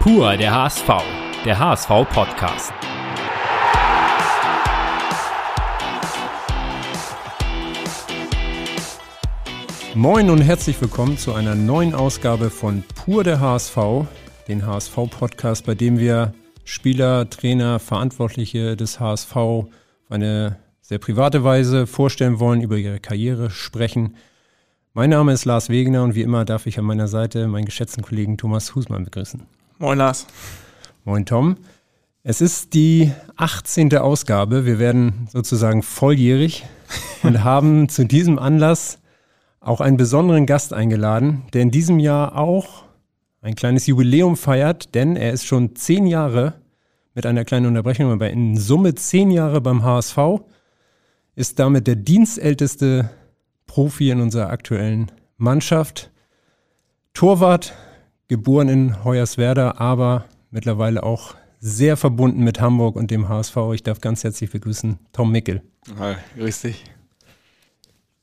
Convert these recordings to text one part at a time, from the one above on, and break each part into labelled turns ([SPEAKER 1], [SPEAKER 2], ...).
[SPEAKER 1] Pur der HSV, der HSV-Podcast.
[SPEAKER 2] Moin und herzlich willkommen zu einer neuen Ausgabe von Pur der HSV, den HSV-Podcast, bei dem wir Spieler, Trainer, Verantwortliche des HSV auf eine sehr private Weise vorstellen wollen, über ihre Karriere sprechen. Mein Name ist Lars Wegener und wie immer darf ich an meiner Seite meinen geschätzten Kollegen Thomas Husmann begrüßen.
[SPEAKER 3] Moin Lars.
[SPEAKER 2] Moin Tom. Es ist die 18. Ausgabe. Wir werden sozusagen volljährig und haben zu diesem Anlass auch einen besonderen Gast eingeladen, der in diesem Jahr auch ein kleines Jubiläum feiert, denn er ist schon zehn Jahre mit einer kleinen Unterbrechung, aber in Summe zehn Jahre beim HSV, ist damit der dienstälteste Profi in unserer aktuellen Mannschaft. Torwart, geboren in Hoyerswerda, aber mittlerweile auch sehr verbunden mit Hamburg und dem HSV. Ich darf ganz herzlich begrüßen Tom Mickel.
[SPEAKER 3] Hi, grüß dich.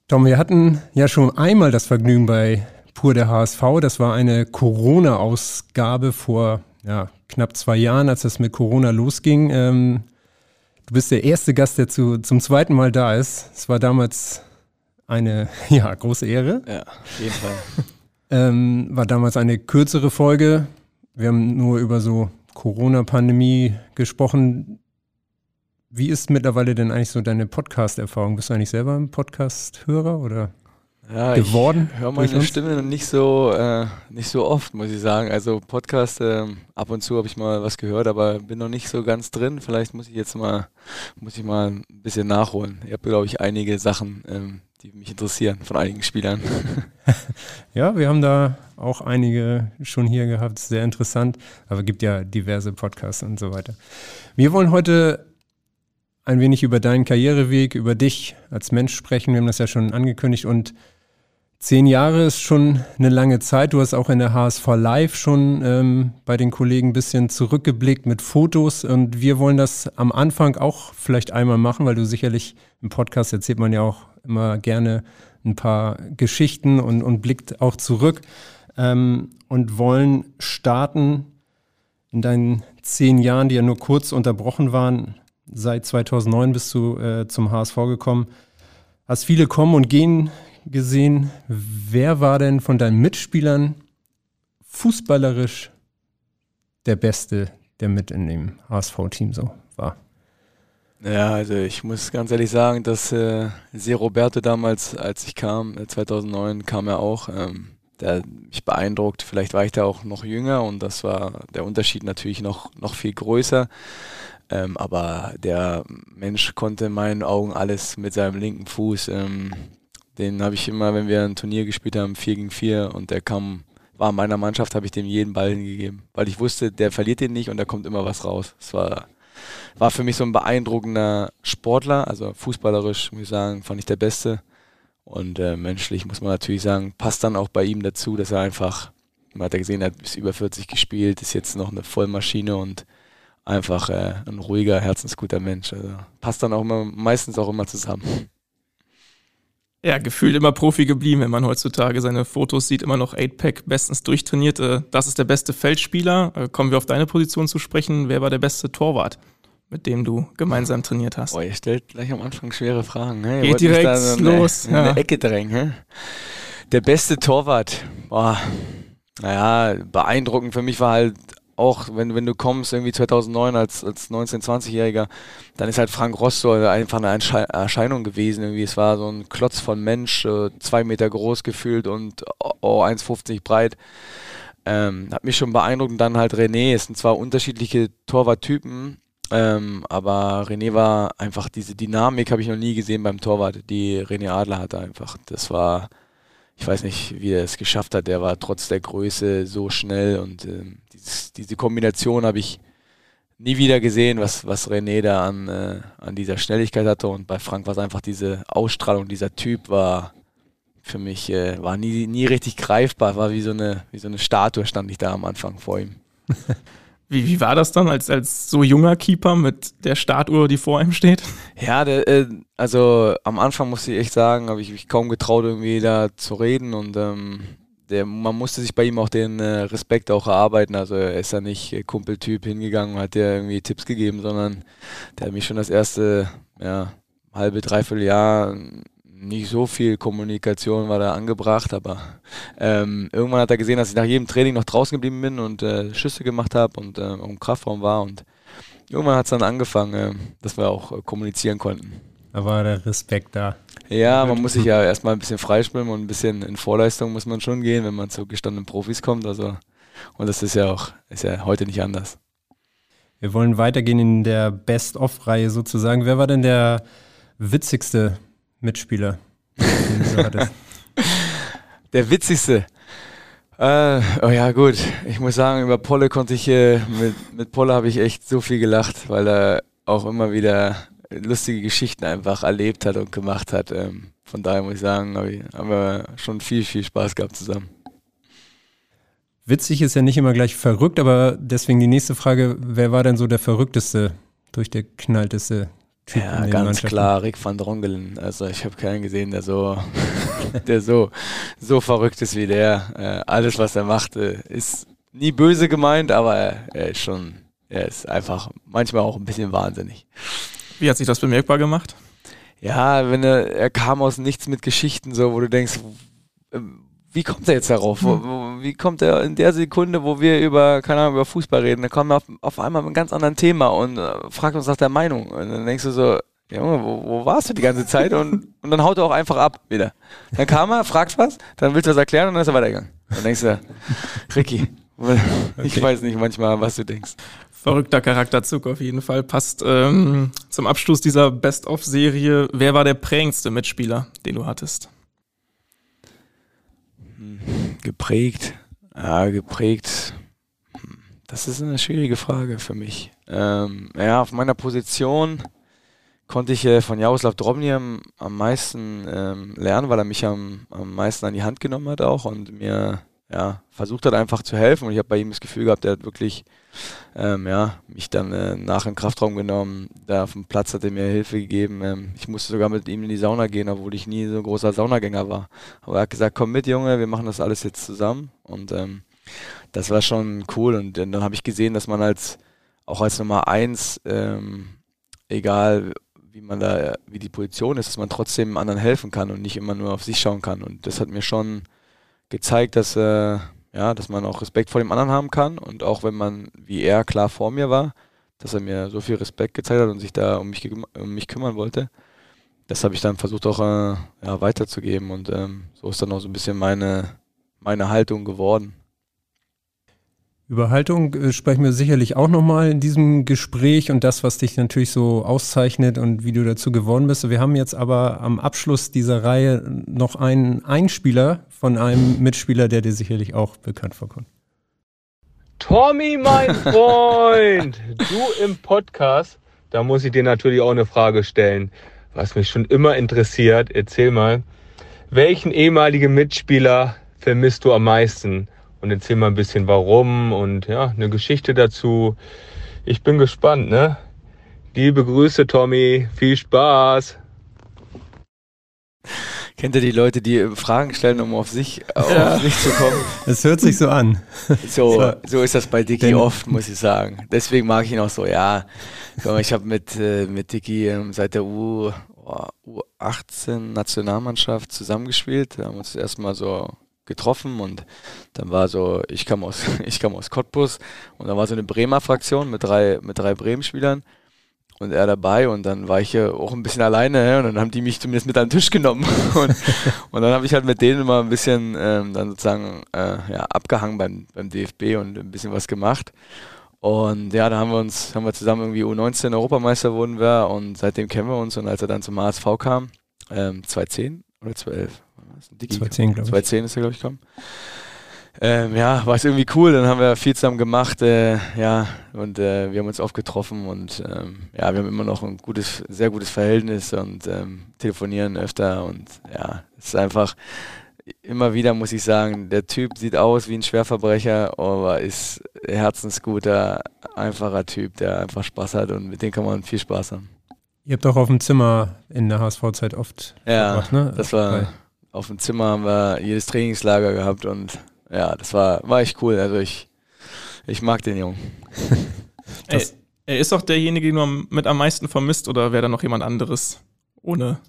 [SPEAKER 2] Tom, wir hatten ja schon einmal das Vergnügen bei Pur der HSV. Das war eine Corona-Ausgabe vor ja, knapp zwei Jahren, als das mit Corona losging. Ähm, du bist der erste Gast, der zu, zum zweiten Mal da ist. Es war damals eine ja, große Ehre.
[SPEAKER 3] Ja, auf jeden Fall.
[SPEAKER 2] Ähm, war damals eine kürzere Folge. Wir haben nur über so Corona-Pandemie gesprochen. Wie ist mittlerweile denn eigentlich so deine Podcast-Erfahrung? Bist du eigentlich selber ein Podcast-Hörer oder
[SPEAKER 3] ja,
[SPEAKER 2] geworden?
[SPEAKER 3] Ich höre meine Stimme nicht so, äh, nicht so oft, muss ich sagen. Also Podcast, äh, ab und zu habe ich mal was gehört, aber bin noch nicht so ganz drin. Vielleicht muss ich jetzt mal, muss ich mal ein bisschen nachholen. Ich habe, glaube ich, einige Sachen, ähm, die mich interessieren von einigen Spielern.
[SPEAKER 2] ja, wir haben da auch einige schon hier gehabt, sehr interessant, aber es gibt ja diverse Podcasts und so weiter. Wir wollen heute ein wenig über deinen Karriereweg, über dich als Mensch sprechen. Wir haben das ja schon angekündigt und Zehn Jahre ist schon eine lange Zeit. Du hast auch in der HSV Live schon ähm, bei den Kollegen ein bisschen zurückgeblickt mit Fotos. Und wir wollen das am Anfang auch vielleicht einmal machen, weil du sicherlich im Podcast erzählt man ja auch immer gerne ein paar Geschichten und, und blickt auch zurück. Ähm, und wollen starten in deinen zehn Jahren, die ja nur kurz unterbrochen waren. Seit 2009 bist du äh, zum HSV gekommen. Hast viele kommen und gehen gesehen, wer war denn von deinen Mitspielern fußballerisch der Beste, der mit in dem HSV-Team so war?
[SPEAKER 3] Ja, also ich muss ganz ehrlich sagen, dass äh, Se Roberto damals, als ich kam, 2009 äh, kam er auch. Ähm, der mich beeindruckt. Vielleicht war ich da auch noch jünger und das war der Unterschied natürlich noch, noch viel größer. Ähm, aber der Mensch konnte in meinen Augen alles mit seinem linken Fuß. Ähm, den habe ich immer, wenn wir ein Turnier gespielt haben, 4 gegen 4 und der kam, war in meiner Mannschaft, habe ich dem jeden Ball hingegeben. Weil ich wusste, der verliert den nicht und da kommt immer was raus. Es war, war für mich so ein beeindruckender Sportler, also fußballerisch, muss ich sagen, fand ich der Beste. Und äh, menschlich muss man natürlich sagen, passt dann auch bei ihm dazu, dass er einfach, man hat ja gesehen, er hat bis über 40 gespielt, ist jetzt noch eine Vollmaschine und einfach äh, ein ruhiger, herzensguter Mensch. Also passt dann auch immer, meistens auch immer zusammen
[SPEAKER 4] ja, gefühlt immer Profi geblieben, wenn man heutzutage seine Fotos sieht, immer noch 8-Pack, bestens durchtrainiert. Äh, das ist der beste Feldspieler. Äh, kommen wir auf deine Position zu sprechen. Wer war der beste Torwart, mit dem du gemeinsam trainiert hast?
[SPEAKER 3] Boah, ihr stellt gleich am Anfang schwere Fragen.
[SPEAKER 4] Ne? Geht direkt da los.
[SPEAKER 3] In ja. eine Ecke drängen. He? Der beste Torwart, boah, naja, beeindruckend für mich war halt auch wenn, wenn du kommst, irgendwie 2009 als, als 19-, 20-Jähriger, dann ist halt Frank Rosso einfach eine Erscheinung gewesen. Irgendwie. Es war so ein Klotz von Mensch, äh, zwei Meter groß gefühlt und oh, 1,50 breit. Ähm, hat mich schon beeindruckt. Und dann halt René. Es sind zwar unterschiedliche Torwarttypen, ähm, aber René war einfach diese Dynamik, habe ich noch nie gesehen beim Torwart, die René Adler hatte einfach. Das war ich weiß nicht, wie er es geschafft hat. Der war trotz der Größe so schnell und äh, dieses, diese Kombination habe ich nie wieder gesehen, was, was René da an, äh, an dieser Schnelligkeit hatte. Und bei Frank war es einfach diese Ausstrahlung, dieser Typ war für mich, äh, war nie, nie richtig greifbar, war wie so, eine, wie so eine Statue, stand ich da am Anfang vor ihm.
[SPEAKER 4] Wie, wie war das dann als, als so junger Keeper mit der Startuhr, die vor ihm steht?
[SPEAKER 3] Ja, der, äh, also am Anfang musste ich echt sagen, habe ich mich kaum getraut, irgendwie da zu reden und ähm, der, man musste sich bei ihm auch den äh, Respekt auch erarbeiten. Also er ist ja nicht äh, Kumpeltyp hingegangen und hat dir irgendwie Tipps gegeben, sondern der hat mich schon das erste ja, halbe, dreiviertel Jahr nicht so viel Kommunikation war da angebracht, aber ähm, irgendwann hat er gesehen, dass ich nach jedem Training noch draußen geblieben bin und äh, Schüsse gemacht habe und äh, im Kraftraum war und irgendwann hat es dann angefangen, äh, dass wir auch äh, kommunizieren konnten.
[SPEAKER 2] Da war der Respekt da.
[SPEAKER 3] Ja, man muss sich ja erstmal ein bisschen freischwimmen und ein bisschen in Vorleistung muss man schon gehen, wenn man zu gestandenen Profis kommt. Also, und das ist ja auch, ist ja heute nicht anders.
[SPEAKER 2] Wir wollen weitergehen in der Best-of-Reihe sozusagen. Wer war denn der witzigste Mitspieler, den du hattest?
[SPEAKER 3] der witzigste. Äh, oh ja, gut. Ich muss sagen, über Polle konnte ich, äh, mit, mit Polle habe ich echt so viel gelacht, weil er auch immer wieder lustige Geschichten einfach erlebt hat und gemacht hat. Ähm, von daher muss ich sagen, haben wir schon viel, viel Spaß gehabt zusammen.
[SPEAKER 2] Witzig ist ja nicht immer gleich verrückt, aber deswegen die nächste Frage, wer war denn so der verrückteste, durchgeknallteste Typ
[SPEAKER 3] ja, ganz klar, Rick van Drongelen. Also ich habe keinen gesehen, der so, der so, so verrückt ist wie der. Äh, alles, was er macht, äh, ist nie böse gemeint, aber er, er ist schon, er ist einfach manchmal auch ein bisschen wahnsinnig.
[SPEAKER 4] Wie hat sich das bemerkbar gemacht?
[SPEAKER 3] Ja, wenn er, er kam aus nichts mit Geschichten, so, wo du denkst, wie kommt er jetzt darauf? Hm. Wie kommt er in der Sekunde, wo wir über, keine Ahnung, über Fußball reden, dann kommen wir auf, auf einmal mit einem ganz anderen Thema und äh, fragt uns nach der Meinung. Und dann denkst du so, Junge, wo, wo warst du die ganze Zeit? Und, und dann haut er auch einfach ab wieder. Dann kam er, fragt was, dann willst du das erklären und dann ist er weitergegangen. Dann denkst du, Ricky, ich okay. weiß nicht manchmal, was du denkst.
[SPEAKER 4] Verrückter Charakterzug auf jeden Fall. Passt ähm, zum Abschluss dieser Best-of-Serie. Wer war der prägendste Mitspieler, den du hattest?
[SPEAKER 3] Geprägt. Ja, geprägt. Das ist eine schwierige Frage für mich. Ähm, ja, auf meiner Position konnte ich äh, von Jaroslav Drobny am, am meisten ähm, lernen, weil er mich am, am meisten an die Hand genommen hat auch und mir ja, versucht hat einfach zu helfen und ich habe bei ihm das Gefühl gehabt, er hat wirklich ähm, ja, mich dann äh, nach im Kraftraum genommen, da auf dem Platz hat er mir Hilfe gegeben. Ähm, ich musste sogar mit ihm in die Sauna gehen, obwohl ich nie so ein großer Saunagänger war. Aber er hat gesagt, komm mit Junge, wir machen das alles jetzt zusammen und ähm, das war schon cool und dann habe ich gesehen, dass man als auch als Nummer eins, ähm, egal wie man da, wie die Position ist, dass man trotzdem anderen helfen kann und nicht immer nur auf sich schauen kann und das hat mir schon gezeigt, dass, äh, ja, dass man auch Respekt vor dem anderen haben kann und auch wenn man wie er klar vor mir war, dass er mir so viel Respekt gezeigt hat und sich da um mich, um mich kümmern wollte. Das habe ich dann versucht auch äh, ja, weiterzugeben und ähm, so ist dann auch so ein bisschen meine, meine Haltung geworden.
[SPEAKER 2] Über Haltung äh, sprechen wir sicherlich auch nochmal in diesem Gespräch und das, was dich natürlich so auszeichnet und wie du dazu geworden bist. Wir haben jetzt aber am Abschluss dieser Reihe noch einen Einspieler von einem Mitspieler, der dir sicherlich auch bekannt vorkommt.
[SPEAKER 5] Tommy, mein Freund, du im Podcast, da muss ich dir natürlich auch eine Frage stellen, was mich schon immer interessiert. Erzähl mal, welchen ehemaligen Mitspieler vermisst du am meisten? Und erzähl mal ein bisschen warum und ja, eine Geschichte dazu. Ich bin gespannt, ne? Liebe Grüße, Tommy. Viel Spaß.
[SPEAKER 3] Kennt ihr die Leute, die Fragen stellen, um auf sich, ja. auf sich zu kommen?
[SPEAKER 2] Es hört sich so an.
[SPEAKER 3] So, so ist das bei Dicky oft, muss ich sagen. Deswegen mag ich ihn auch so, ja. Ich habe mit, äh, mit Dicky ähm, seit der U, U18 Nationalmannschaft zusammengespielt. Wir haben uns erstmal so getroffen und dann war so, ich kam aus, ich kam aus Cottbus und da war so eine Bremer Fraktion mit drei, mit drei Bremen-Spielern und er dabei und dann war ich ja auch ein bisschen alleine und dann haben die mich zumindest mit an den Tisch genommen. Und, und dann habe ich halt mit denen immer ein bisschen ähm, dann sozusagen äh, ja, abgehangen beim, beim DFB und ein bisschen was gemacht. Und ja, da haben wir uns, haben wir zusammen irgendwie U19 Europameister wurden wir und seitdem kennen wir uns. Und als er dann zum HSV kam, ähm, 2010 oder 2011,
[SPEAKER 2] 2010, glaube ich.
[SPEAKER 3] 2010 ist er, glaube ich, gekommen. Ähm, ja, war es irgendwie cool. Dann haben wir viel zusammen gemacht, äh, ja, und äh, wir haben uns oft getroffen und ähm, ja, wir haben immer noch ein gutes, sehr gutes Verhältnis und ähm, telefonieren öfter und ja, es ist einfach immer wieder muss ich sagen, der Typ sieht aus wie ein Schwerverbrecher, aber ist herzensguter, einfacher Typ, der einfach Spaß hat und mit dem kann man viel Spaß haben.
[SPEAKER 2] Ihr habt auch auf dem Zimmer in der HSV-Zeit oft
[SPEAKER 3] ja, verbracht, ne? Das war auf dem Zimmer haben wir jedes Trainingslager gehabt und ja, das war, war echt cool. Also ich, ich mag den Jungen.
[SPEAKER 4] er, er ist auch derjenige, den du mit am meisten vermisst oder wäre da noch jemand anderes ohne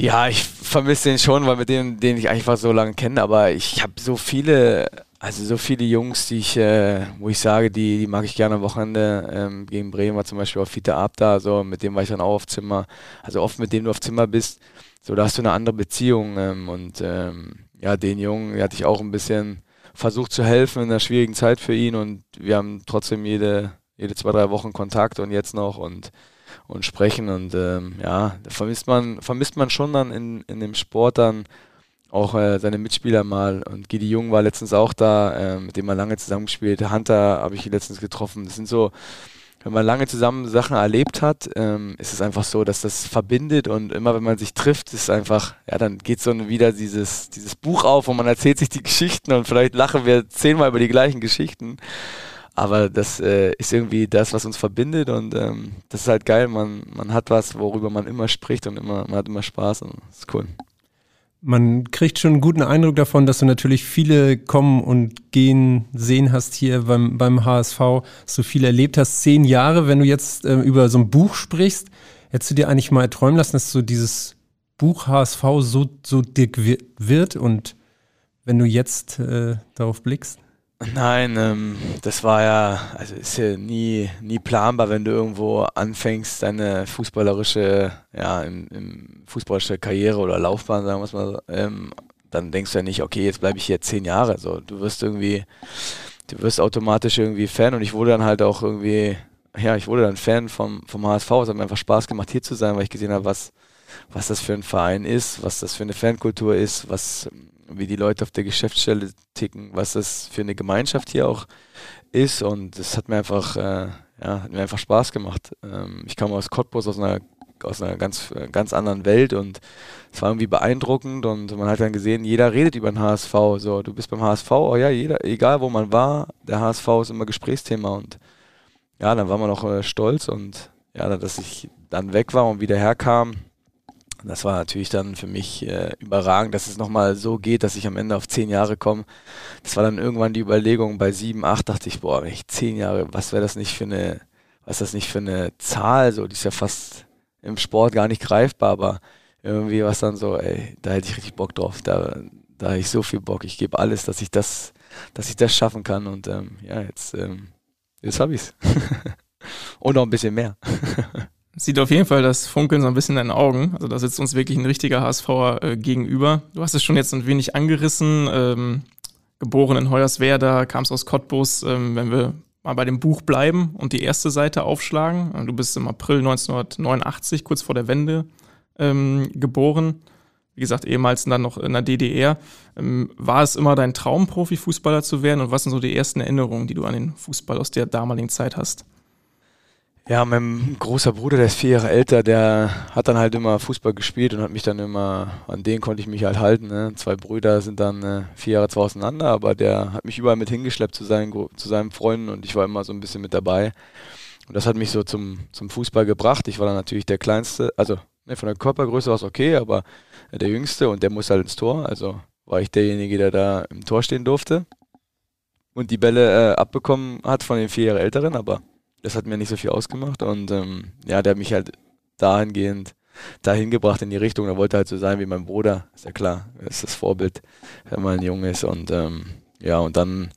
[SPEAKER 3] ja, ich vermisse den schon, weil mit dem, den ich einfach so lange kenne, aber ich habe so viele, also so viele Jungs, die ich, äh, wo ich sage, die, die mag ich gerne am Wochenende. Ähm, gegen Bremen war zum Beispiel auch Fiete Ab da, so mit dem war ich dann auch auf Zimmer. Also oft mit dem du auf Zimmer bist, so da hast du eine andere Beziehung. Ähm, und ähm, ja, den Jungen, hatte ich auch ein bisschen versucht zu helfen in einer schwierigen Zeit für ihn und wir haben trotzdem jede, jede zwei, drei Wochen Kontakt und jetzt noch und und sprechen. Und ähm, ja, vermisst man, vermisst man schon dann in, in dem Sport dann auch äh, seine Mitspieler mal. Und Gidi Jung war letztens auch da, äh, mit dem man lange zusammengespielt. Hunter habe ich letztens getroffen. Das sind so, wenn man lange zusammen Sachen erlebt hat, ähm, ist es einfach so, dass das verbindet und immer wenn man sich trifft, ist einfach, ja, dann geht so wieder dieses, dieses Buch auf und man erzählt sich die Geschichten und vielleicht lachen wir zehnmal über die gleichen Geschichten. Aber das äh, ist irgendwie das, was uns verbindet und ähm, das ist halt geil. Man, man hat was, worüber man immer spricht und immer, man hat immer Spaß und ist cool.
[SPEAKER 2] Man kriegt schon einen guten Eindruck davon, dass du natürlich viele kommen und gehen sehen hast hier beim, beim HSV, du viel erlebt hast. Zehn Jahre, wenn du jetzt äh, über so ein Buch sprichst, hättest du dir eigentlich mal träumen lassen, dass so dieses Buch HSV so, so dick wird und wenn du jetzt äh, darauf blickst?
[SPEAKER 3] Nein, ähm, das war ja, also ist ja nie, nie planbar, wenn du irgendwo anfängst, deine fußballerische, ja, im, im fußballerische Karriere oder Laufbahn, sagen wir mal, ähm, dann denkst du ja nicht, okay, jetzt bleibe ich hier zehn Jahre. So, du wirst irgendwie, du wirst automatisch irgendwie Fan und ich wurde dann halt auch irgendwie, ja, ich wurde dann Fan vom, vom HSV. Es hat mir einfach Spaß gemacht, hier zu sein, weil ich gesehen habe, was, was das für ein Verein ist, was das für eine Fankultur ist, was wie die Leute auf der Geschäftsstelle ticken, was das für eine Gemeinschaft hier auch ist. Und es hat mir einfach, äh, ja, hat mir einfach Spaß gemacht. Ähm, ich kam aus Cottbus, aus einer aus einer ganz, ganz anderen Welt und es war irgendwie beeindruckend und man hat dann gesehen, jeder redet über den HSV. So, du bist beim HSV, oh ja, jeder, egal wo man war, der HSV ist immer Gesprächsthema und ja, dann war man auch äh, stolz und ja, dass ich dann weg war und wieder herkam, das war natürlich dann für mich äh, überragend, dass es nochmal so geht, dass ich am Ende auf zehn Jahre komme. Das war dann irgendwann die Überlegung, bei sieben, acht dachte ich, boah, wenn ich zehn Jahre, was wäre das nicht für eine, was ist das nicht für eine Zahl, so, die ist ja fast im Sport gar nicht greifbar, aber irgendwie war es dann so, ey, da hätte ich richtig Bock drauf, da, da habe ich so viel Bock, ich gebe alles, dass ich das, dass ich das schaffen kann und ähm, ja, jetzt, ähm, jetzt habe ich's. und noch ein bisschen mehr.
[SPEAKER 4] Sieht auf jeden Fall das Funkeln so ein bisschen in deinen Augen. Also da sitzt uns wirklich ein richtiger HSVer äh, gegenüber. Du hast es schon jetzt ein wenig angerissen. Ähm, geboren in Hoyerswerda, kamst aus Cottbus. Ähm, wenn wir mal bei dem Buch bleiben und die erste Seite aufschlagen. Du bist im April 1989, kurz vor der Wende, ähm, geboren. Wie gesagt, ehemals dann noch in der DDR. Ähm, war es immer dein Traum, Profifußballer zu werden? Und was sind so die ersten Erinnerungen, die du an den Fußball aus der damaligen Zeit hast?
[SPEAKER 3] Ja, mein großer Bruder, der ist vier Jahre älter, der hat dann halt immer Fußball gespielt und hat mich dann immer, an den konnte ich mich halt halten. Ne? Zwei Brüder sind dann äh, vier Jahre zwar auseinander, aber der hat mich überall mit hingeschleppt zu seinen, zu seinen Freunden und ich war immer so ein bisschen mit dabei. Und das hat mich so zum, zum Fußball gebracht. Ich war dann natürlich der Kleinste, also ne, von der Körpergröße war es okay, aber der Jüngste und der muss halt ins Tor. Also war ich derjenige, der da im Tor stehen durfte und die Bälle äh, abbekommen hat von den vier Jahre Älteren, aber das hat mir nicht so viel ausgemacht und ähm, ja, der hat mich halt dahingehend dahin gebracht in die Richtung. Er wollte halt so sein wie mein Bruder, ist ja klar, ist das Vorbild, wenn man jung ist und ähm, ja, und dann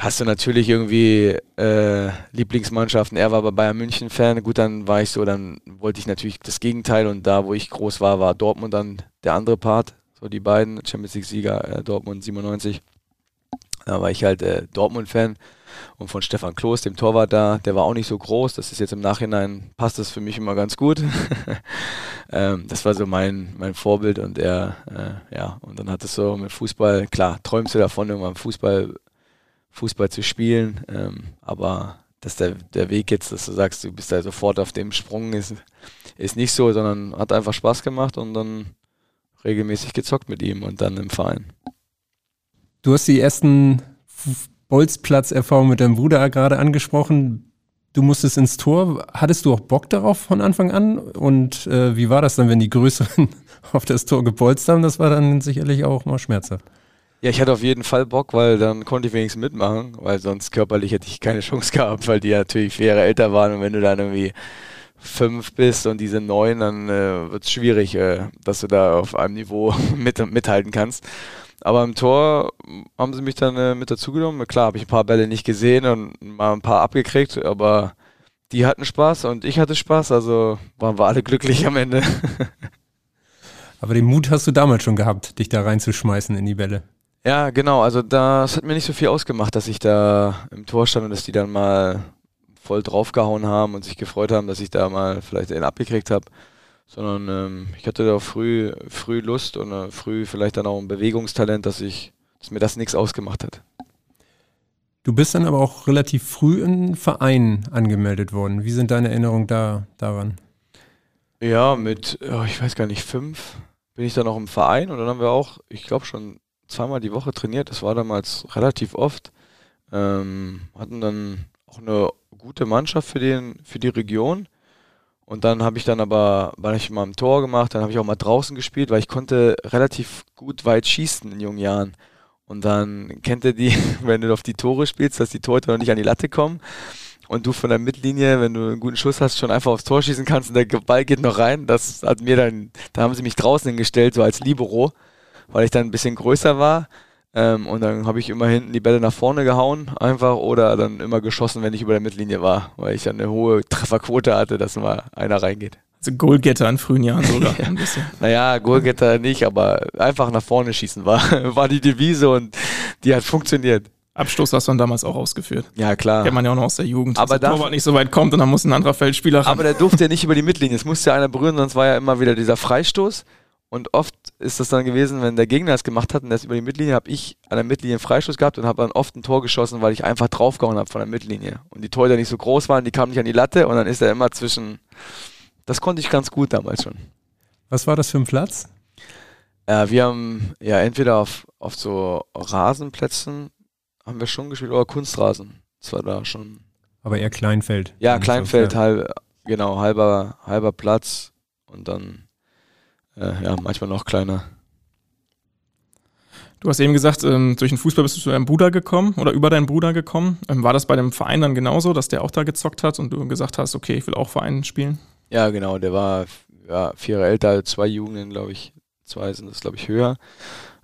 [SPEAKER 3] hast du natürlich irgendwie äh, Lieblingsmannschaften. Er war bei Bayern München Fan. Gut, dann war ich so, dann wollte ich natürlich das Gegenteil und da, wo ich groß war, war Dortmund dann der andere Part. So die beiden Champions League Sieger, äh, Dortmund 97. Da war ich halt äh, Dortmund-Fan und von Stefan Kloß, dem Torwart da, der war auch nicht so groß. Das ist jetzt im Nachhinein, passt das für mich immer ganz gut. ähm, das war so mein, mein Vorbild und er, äh, ja, und dann hat es so mit Fußball, klar, träumst du davon, irgendwann Fußball, Fußball zu spielen, ähm, aber dass der, der Weg jetzt, dass du sagst, du bist da sofort auf dem Sprung, ist, ist nicht so, sondern hat einfach Spaß gemacht und dann regelmäßig gezockt mit ihm und dann im Verein.
[SPEAKER 2] Du hast die ersten Bolzplatz-Erfahrung mit deinem Bruder gerade angesprochen. du musstest ins Tor. Hattest du auch Bock darauf von Anfang an? Und äh, wie war das dann, wenn die Größeren auf das Tor gebolzt haben? Das war dann sicherlich auch mal schmerzhaft.
[SPEAKER 3] Ja, ich hatte auf jeden Fall Bock, weil dann konnte ich wenigstens mitmachen, weil sonst körperlich hätte ich keine Chance gehabt, weil die natürlich vier Jahre älter waren und wenn du dann irgendwie fünf bist und diese neun, dann äh, wird es schwierig, äh, dass du da auf einem Niveau mit, mithalten kannst. Aber im Tor haben sie mich dann äh, mit dazugenommen. Klar, habe ich ein paar Bälle nicht gesehen und mal ein paar abgekriegt, aber die hatten Spaß und ich hatte Spaß, also waren wir alle glücklich am Ende.
[SPEAKER 2] aber den Mut hast du damals schon gehabt, dich da reinzuschmeißen in die Bälle.
[SPEAKER 3] Ja, genau. Also das hat mir nicht so viel ausgemacht, dass ich da im Tor stand und dass die dann mal voll draufgehauen haben und sich gefreut haben, dass ich da mal vielleicht einen abgekriegt habe. Sondern ähm, ich hatte da früh, früh Lust und äh, früh vielleicht dann auch ein Bewegungstalent, dass ich, dass mir das nichts ausgemacht hat.
[SPEAKER 2] Du bist dann aber auch relativ früh in Verein angemeldet worden. Wie sind deine Erinnerungen da daran?
[SPEAKER 3] Ja, mit, oh, ich weiß gar nicht, fünf bin ich dann auch im Verein und dann haben wir auch, ich glaube schon zweimal die Woche trainiert. Das war damals relativ oft. Ähm, hatten dann auch eine gute Mannschaft für, den, für die Region. Und dann habe ich dann aber, weil ich mal im Tor gemacht, dann habe ich auch mal draußen gespielt, weil ich konnte relativ gut weit schießen in jungen Jahren. Und dann kennt ihr die, wenn du auf die Tore spielst, dass die Torhüter noch nicht an die Latte kommen und du von der Mittellinie, wenn du einen guten Schuss hast, schon einfach aufs Tor schießen kannst und der Ball geht noch rein. Das hat mir dann, da haben sie mich draußen hingestellt, so als Libero weil ich dann ein bisschen größer war. Ähm, und dann habe ich immer hinten die Bälle nach vorne gehauen, einfach, oder dann immer geschossen, wenn ich über der Mittellinie war, weil ich dann eine hohe Trefferquote hatte, dass mal einer reingeht.
[SPEAKER 4] Also Goalgetter in frühen Jahren sogar
[SPEAKER 3] ein bisschen. Naja, Goalgetter nicht, aber einfach nach vorne schießen war, war die Devise und die hat funktioniert.
[SPEAKER 4] Abstoß hast du dann damals auch ausgeführt.
[SPEAKER 3] Ja, klar.
[SPEAKER 4] Kennt man ja auch noch aus der Jugend,
[SPEAKER 3] aber
[SPEAKER 4] dass der Torwart nicht so weit kommt und dann muss ein anderer Feldspieler ran.
[SPEAKER 3] Aber der durfte ja nicht über die Mittellinie. Es musste ja einer berühren, sonst war ja immer wieder dieser Freistoß. Und oft ist das dann gewesen, wenn der Gegner es gemacht hat und das über die Mittellinie, habe ich an der Mittellinie einen Freistoß gehabt und habe dann oft ein Tor geschossen, weil ich einfach draufgehauen habe von der Mittellinie. Und die Torhüter nicht so groß waren, die kamen nicht an die Latte und dann ist er immer zwischen. Das konnte ich ganz gut damals schon.
[SPEAKER 2] Was war das für ein Platz?
[SPEAKER 3] Äh, wir haben ja entweder auf, auf so Rasenplätzen haben wir schon gespielt oder Kunstrasen. Das war da schon.
[SPEAKER 2] Aber eher Kleinfeld.
[SPEAKER 3] Ja, Kleinfeld, halb, genau, halber, halber Platz und dann äh, ja, manchmal noch kleiner.
[SPEAKER 4] Du hast eben gesagt, ähm, durch den Fußball bist du zu deinem Bruder gekommen oder über deinen Bruder gekommen. Ähm, war das bei dem Verein dann genauso, dass der auch da gezockt hat und du gesagt hast, okay, ich will auch Verein spielen?
[SPEAKER 3] Ja, genau. Der war ja, vier Jahre älter, zwei Jugenden, glaube ich. Zwei sind das, glaube ich, höher.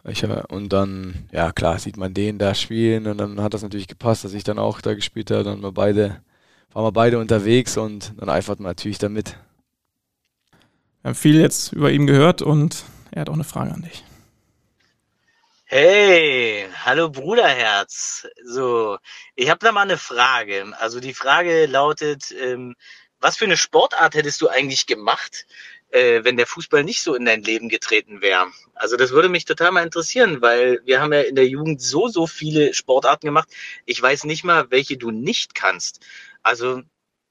[SPEAKER 3] Ich, und dann, ja klar, sieht man den da spielen und dann hat das natürlich gepasst, dass ich dann auch da gespielt habe. Dann waren wir beide, waren wir beide unterwegs und dann eifert man natürlich damit.
[SPEAKER 4] Wir haben viel jetzt über ihn gehört und er hat auch eine Frage an dich.
[SPEAKER 6] Hey, hallo Bruderherz. So, ich habe da mal eine Frage. Also die Frage lautet, ähm, was für eine Sportart hättest du eigentlich gemacht, äh, wenn der Fußball nicht so in dein Leben getreten wäre? Also das würde mich total mal interessieren, weil wir haben ja in der Jugend so, so viele Sportarten gemacht. Ich weiß nicht mal, welche du nicht kannst. Also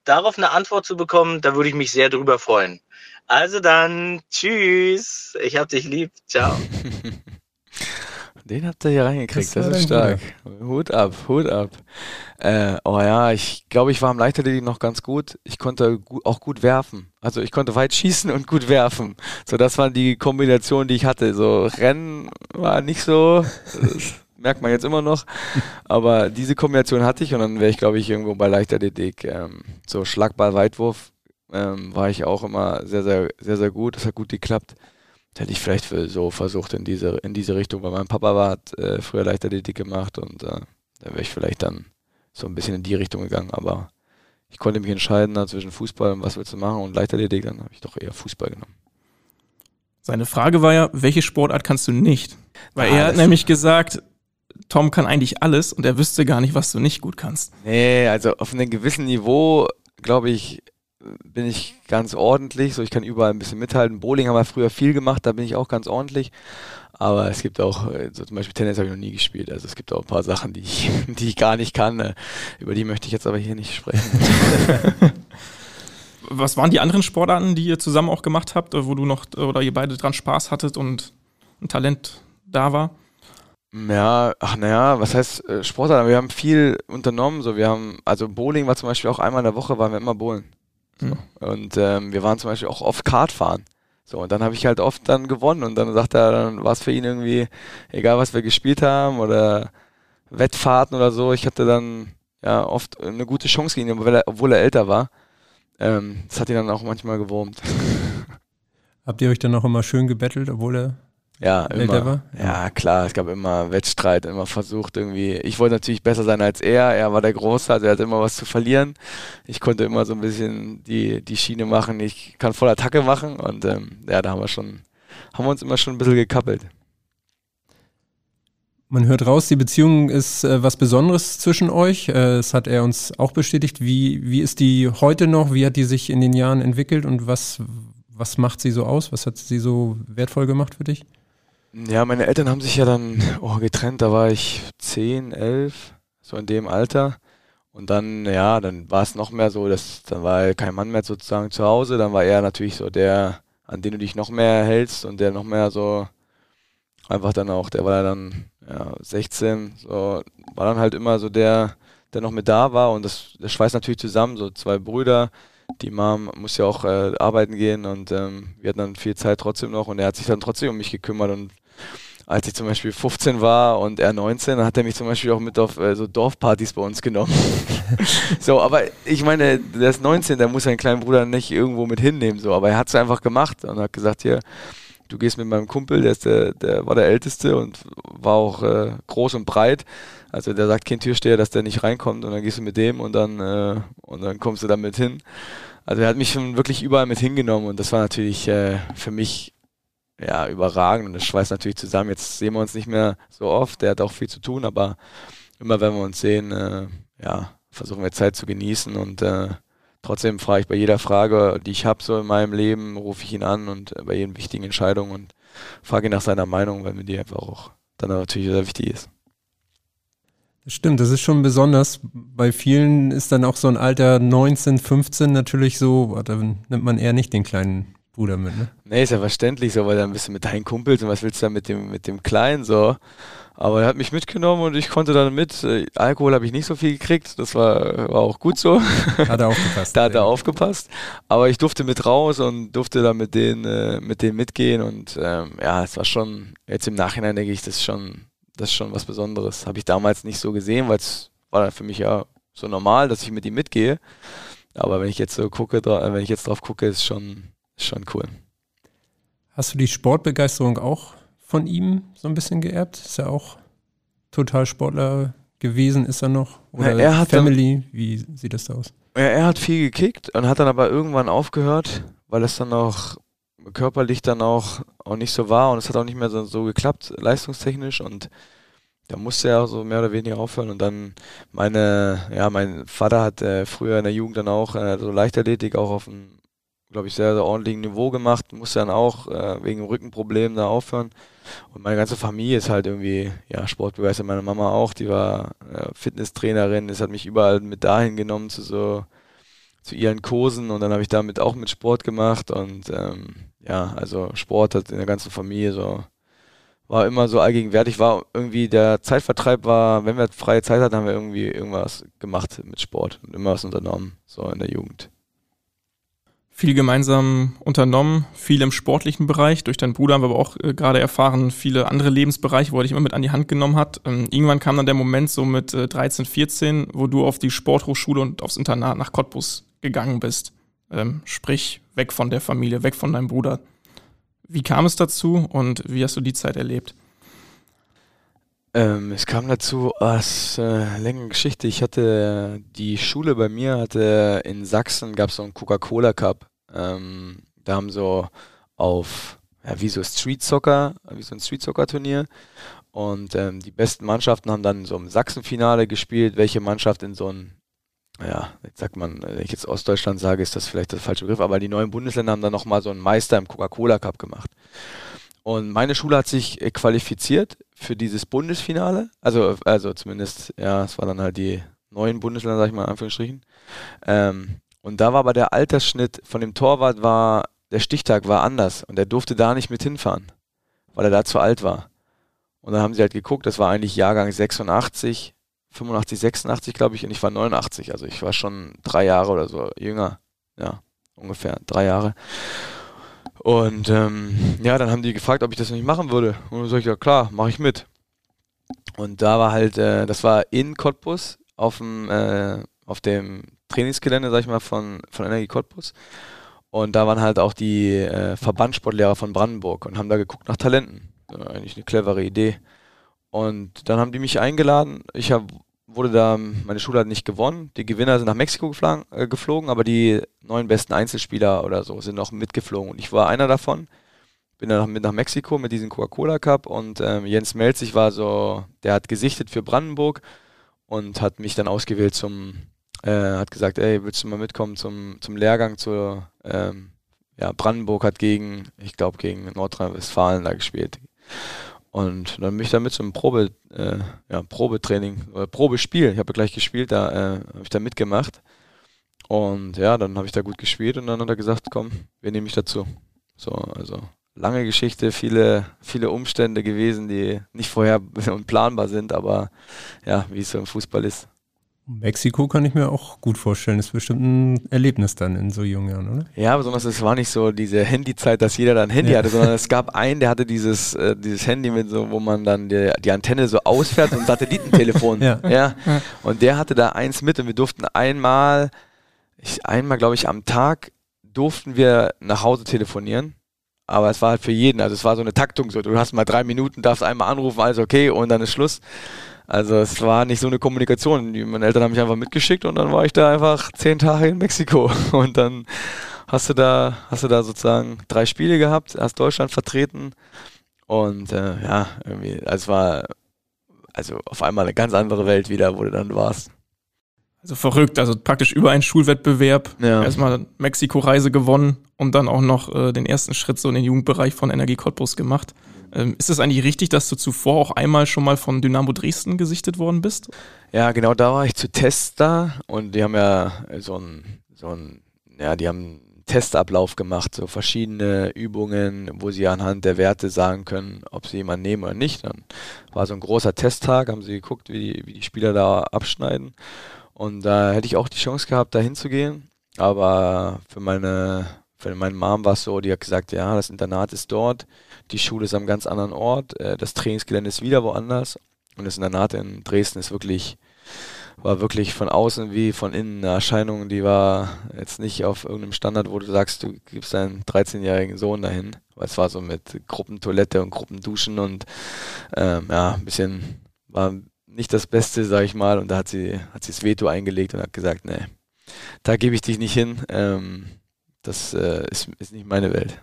[SPEAKER 6] darauf eine Antwort zu bekommen, da würde ich mich sehr drüber freuen. Also dann, tschüss. Ich hab dich lieb. Ciao.
[SPEAKER 3] Den habt ihr hier reingekriegt, das, das ist stark. Guter. Hut ab, Hut ab. Äh, oh ja, ich glaube, ich war im Leichtathletik noch ganz gut. Ich konnte gu auch gut werfen. Also ich konnte weit schießen und gut werfen. So, das waren die Kombinationen, die ich hatte. So, Rennen war nicht so, merkt man jetzt immer noch. Aber diese Kombination hatte ich und dann wäre ich, glaube ich, irgendwo bei Leichtathletik. Ähm, so Schlagball, Weitwurf ähm, war ich auch immer sehr, sehr, sehr, sehr gut. Das hat gut geklappt. Das hätte ich vielleicht für so versucht in diese, in diese Richtung, weil mein Papa war, hat äh, früher Leichtathletik gemacht und äh, da wäre ich vielleicht dann so ein bisschen in die Richtung gegangen. Aber ich konnte mich entscheiden na, zwischen Fußball und was willst du machen und Leichtathletik, dann habe ich doch eher Fußball genommen.
[SPEAKER 4] Seine Frage war ja, welche Sportart kannst du nicht? Weil ah, er hat nämlich gesagt, Tom kann eigentlich alles und er wüsste gar nicht, was du nicht gut kannst.
[SPEAKER 3] Nee, also auf einem gewissen Niveau, glaube ich, bin ich ganz ordentlich. So, ich kann überall ein bisschen mithalten. Bowling haben wir früher viel gemacht, da bin ich auch ganz ordentlich. Aber es gibt auch, so zum Beispiel Tennis habe ich noch nie gespielt. Also es gibt auch ein paar Sachen, die ich, die ich gar nicht kann. Über die möchte ich jetzt aber hier nicht sprechen.
[SPEAKER 4] Was waren die anderen Sportarten, die ihr zusammen auch gemacht habt, wo du noch oder ihr beide dran Spaß hattet und ein Talent da war?
[SPEAKER 3] Ja, ach naja, was heißt äh, Sportart? Wir haben viel unternommen. So, wir haben, also Bowling war zum Beispiel auch einmal in der Woche, waren wir immer bowlen. So.
[SPEAKER 4] Mhm.
[SPEAKER 3] Und ähm, wir waren zum Beispiel auch oft Kart fahren. So, und dann habe ich halt oft dann gewonnen und dann sagt er, dann war es für ihn irgendwie, egal was wir gespielt haben oder Wettfahrten oder so, ich hatte dann ja oft eine gute Chance gegen ihn, obwohl er, obwohl er älter war. Ähm, das hat ihn dann auch manchmal gewurmt.
[SPEAKER 2] Habt ihr euch dann auch immer schön gebettelt, obwohl er
[SPEAKER 3] Ja, immer. Ja, klar, es gab immer Wettstreit, immer versucht irgendwie. Ich wollte natürlich besser sein als er, er war der Große, also er hatte immer was zu verlieren. Ich konnte immer so ein bisschen die, die Schiene machen, ich kann voll Attacke machen und ähm, ja, da haben wir schon, haben wir uns immer schon ein bisschen gekappelt.
[SPEAKER 2] Man hört raus, die Beziehung ist äh, was Besonderes zwischen euch. Äh, das hat er uns auch bestätigt. Wie, wie ist die heute noch? Wie hat die sich in den Jahren entwickelt und was, was macht sie so aus? Was hat sie so wertvoll gemacht für dich?
[SPEAKER 3] Ja, meine Eltern haben sich ja dann oh, getrennt, da war ich 10, 11, so in dem Alter. Und dann, ja, dann war es noch mehr so, dass dann war kein Mann mehr sozusagen zu Hause, dann war er natürlich so der, an den du dich noch mehr hältst und der noch mehr so einfach dann auch, der war dann ja, 16, so war dann halt immer so der, der noch mit da war. Und das, das schweißt natürlich zusammen, so zwei Brüder, die Mom muss ja auch äh, arbeiten gehen. Und ähm, wir hatten dann viel Zeit trotzdem noch. Und er hat sich dann trotzdem um mich gekümmert. Und als ich zum Beispiel 15 war und er 19, dann hat er mich zum Beispiel auch mit auf äh, so Dorfpartys bei uns genommen. so, aber ich meine, der ist 19, der muss seinen kleinen Bruder nicht irgendwo mit hinnehmen, so, aber er hat es einfach gemacht und hat gesagt, hier, du gehst mit meinem Kumpel, der, ist der, der war der Älteste und war auch äh, groß und breit. Also der sagt kein Türsteher, dass der nicht reinkommt und dann gehst du mit dem und dann äh, und dann kommst du damit hin. Also er hat mich schon wirklich überall mit hingenommen und das war natürlich äh, für mich ja überragend und das schweißt natürlich zusammen. Jetzt sehen wir uns nicht mehr so oft, der hat auch viel zu tun, aber immer wenn wir uns sehen, äh, ja, versuchen wir Zeit zu genießen und äh, trotzdem frage ich bei jeder Frage, die ich habe so in meinem Leben, rufe ich ihn an und äh, bei jeden wichtigen Entscheidungen und frage ihn nach seiner Meinung, weil mir die einfach auch dann natürlich sehr wichtig ist.
[SPEAKER 2] Das stimmt, das ist schon besonders. Bei vielen ist dann auch so ein Alter 19, 15 natürlich so, da nimmt man eher nicht den kleinen Bruder mit, ne?
[SPEAKER 3] Nee, ist ja verständlich so, weil dann bist du mit deinen Kumpels und was willst du dann mit dem, mit dem Kleinen so? Aber er hat mich mitgenommen und ich konnte dann mit. Äh, Alkohol habe ich nicht so viel gekriegt, das war, war auch gut so.
[SPEAKER 2] Hat er aufgepasst.
[SPEAKER 3] da hat er aufgepasst. Aber ich durfte mit raus und durfte dann mit denen, äh, mit denen mitgehen und ähm, ja, es war schon, jetzt im Nachhinein denke ich, das ist schon, das ist schon was Besonderes. Habe ich damals nicht so gesehen, weil es war dann für mich ja so normal, dass ich mit ihm mitgehe. Aber wenn ich jetzt so gucke, wenn ich jetzt drauf gucke, ist schon, schon cool.
[SPEAKER 2] Hast du die Sportbegeisterung auch von ihm so ein bisschen geerbt? Ist er auch total Sportler gewesen? Ist er noch? Oder
[SPEAKER 3] Na, er hat dann-
[SPEAKER 2] Family? Wie sieht das da aus?
[SPEAKER 3] Ja, er hat viel gekickt und hat dann aber irgendwann aufgehört, weil es dann auch körperlich dann auch, auch nicht so war und es hat auch nicht mehr so, so geklappt, leistungstechnisch und da musste er auch so mehr oder weniger aufhören und dann meine, ja, mein Vater hat äh, früher in der Jugend dann auch äh, so Leichtathletik auch auf einem, glaube ich, sehr, sehr ordentlichen Niveau gemacht, musste dann auch äh, wegen Rückenproblemen da aufhören. Und meine ganze Familie ist halt irgendwie, ja, sportbegeistert, meine Mama auch, die war äh, Fitnesstrainerin, das hat mich überall mit dahin genommen zu so zu ihren Kursen. Und dann habe ich damit auch mit Sport gemacht. Und ähm, ja, also Sport hat in der ganzen Familie so war immer so allgegenwärtig, war irgendwie der Zeitvertreib war, wenn wir freie Zeit hatten, haben wir irgendwie irgendwas gemacht mit Sport. Und immer was unternommen, so in der Jugend.
[SPEAKER 4] Viel gemeinsam unternommen, viel im sportlichen Bereich. Durch deinen Bruder haben wir aber auch äh, gerade erfahren, viele andere Lebensbereiche, wo er dich immer mit an die Hand genommen hat. Ähm, irgendwann kam dann der Moment so mit äh, 13, 14, wo du auf die Sporthochschule und aufs Internat nach Cottbus gegangen bist. Ähm, sprich, weg von der Familie, weg von deinem Bruder. Wie kam es dazu und wie hast du die Zeit erlebt?
[SPEAKER 3] Ähm, es kam dazu, das ist äh, längere Geschichte. Ich hatte die Schule bei mir, hatte in Sachsen gab es so einen Coca-Cola Cup. Ähm, da haben so auf, ja, wie so Street Soccer, wie so ein Street Soccer Turnier. Und ähm, die besten Mannschaften haben dann so im Sachsenfinale gespielt, welche Mannschaft in so ein, ja, jetzt sagt man, wenn ich jetzt Ostdeutschland sage, ist das vielleicht der falsche Begriff, aber die neuen Bundesländer haben dann nochmal so einen Meister im Coca-Cola Cup gemacht. Und meine Schule hat sich äh, qualifiziert für dieses Bundesfinale. Also, also zumindest, ja, es waren dann halt die neuen Bundesländer, sag ich mal in Anführungsstrichen. Ähm, und da war aber der Altersschnitt von dem Torwart war, der Stichtag war anders und er durfte da nicht mit hinfahren, weil er da zu alt war. Und dann haben sie halt geguckt, das war eigentlich Jahrgang 86, 85, 86, glaube ich, und ich war 89. Also ich war schon drei Jahre oder so jünger. Ja, ungefähr drei Jahre. Und ähm, ja, dann haben die gefragt, ob ich das nicht machen würde. Und dann sag ich, ja klar, mache ich mit. Und da war halt, äh, das war in Cottbus auf dem, äh, auf dem Trainingsgelände, sag ich mal, von, von Energie Cottbus. Und da waren halt auch die äh, Verbandssportlehrer von Brandenburg und haben da geguckt nach Talenten. Ja, eigentlich eine clevere Idee. Und dann haben die mich eingeladen. Ich hab, wurde da, meine Schule hat nicht gewonnen. Die Gewinner sind nach Mexiko geflogen, äh, geflogen, aber die neun besten Einzelspieler oder so sind noch mitgeflogen. Und ich war einer davon. Bin dann mit nach Mexiko mit diesem Coca-Cola Cup und ähm, Jens Melzig war so, der hat gesichtet für Brandenburg und hat mich dann ausgewählt zum, äh, hat gesagt, ey, willst du mal mitkommen zum, zum Lehrgang zur, ähm, ja, Brandenburg hat gegen, ich glaube, gegen Nordrhein-Westfalen da gespielt. Und dann bin ich da mit zum Probe, äh, ja, Probetraining oder Probespiel. Ich habe gleich gespielt, da äh, habe ich da mitgemacht. Und ja, dann habe ich da gut gespielt und dann hat er gesagt, komm, wir nehmen mich dazu. So, also lange Geschichte, viele, viele Umstände gewesen, die nicht vorher und planbar sind, aber ja, wie es so im Fußball ist.
[SPEAKER 2] Mexiko kann ich mir auch gut vorstellen. Das ist bestimmt ein Erlebnis dann in so jungen Jahren, oder?
[SPEAKER 3] Ja, besonders es war nicht so diese Handyzeit, dass jeder dann ein Handy ja. hatte, sondern es gab einen, der hatte dieses, äh, dieses Handy mit so, wo man dann die, die Antenne so ausfährt und Satellitentelefon. ja. ja. Und der hatte da eins mit und wir durften einmal, ich, einmal glaube ich am Tag durften wir nach Hause telefonieren. Aber es war halt für jeden, also es war so eine Taktung so. Du hast mal drei Minuten, darfst einmal anrufen, alles okay und dann ist Schluss. Also es war nicht so eine Kommunikation. Meine Eltern haben mich einfach mitgeschickt und dann war ich da einfach zehn Tage in Mexiko. Und dann hast du da, hast du da sozusagen drei Spiele gehabt, hast Deutschland vertreten und äh, ja, irgendwie, also es war also auf einmal eine ganz andere Welt wieder, wo du dann warst.
[SPEAKER 4] Also verrückt, also praktisch über einen Schulwettbewerb ja. erstmal Mexiko-Reise gewonnen und dann auch noch äh, den ersten Schritt so in den Jugendbereich von Energie Cottbus gemacht. Ähm, ist es eigentlich richtig, dass du zuvor auch einmal schon mal von Dynamo Dresden gesichtet worden bist?
[SPEAKER 3] Ja, genau, da war ich zu Tests da und die haben ja so ein, so ja, die haben einen Testablauf gemacht, so verschiedene Übungen, wo sie anhand der Werte sagen können, ob sie jemanden nehmen oder nicht. Dann war so ein großer Testtag, haben sie geguckt, wie die, wie die Spieler da abschneiden. Und da hätte ich auch die Chance gehabt, da hinzugehen. Aber für meine, für meine Mom war es so, die hat gesagt, ja, das Internat ist dort, die Schule ist am ganz anderen Ort, äh, das Trainingsgelände ist wieder woanders. Und das Internat in Dresden ist wirklich, war wirklich von außen wie von innen eine Erscheinung, die war jetzt nicht auf irgendeinem Standard, wo du sagst, du gibst deinen 13-jährigen Sohn dahin. Weil es war so mit Gruppentoilette und Gruppenduschen und ähm, ja, ein bisschen war nicht das Beste, sag ich mal. Und da hat sie, hat sie das Veto eingelegt und hat gesagt, nee, da gebe ich dich nicht hin. Ähm, das äh, ist, ist nicht meine Welt.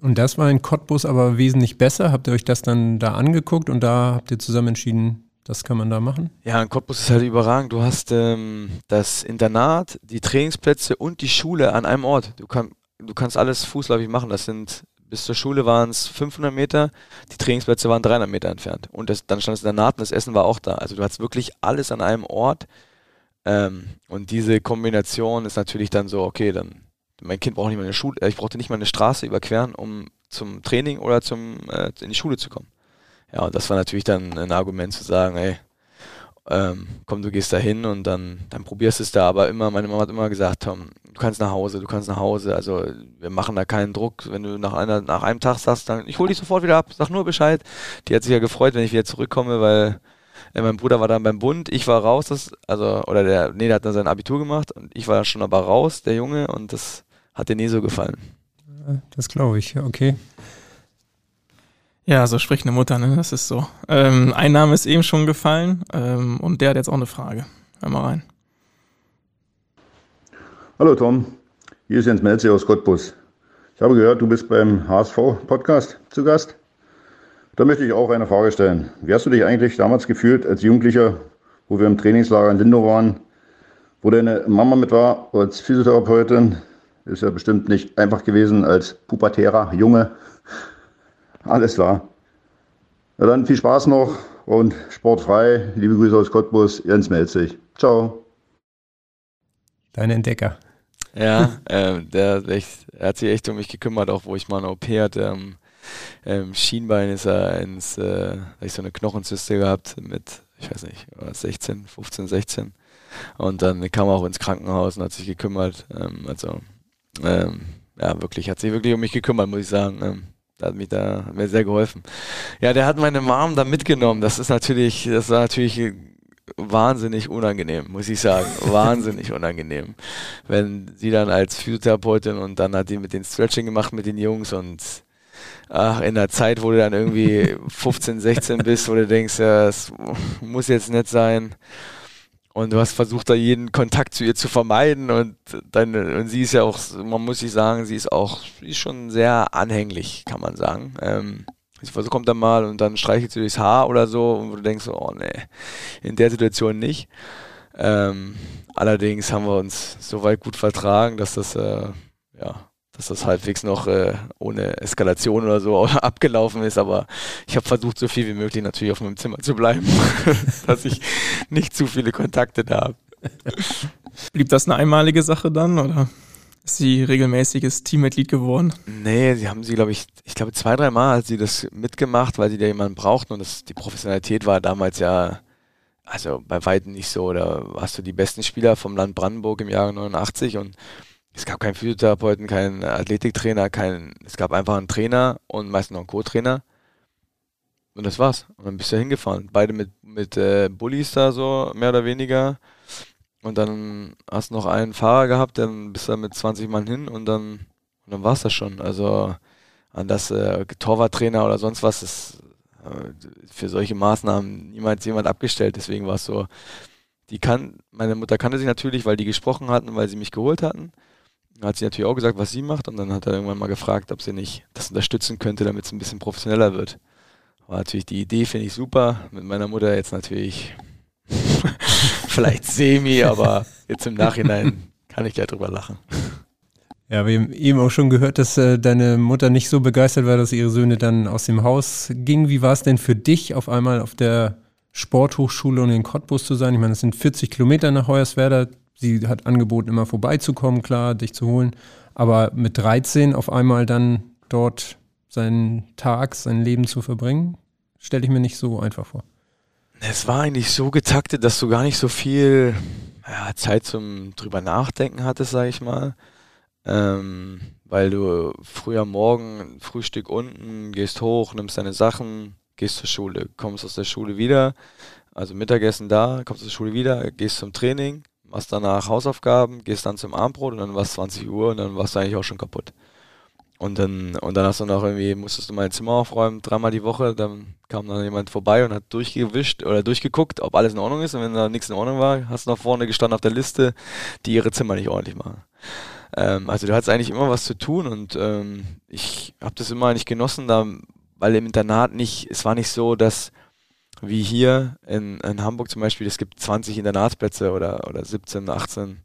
[SPEAKER 2] Und das war in Cottbus aber wesentlich besser. Habt ihr euch das dann da angeguckt und da habt ihr zusammen entschieden, das kann man da machen?
[SPEAKER 3] Ja, in Cottbus ist halt überragend. Du hast ähm, das Internat, die Trainingsplätze und die Schule an einem Ort. Du, kann, du kannst alles fußläufig machen. Das sind bis zur Schule waren es 500 Meter, die Trainingsplätze waren 300 Meter entfernt. Und das, dann stand es in der Naht und das Essen war auch da. Also du hast wirklich alles an einem Ort. Ähm, und diese Kombination ist natürlich dann so, okay, dann mein Kind braucht nicht mal eine Schule, äh, ich brauchte nicht mal eine Straße überqueren, um zum Training oder zum äh, in die Schule zu kommen. Ja, und das war natürlich dann ein Argument zu sagen, ey, ähm, komm, du gehst da hin und dann, dann probierst es da. Aber immer, meine Mama hat immer gesagt, Tom, du kannst nach Hause, du kannst nach Hause. Also wir machen da keinen Druck. Wenn du nach, einer, nach einem Tag sagst, dann ich hole dich sofort wieder ab, sag nur Bescheid. Die hat sich ja gefreut, wenn ich wieder zurückkomme, weil äh, mein Bruder war dann beim Bund, ich war raus, das, also, oder der, nee, der hat dann sein Abitur gemacht und ich war schon aber raus, der Junge, und das hat dir nie so gefallen.
[SPEAKER 2] Das glaube ich, okay.
[SPEAKER 4] Ja, so spricht eine Mutter, ne? Das ist so. Ähm, ein Name ist eben schon gefallen ähm, und der hat jetzt auch eine Frage. Hör mal rein.
[SPEAKER 7] Hallo Tom, hier ist Jens Melze aus Cottbus. Ich habe gehört, du bist beim HSV-Podcast zu Gast. Da möchte ich auch eine Frage stellen. Wie hast du dich eigentlich damals gefühlt als Jugendlicher, wo wir im Trainingslager in Lindow waren, wo deine Mama mit war als Physiotherapeutin? Ist ja bestimmt nicht einfach gewesen als pubertärer Junge alles klar. Na dann viel Spaß noch und sportfrei. Liebe Grüße aus Cottbus, Jens Melzig. Ciao.
[SPEAKER 2] Dein Entdecker.
[SPEAKER 3] Ja, äh, der, der, er hat sich echt um mich gekümmert, auch wo ich mal eine OP hatte. Ähm, ähm, Schienbein ist er ins, äh, ich so eine Knochenzyste gehabt mit, ich weiß nicht, 16, 15, 16. Und dann kam er auch ins Krankenhaus und hat sich gekümmert. Ähm, also, ähm, ja, wirklich, hat sich wirklich um mich gekümmert, muss ich sagen. Ähm, da hat mich da hat mir sehr geholfen. Ja, der hat meine Mom da mitgenommen. Das ist natürlich, das war natürlich wahnsinnig unangenehm, muss ich sagen. wahnsinnig unangenehm. Wenn sie dann als Physiotherapeutin und dann hat die mit den Stretching gemacht mit den Jungs und ach, in der Zeit, wo du dann irgendwie 15, 16 bist, wo du denkst, ja, es muss jetzt nicht sein. Und du hast versucht, da jeden Kontakt zu ihr zu vermeiden. Und, dann, und sie ist ja auch, man muss sich sagen, sie ist auch, sie ist schon sehr anhänglich, kann man sagen. Ähm, sie versucht, kommt dann mal und dann streichelt sie durchs Haar oder so und du denkst, oh nee, in der Situation nicht. Ähm, allerdings haben wir uns so weit gut vertragen, dass das, äh, ja, dass das halbwegs noch äh, ohne Eskalation oder so abgelaufen ist. Aber ich habe versucht, so viel wie möglich natürlich auf meinem Zimmer zu bleiben, dass ich nicht zu viele Kontakte da habe.
[SPEAKER 4] Blieb das eine einmalige Sache dann oder ist sie regelmäßiges Teammitglied geworden?
[SPEAKER 3] Nee, sie haben sie, glaube ich, ich glaube zwei, dreimal hat sie das mitgemacht, weil sie da jemanden brauchten und das, die Professionalität war damals ja also bei weitem nicht so. Da hast du die besten Spieler vom Land Brandenburg im Jahre 89 und es gab keinen Physiotherapeuten, keinen Athletiktrainer, keinen, es gab einfach einen Trainer und meistens noch einen Co-Trainer. Und das war's. Und dann bist du hingefahren. Beide mit, mit äh, Bullies da so, mehr oder weniger. Und dann hast du noch einen Fahrer gehabt, dann bist du mit 20 Mann hin und dann, und dann war's das schon. Also an das äh, Torwarttrainer oder sonst was ist äh, für solche Maßnahmen niemals jemand abgestellt. Deswegen war es so, die kann, meine Mutter kannte sich natürlich, weil die gesprochen hatten, weil sie mich geholt hatten hat sie natürlich auch gesagt, was sie macht und dann hat er irgendwann mal gefragt, ob sie nicht das unterstützen könnte, damit es ein bisschen professioneller wird. War natürlich die Idee, finde ich super. Mit meiner Mutter jetzt natürlich vielleicht semi, aber jetzt im Nachhinein kann ich ja drüber lachen.
[SPEAKER 2] Ja, wir haben eben auch schon gehört, dass äh, deine Mutter nicht so begeistert war, dass ihre Söhne dann aus dem Haus gingen. Wie war es denn für dich, auf einmal auf der Sporthochschule und in Cottbus zu sein? Ich meine, das sind 40 Kilometer nach Hoyerswerda, sie hat angeboten, immer vorbeizukommen, klar, dich zu holen. Aber mit 13 auf einmal dann dort seinen Tag, sein Leben zu verbringen, stelle ich mir nicht so einfach vor.
[SPEAKER 3] Es war eigentlich so getaktet, dass du gar nicht so viel ja, Zeit zum drüber nachdenken hattest, sage ich mal. Ähm, weil du früher Morgen Frühstück unten, gehst hoch, nimmst deine Sachen, gehst zur Schule, kommst aus der Schule wieder, also Mittagessen da, kommst aus der Schule wieder, gehst zum Training, machst danach Hausaufgaben, gehst dann zum Abendbrot und dann war es 20 Uhr und dann warst du eigentlich auch schon kaputt. Und dann, und dann hast du noch irgendwie, musstest du mein Zimmer aufräumen, dreimal die Woche, dann kam dann jemand vorbei und hat durchgewischt oder durchgeguckt, ob alles in Ordnung ist. Und wenn da nichts in Ordnung war, hast du nach vorne gestanden auf der Liste, die ihre Zimmer nicht ordentlich machen. Ähm, also du hattest eigentlich immer was zu tun und ähm, ich habe das immer eigentlich genossen, da, weil im Internat nicht, es war nicht so, dass wie hier in, in Hamburg zum Beispiel, es gibt 20 Internatsplätze oder, oder 17, 18,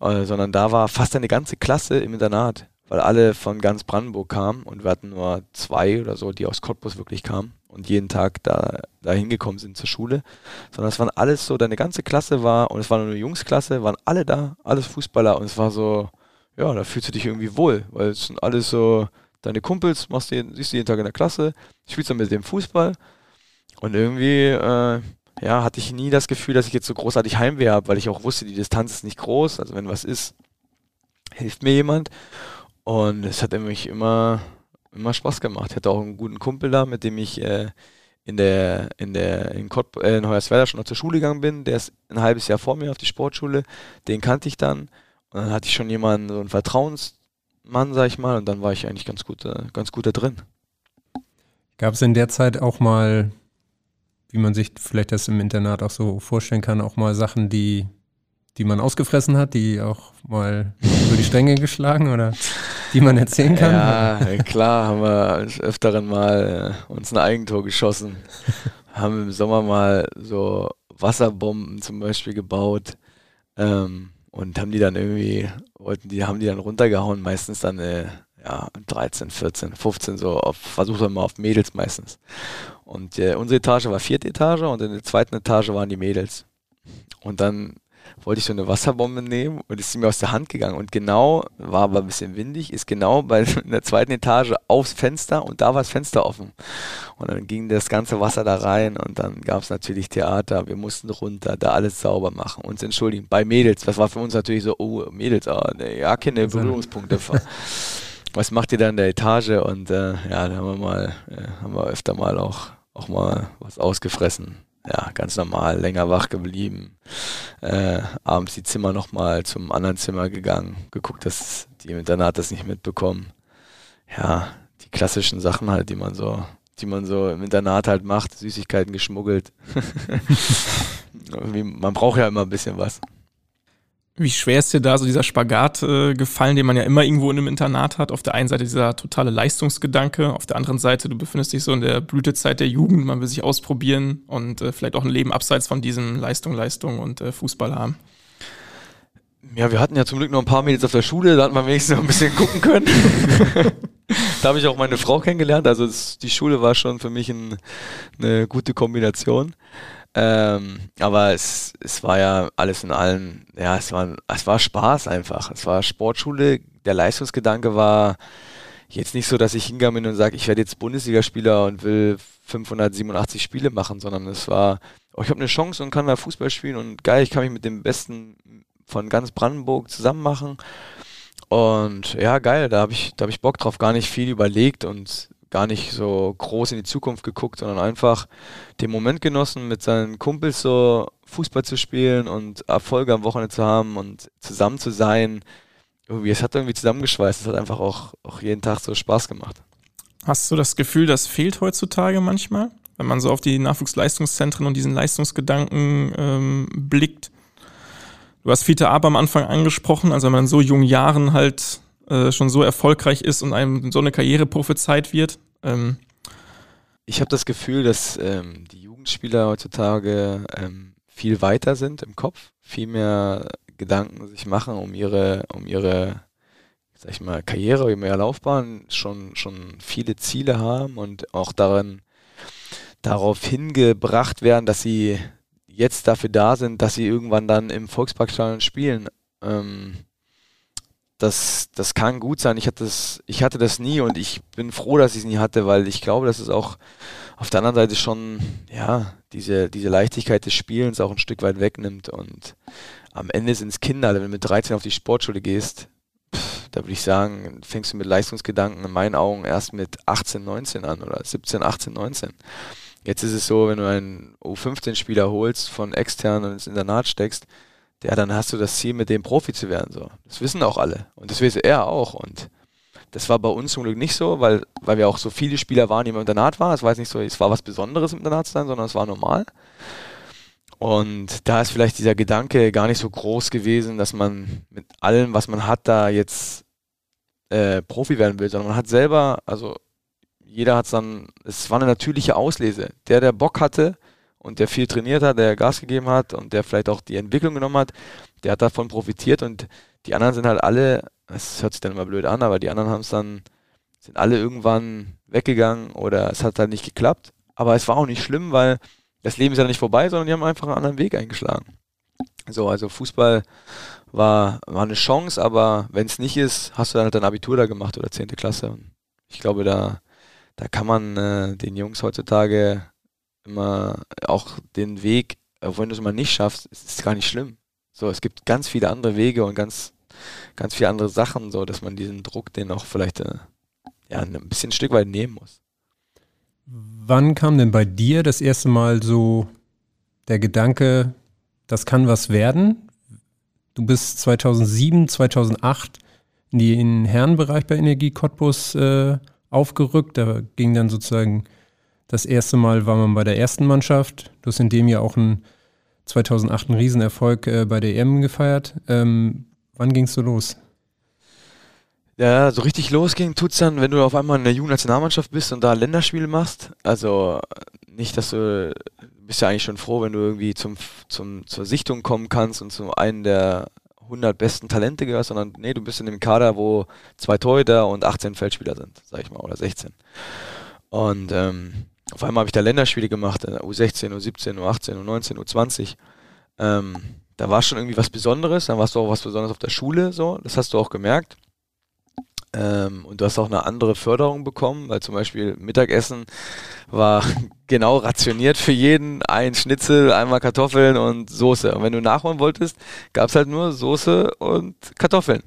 [SPEAKER 3] äh, sondern da war fast eine ganze Klasse im Internat, weil alle von ganz Brandenburg kamen und wir hatten nur zwei oder so, die aus Cottbus wirklich kamen und jeden Tag da, da hingekommen sind zur Schule, sondern es waren alles so, deine ganze Klasse war, und es war nur eine Jungsklasse, waren alle da, alles Fußballer und es war so, ja, da fühlst du dich irgendwie wohl, weil es sind alles so deine Kumpels, machst du, siehst du jeden Tag in der Klasse, spielst dann mit dem Fußball und irgendwie, äh, ja, hatte ich nie das Gefühl, dass ich jetzt so großartig Heimweh habe, weil ich auch wusste, die Distanz ist nicht groß. Also wenn was ist, hilft mir jemand. Und es hat nämlich immer, immer Spaß gemacht. Ich hatte auch einen guten Kumpel da, mit dem ich äh, in der, in der, in, Kott, äh, in Hoyerswerda schon noch zur Schule gegangen bin. Der ist ein halbes Jahr vor mir auf die Sportschule. Den kannte ich dann. Und dann hatte ich schon jemanden, so einen Vertrauensmann, sag ich mal. Und dann war ich eigentlich ganz gut, äh, ganz gut da drin.
[SPEAKER 2] Gab es in der Zeit auch mal wie man sich vielleicht das im Internat auch so vorstellen kann, auch mal Sachen, die, die man ausgefressen hat, die auch mal über die Stränge geschlagen oder die man erzählen kann?
[SPEAKER 3] Ja, klar, haben wir öfteren mal äh, uns ein Eigentor geschossen. haben im Sommer mal so Wasserbomben zum Beispiel gebaut ähm, und haben die dann irgendwie, wollten die, haben die dann runtergehauen, meistens dann äh, ja, 13, 14, 15, so auf, versucht mal auf Mädels meistens. Und äh, unsere Etage war vierte Etage und in der zweiten Etage waren die Mädels. Und dann wollte ich so eine Wasserbombe nehmen und ist sie mir aus der Hand gegangen. Und genau, war aber ein bisschen windig, ist genau bei in der zweiten Etage aufs Fenster und da war das Fenster offen. Und dann ging das ganze Wasser da rein und dann gab es natürlich Theater, wir mussten runter, da alles sauber machen, uns entschuldigen. Bei Mädels, das war für uns natürlich so, oh, Mädels, ne, ja, keine Berührungspunkte. Was macht ihr da in der Etage? Und äh, ja, da haben wir mal, äh, haben wir öfter mal auch, auch mal was ausgefressen ja, ganz normal, länger wach geblieben. Äh, abends die Zimmer nochmal zum anderen Zimmer gegangen, geguckt, dass die im Internat das nicht mitbekommen. Ja, die klassischen Sachen halt, die man so, die man so im Internat halt macht, Süßigkeiten geschmuggelt. man braucht ja immer ein bisschen was.
[SPEAKER 4] Wie schwer ist dir da so dieser Spagat äh, gefallen, den man ja immer irgendwo in einem Internat hat? Auf der einen Seite dieser totale Leistungsgedanke, auf der anderen Seite, du befindest dich so in der Blütezeit der Jugend, man will sich ausprobieren und äh, vielleicht auch ein Leben abseits von diesem Leistung, Leistung und äh, Fußball haben.
[SPEAKER 3] Ja, wir hatten ja zum Glück noch ein paar Mädels auf der Schule, da hat man wenigstens noch ein bisschen gucken können. da habe ich auch meine Frau kennengelernt, also das, die Schule war schon für mich ein, eine gute Kombination. Ähm, aber es, es war ja alles in allem, ja, es war, es war Spaß einfach. Es war Sportschule. Der Leistungsgedanke war jetzt nicht so, dass ich hingegangen bin und sage, ich werde jetzt Bundesligaspieler und will 587 Spiele machen, sondern es war, oh, ich habe eine Chance und kann da Fußball spielen und geil, ich kann mich mit dem Besten von ganz Brandenburg zusammen machen. Und ja, geil, da habe ich, da hab ich Bock drauf, gar nicht viel überlegt und gar nicht so groß in die Zukunft geguckt, sondern einfach den Moment genossen, mit seinen Kumpels so Fußball zu spielen und Erfolge am Wochenende zu haben und zusammen zu sein. Irgendwie, es hat irgendwie zusammengeschweißt. Es hat einfach auch, auch jeden Tag so Spaß gemacht.
[SPEAKER 4] Hast du das Gefühl, das fehlt heutzutage manchmal? Wenn man so auf die Nachwuchsleistungszentren und diesen Leistungsgedanken ähm, blickt. Du hast Fiete Ab am Anfang angesprochen, also wenn man in so jungen Jahren halt äh, schon so erfolgreich ist und einem so eine Karriere prophezeit wird. Ähm.
[SPEAKER 3] Ich habe das Gefühl, dass ähm, die Jugendspieler heutzutage ähm, viel weiter sind im Kopf, viel mehr Gedanken sich machen um ihre, um ihre, sag ich mal, Karriere, um ihre Laufbahn, schon, schon viele Ziele haben und auch darin, darauf hingebracht werden, dass sie jetzt dafür da sind, dass sie irgendwann dann im Volksparkstadion spielen. Ähm, das, das kann gut sein. Ich hatte, das, ich hatte das nie und ich bin froh, dass ich es nie hatte, weil ich glaube, dass es auch auf der anderen Seite schon, ja, diese, diese Leichtigkeit des Spielens auch ein Stück weit wegnimmt. Und am Ende sind es Kinder. Wenn du mit 13 auf die Sportschule gehst, pff, da würde ich sagen, fängst du mit Leistungsgedanken in meinen Augen erst mit 18, 19 an oder 17, 18, 19. Jetzt ist es so, wenn du einen U15-Spieler holst, von extern und ins Internat steckst, ja, dann hast du das Ziel, mit dem Profi zu werden. So. Das wissen auch alle. Und das weiß er auch. Und das war bei uns zum Glück nicht so, weil, weil wir auch so viele Spieler waren, die im Internat waren. Es war nicht so, es war was Besonderes im Internat zu sein, sondern es war normal. Und da ist vielleicht dieser Gedanke gar nicht so groß gewesen, dass man mit allem, was man hat, da jetzt äh, Profi werden will, sondern man hat selber, also jeder hat es dann, es war eine natürliche Auslese. Der, der Bock hatte, und der viel trainiert hat, der Gas gegeben hat und der vielleicht auch die Entwicklung genommen hat, der hat davon profitiert und die anderen sind halt alle, es hört sich dann immer blöd an, aber die anderen haben es dann, sind alle irgendwann weggegangen oder es hat halt nicht geklappt. Aber es war auch nicht schlimm, weil das Leben ist ja nicht vorbei, sondern die haben einfach einen anderen Weg eingeschlagen. So, also Fußball war, war eine Chance, aber wenn es nicht ist, hast du dann halt dein Abitur da gemacht oder 10. Klasse. Und ich glaube, da, da kann man äh, den Jungs heutzutage immer auch den Weg, wenn du es mal nicht schaffst, ist es gar nicht schlimm. So, es gibt ganz viele andere Wege und ganz, ganz viele andere Sachen, so dass man diesen Druck, den auch vielleicht äh, ja, ein bisschen ein Stück weit nehmen muss.
[SPEAKER 2] Wann kam denn bei dir das erste Mal so der Gedanke, das kann was werden? Du bist 2007, 2008 in den Herrenbereich bei Energie Cottbus äh, aufgerückt. Da ging dann sozusagen das erste Mal war man bei der ersten Mannschaft. Du hast in dem Jahr auch ein 2008 einen Riesenerfolg äh, bei der EM gefeiert. Ähm, wann ging es so los?
[SPEAKER 3] Ja, so richtig losging tut es dann, wenn du auf einmal in der Jugendnationalmannschaft bist und da Länderspiele machst. Also nicht, dass du, du bist ja eigentlich schon froh, wenn du irgendwie zum, zum, zur Sichtung kommen kannst und zu einem der 100 besten Talente gehörst, sondern nee, du bist in dem Kader, wo zwei Torhüter und 18 Feldspieler sind, sag ich mal, oder 16. Und ähm, auf einmal habe ich da Länderspiele gemacht, U16, U17, U18, U19, U20. Ähm, da war schon irgendwie was Besonderes, dann warst du auch was Besonderes auf der Schule, so, das hast du auch gemerkt. Ähm, und du hast auch eine andere Förderung bekommen, weil zum Beispiel Mittagessen war genau rationiert für jeden. Ein Schnitzel, einmal Kartoffeln und Soße. Und wenn du nachholen wolltest, gab es halt nur Soße und Kartoffeln.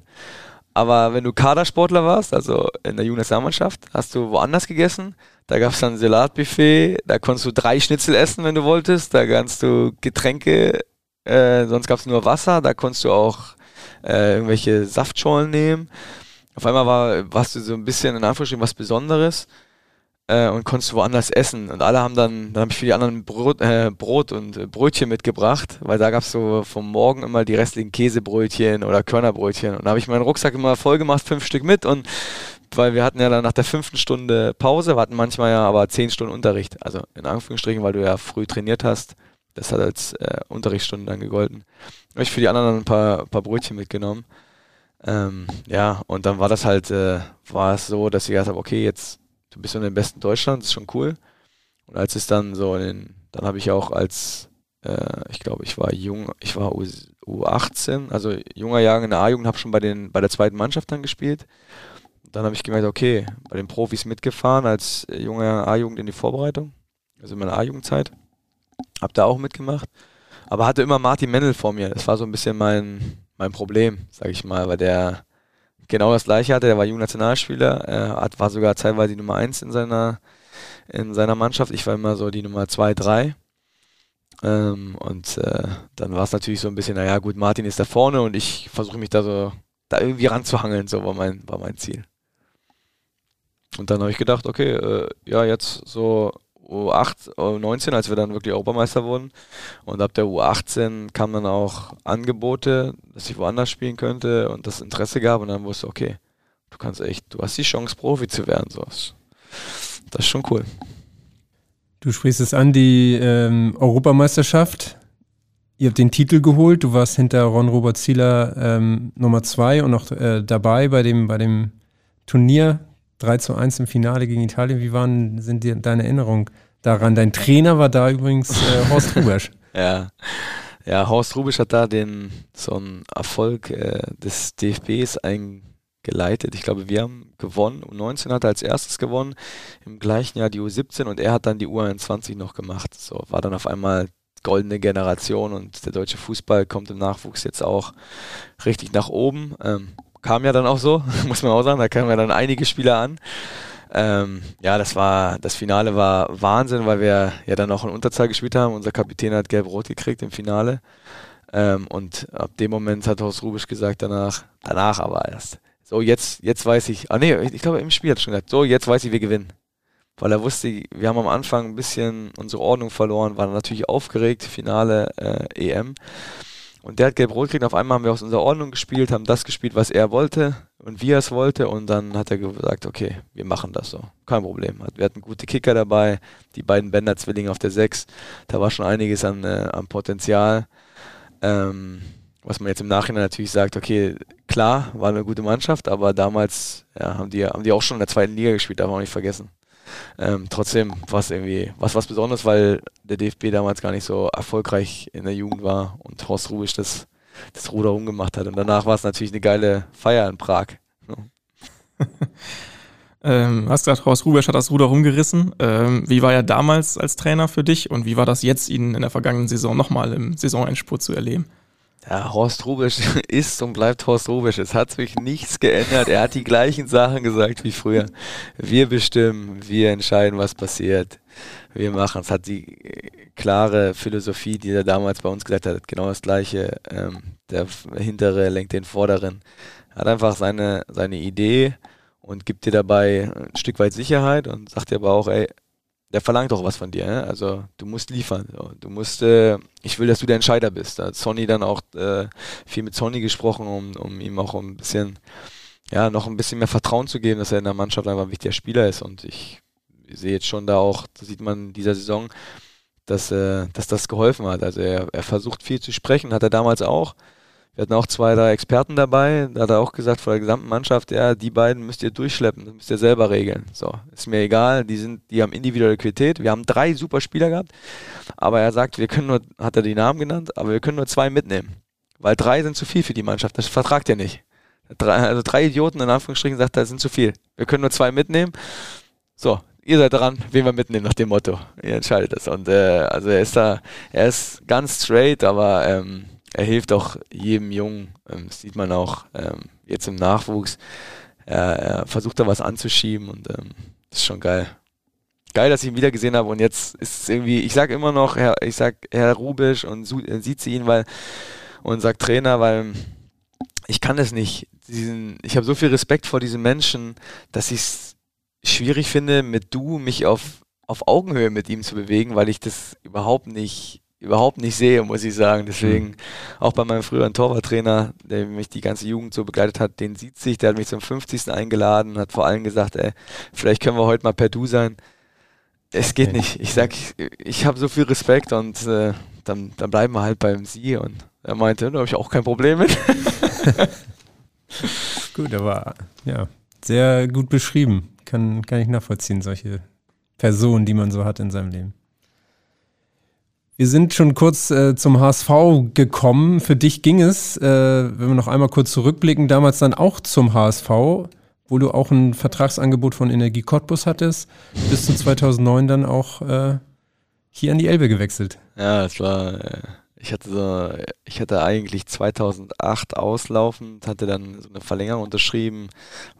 [SPEAKER 3] Aber wenn du Kadersportler warst, also in der Jugendnationalmannschaft, hast du woanders gegessen. Da gab es dann ein Salatbuffet, da konntest du drei Schnitzel essen, wenn du wolltest. Da kannst du Getränke, äh, sonst gab es nur Wasser, da konntest du auch äh, irgendwelche Saftschollen nehmen. Auf einmal war, warst du so ein bisschen in Anführungsstrichen was Besonderes äh, und konntest woanders essen. Und alle haben dann, dann habe ich für die anderen Brot, äh, Brot und äh, Brötchen mitgebracht, weil da gab es so vom Morgen immer die restlichen Käsebrötchen oder Körnerbrötchen. Und da habe ich meinen Rucksack immer voll gemacht, fünf Stück mit und weil wir hatten ja dann nach der fünften Stunde Pause, wir hatten manchmal ja aber zehn Stunden Unterricht. Also in Anführungsstrichen, weil du ja früh trainiert hast. Das hat als äh, Unterrichtsstunde dann gegolten. Habe ich für die anderen ein paar, paar Brötchen mitgenommen. Ähm, ja, und dann war das halt, äh, war es so, dass ich gesagt habe, okay, jetzt, du bist in den besten Deutschland, ist schon cool. Und als es dann so in dann habe ich auch als, äh, ich glaube, ich war jung, ich war U, U18, also junger Jahrgang in der A-Jugend, habe schon bei den, bei der zweiten Mannschaft dann gespielt. Dann habe ich gemerkt, okay, bei den Profis mitgefahren als junger A-Jugend in die Vorbereitung, also in meiner A-Jugendzeit. Hab da auch mitgemacht, aber hatte immer Martin Mendel vor mir. Das war so ein bisschen mein, mein Problem, sage ich mal, weil der genau das gleiche hatte. Der war Jugendnationalspieler, er hat, war sogar teilweise die Nummer 1 in seiner, in seiner Mannschaft. Ich war immer so die Nummer 2, 3. Ähm, und äh, dann war es natürlich so ein bisschen, naja, gut, Martin ist da vorne und ich versuche mich da so da irgendwie ranzuhangeln, so war mein, war mein Ziel. Und dann habe ich gedacht, okay, äh, ja, jetzt so U8, U19, als wir dann wirklich Europameister wurden. Und ab der U18 kamen dann auch Angebote, dass ich woanders spielen könnte und das Interesse gab. Und dann wusste ich, okay, du kannst echt, du hast die Chance, Profi zu werden. So. Das ist schon cool.
[SPEAKER 2] Du sprichst es an, die ähm, Europameisterschaft. Ihr habt den Titel geholt. Du warst hinter Ron-Robert Zieler ähm, Nummer zwei und noch äh, dabei bei dem, bei dem Turnier 3 zu 1 im Finale gegen Italien. Wie waren, sind die, deine Erinnerungen daran? Dein Trainer war da übrigens äh, Horst Rubesch.
[SPEAKER 3] ja. Ja, Horst Rubisch hat da den so einen Erfolg äh, des DFBs eingeleitet. Ich glaube, wir haben gewonnen. U19 hat er als erstes gewonnen, im gleichen Jahr die U17 und er hat dann die U21 noch gemacht. So war dann auf einmal goldene Generation und der deutsche Fußball kommt im Nachwuchs jetzt auch richtig nach oben. Ähm, kam ja dann auch so, muss man auch sagen, da kamen ja dann einige Spieler an. Ähm, ja, das war, das Finale war Wahnsinn, weil wir ja dann auch in Unterzahl gespielt haben. Unser Kapitän hat gelb-rot gekriegt im Finale. Ähm, und ab dem Moment hat Horst Rubisch gesagt danach, danach aber erst. So, jetzt, jetzt weiß ich, ah nee, ich glaube im Spiel hat er schon gesagt, so, jetzt weiß ich, wir gewinnen. Weil er wusste, wir haben am Anfang ein bisschen unsere Ordnung verloren, waren natürlich aufgeregt, Finale äh, EM. Und der hat gelb-rot gekriegt. Auf einmal haben wir aus unserer Ordnung gespielt, haben das gespielt, was er wollte und wie er es wollte. Und dann hat er gesagt, okay, wir machen das so. Kein Problem. Wir hatten gute Kicker dabei, die beiden Bender-Zwillinge auf der 6. Da war schon einiges an, äh, an Potenzial. Ähm, was man jetzt im Nachhinein natürlich sagt, okay, klar, war eine gute Mannschaft, aber damals ja, haben, die, haben die auch schon in der zweiten Liga gespielt, darf man auch nicht vergessen. Ähm, trotzdem war es irgendwie was, was Besonderes, weil der DFB damals gar nicht so erfolgreich in der Jugend war und Horst Rubisch das, das Ruder umgemacht hat. Und danach war es natürlich eine geile Feier in Prag. Ja.
[SPEAKER 4] ähm, hast gesagt, Horst Rubisch hat das Ruder rumgerissen. Ähm, wie war er damals als Trainer für dich und wie war das jetzt, ihn in der vergangenen Saison nochmal im Saisonendspurt zu erleben?
[SPEAKER 3] Ja, Horst Rubisch ist und bleibt Horst Rubisch. Es hat sich nichts geändert. Er hat die gleichen Sachen gesagt wie früher. Wir bestimmen, wir entscheiden, was passiert. Wir machen es. Hat die äh, klare Philosophie, die er damals bei uns gesagt hat, genau das gleiche. Ähm, der hintere lenkt den vorderen. Hat einfach seine, seine Idee und gibt dir dabei ein Stück weit Sicherheit und sagt dir aber auch, ey, der verlangt auch was von dir. Ne? Also du musst liefern. Du musst, äh, ich will, dass du der Entscheider bist. Da hat Sonny dann auch äh, viel mit Sonny gesprochen, um, um ihm auch ein bisschen, ja, noch ein bisschen mehr Vertrauen zu geben, dass er in der Mannschaft einfach ein wichtiger Spieler ist. Und ich sehe jetzt schon da auch, das sieht man in dieser Saison, dass, äh, dass das geholfen hat. Also er, er versucht viel zu sprechen, hat er damals auch. Wir hatten auch zwei, drei Experten dabei. Da hat er auch gesagt vor der gesamten Mannschaft, ja, die beiden müsst ihr durchschleppen, das müsst ihr selber regeln. So, ist mir egal, die sind, die haben individuelle Qualität. Wir haben drei super Spieler gehabt, aber er sagt, wir können nur, hat er die Namen genannt, aber wir können nur zwei mitnehmen. Weil drei sind zu viel für die Mannschaft, das vertragt ihr nicht. Drei, also drei Idioten in Anführungsstrichen sagt, das sind zu viel. Wir können nur zwei mitnehmen. So, ihr seid dran, wen wir mitnehmen nach dem Motto. Ihr entscheidet das. Und äh, also er ist da, er ist ganz straight, aber ähm, er hilft auch jedem Jungen. Ähm, das sieht man auch ähm, jetzt im Nachwuchs. Er, er, versucht da was anzuschieben und ähm, das ist schon geil. Geil, dass ich ihn wieder gesehen habe und jetzt ist es irgendwie, ich sag immer noch, Herr, ich sag Herr Rubisch und äh, sieht sie ihn, weil und sagt Trainer, weil ich kann es nicht. Diesen, ich habe so viel Respekt vor diesen Menschen, dass ich es schwierig finde, mit du mich auf, auf Augenhöhe mit ihm zu bewegen, weil ich das überhaupt nicht überhaupt nicht sehe, muss ich sagen. Deswegen mhm. auch bei meinem früheren Torwarttrainer, der mich die ganze Jugend so begleitet hat, den sieht sich, der hat mich zum 50. eingeladen und hat vor allem gesagt, ey, vielleicht können wir heute mal per Du sein. Es geht okay. nicht. Ich sag, ich, ich habe so viel Respekt und äh, dann, dann bleiben wir halt beim Sie und er meinte, da habe ich auch kein Problem mit.
[SPEAKER 2] gut, aber ja, sehr gut beschrieben. Kann, kann ich nachvollziehen, solche Personen, die man so hat in seinem Leben. Wir sind schon kurz äh, zum HSV gekommen. Für dich ging es, äh, wenn wir noch einmal kurz zurückblicken, damals dann auch zum HSV, wo du auch ein Vertragsangebot von Energie Cottbus hattest, bis zu 2009 dann auch äh, hier an die Elbe gewechselt.
[SPEAKER 3] Ja, das war, äh, ich hatte so, ich hatte eigentlich 2008 auslaufend, hatte dann so eine Verlängerung unterschrieben,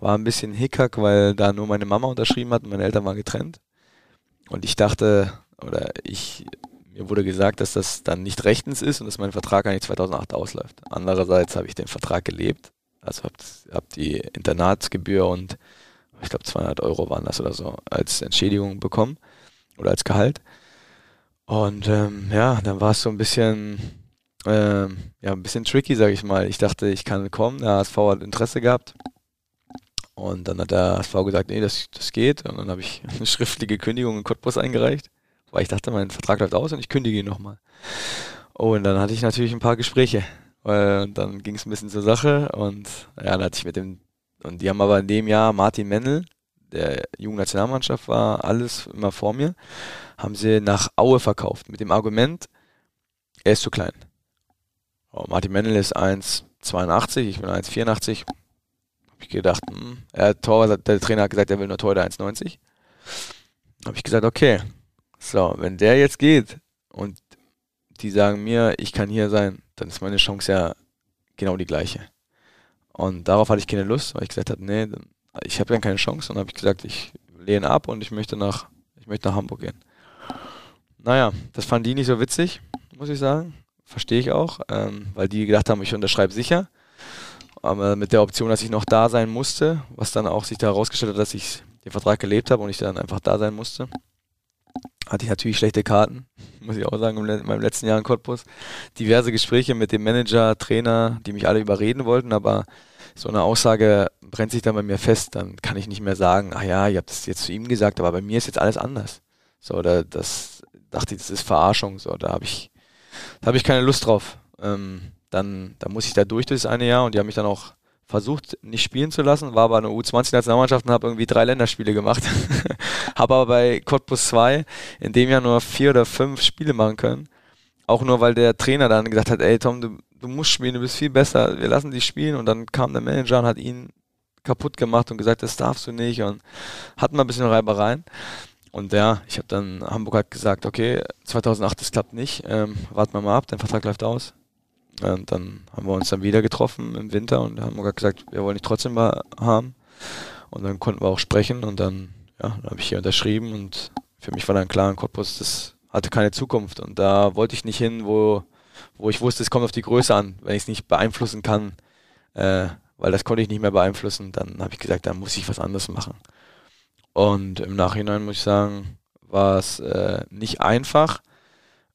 [SPEAKER 3] war ein bisschen Hickhack, weil da nur meine Mama unterschrieben hat und meine Eltern waren getrennt. Und ich dachte, oder ich mir wurde gesagt, dass das dann nicht rechtens ist und dass mein Vertrag eigentlich 2008 ausläuft. Andererseits habe ich den Vertrag gelebt, also habe hab die Internatsgebühr und ich glaube 200 Euro waren das oder so als Entschädigung bekommen oder als Gehalt. Und ähm, ja, dann war es so ein bisschen, ähm, ja, ein bisschen tricky, sage ich mal. Ich dachte, ich kann kommen. Der HSV hat Interesse gehabt. Und dann hat der HSV gesagt, nee, das, das geht. Und dann habe ich eine schriftliche Kündigung in Cottbus eingereicht weil ich dachte, mein Vertrag läuft aus und ich kündige ihn nochmal. Und dann hatte ich natürlich ein paar Gespräche. Und dann ging es ein bisschen zur Sache und ja, dann hatte ich mit dem, und die haben aber in dem Jahr Martin Mendel, der Jugendnationalmannschaft war alles immer vor mir, haben sie nach Aue verkauft mit dem Argument, er ist zu klein. Oh, Martin Mendel ist 1,82, ich bin 1,84. Hab ich gedacht, hm, er Tor, der Trainer hat gesagt, er will nur Tor der 1,90. Habe ich gesagt, okay, so, wenn der jetzt geht und die sagen mir, ich kann hier sein, dann ist meine Chance ja genau die gleiche. Und darauf hatte ich keine Lust, weil ich gesagt habe, nee, ich habe ja keine Chance. Und dann habe ich gesagt, ich lehne ab und ich möchte nach, ich möchte nach Hamburg gehen. Naja, das fanden die nicht so witzig, muss ich sagen. Verstehe ich auch, ähm, weil die gedacht haben, ich unterschreibe sicher. Aber mit der Option, dass ich noch da sein musste, was dann auch sich da herausgestellt hat, dass ich den Vertrag gelebt habe und ich dann einfach da sein musste hatte ich natürlich schlechte Karten, muss ich auch sagen, in meinem letzten Jahr in Cottbus. Diverse Gespräche mit dem Manager, Trainer, die mich alle überreden wollten, aber so eine Aussage brennt sich dann bei mir fest. Dann kann ich nicht mehr sagen, ach ja, ich habe das jetzt zu ihm gesagt, aber bei mir ist jetzt alles anders. So, da, das dachte ich, das ist Verarschung. So, da habe ich, da ich keine Lust drauf. Ähm, dann, dann muss ich da durch das eine Jahr und die haben mich dann auch versucht, nicht spielen zu lassen, war aber eine U20-Nationalmannschaft und habe irgendwie drei Länderspiele gemacht. habe aber bei Cottbus 2 in dem Jahr nur vier oder fünf Spiele machen können. Auch nur, weil der Trainer dann gesagt hat, ey Tom, du, du musst spielen, du bist viel besser, wir lassen dich spielen. Und dann kam der Manager und hat ihn kaputt gemacht und gesagt, das darfst du nicht. Und hatten wir ein bisschen Reibereien. Und ja, ich habe dann, Hamburg hat gesagt, okay, 2008, das klappt nicht, ähm, warten wir mal ab, dein Vertrag läuft aus. Und dann haben wir uns dann wieder getroffen im Winter und haben gesagt, wir wollen dich trotzdem mal haben. Und dann konnten wir auch sprechen und dann, ja, dann habe ich hier unterschrieben und für mich war dann klar, in Cottbus, das hatte keine Zukunft. Und da wollte ich nicht hin, wo, wo ich wusste, es kommt auf die Größe an. Wenn ich es nicht beeinflussen kann, äh, weil das konnte ich nicht mehr beeinflussen, dann habe ich gesagt, dann muss ich was anderes machen. Und im Nachhinein muss ich sagen, war es äh, nicht einfach.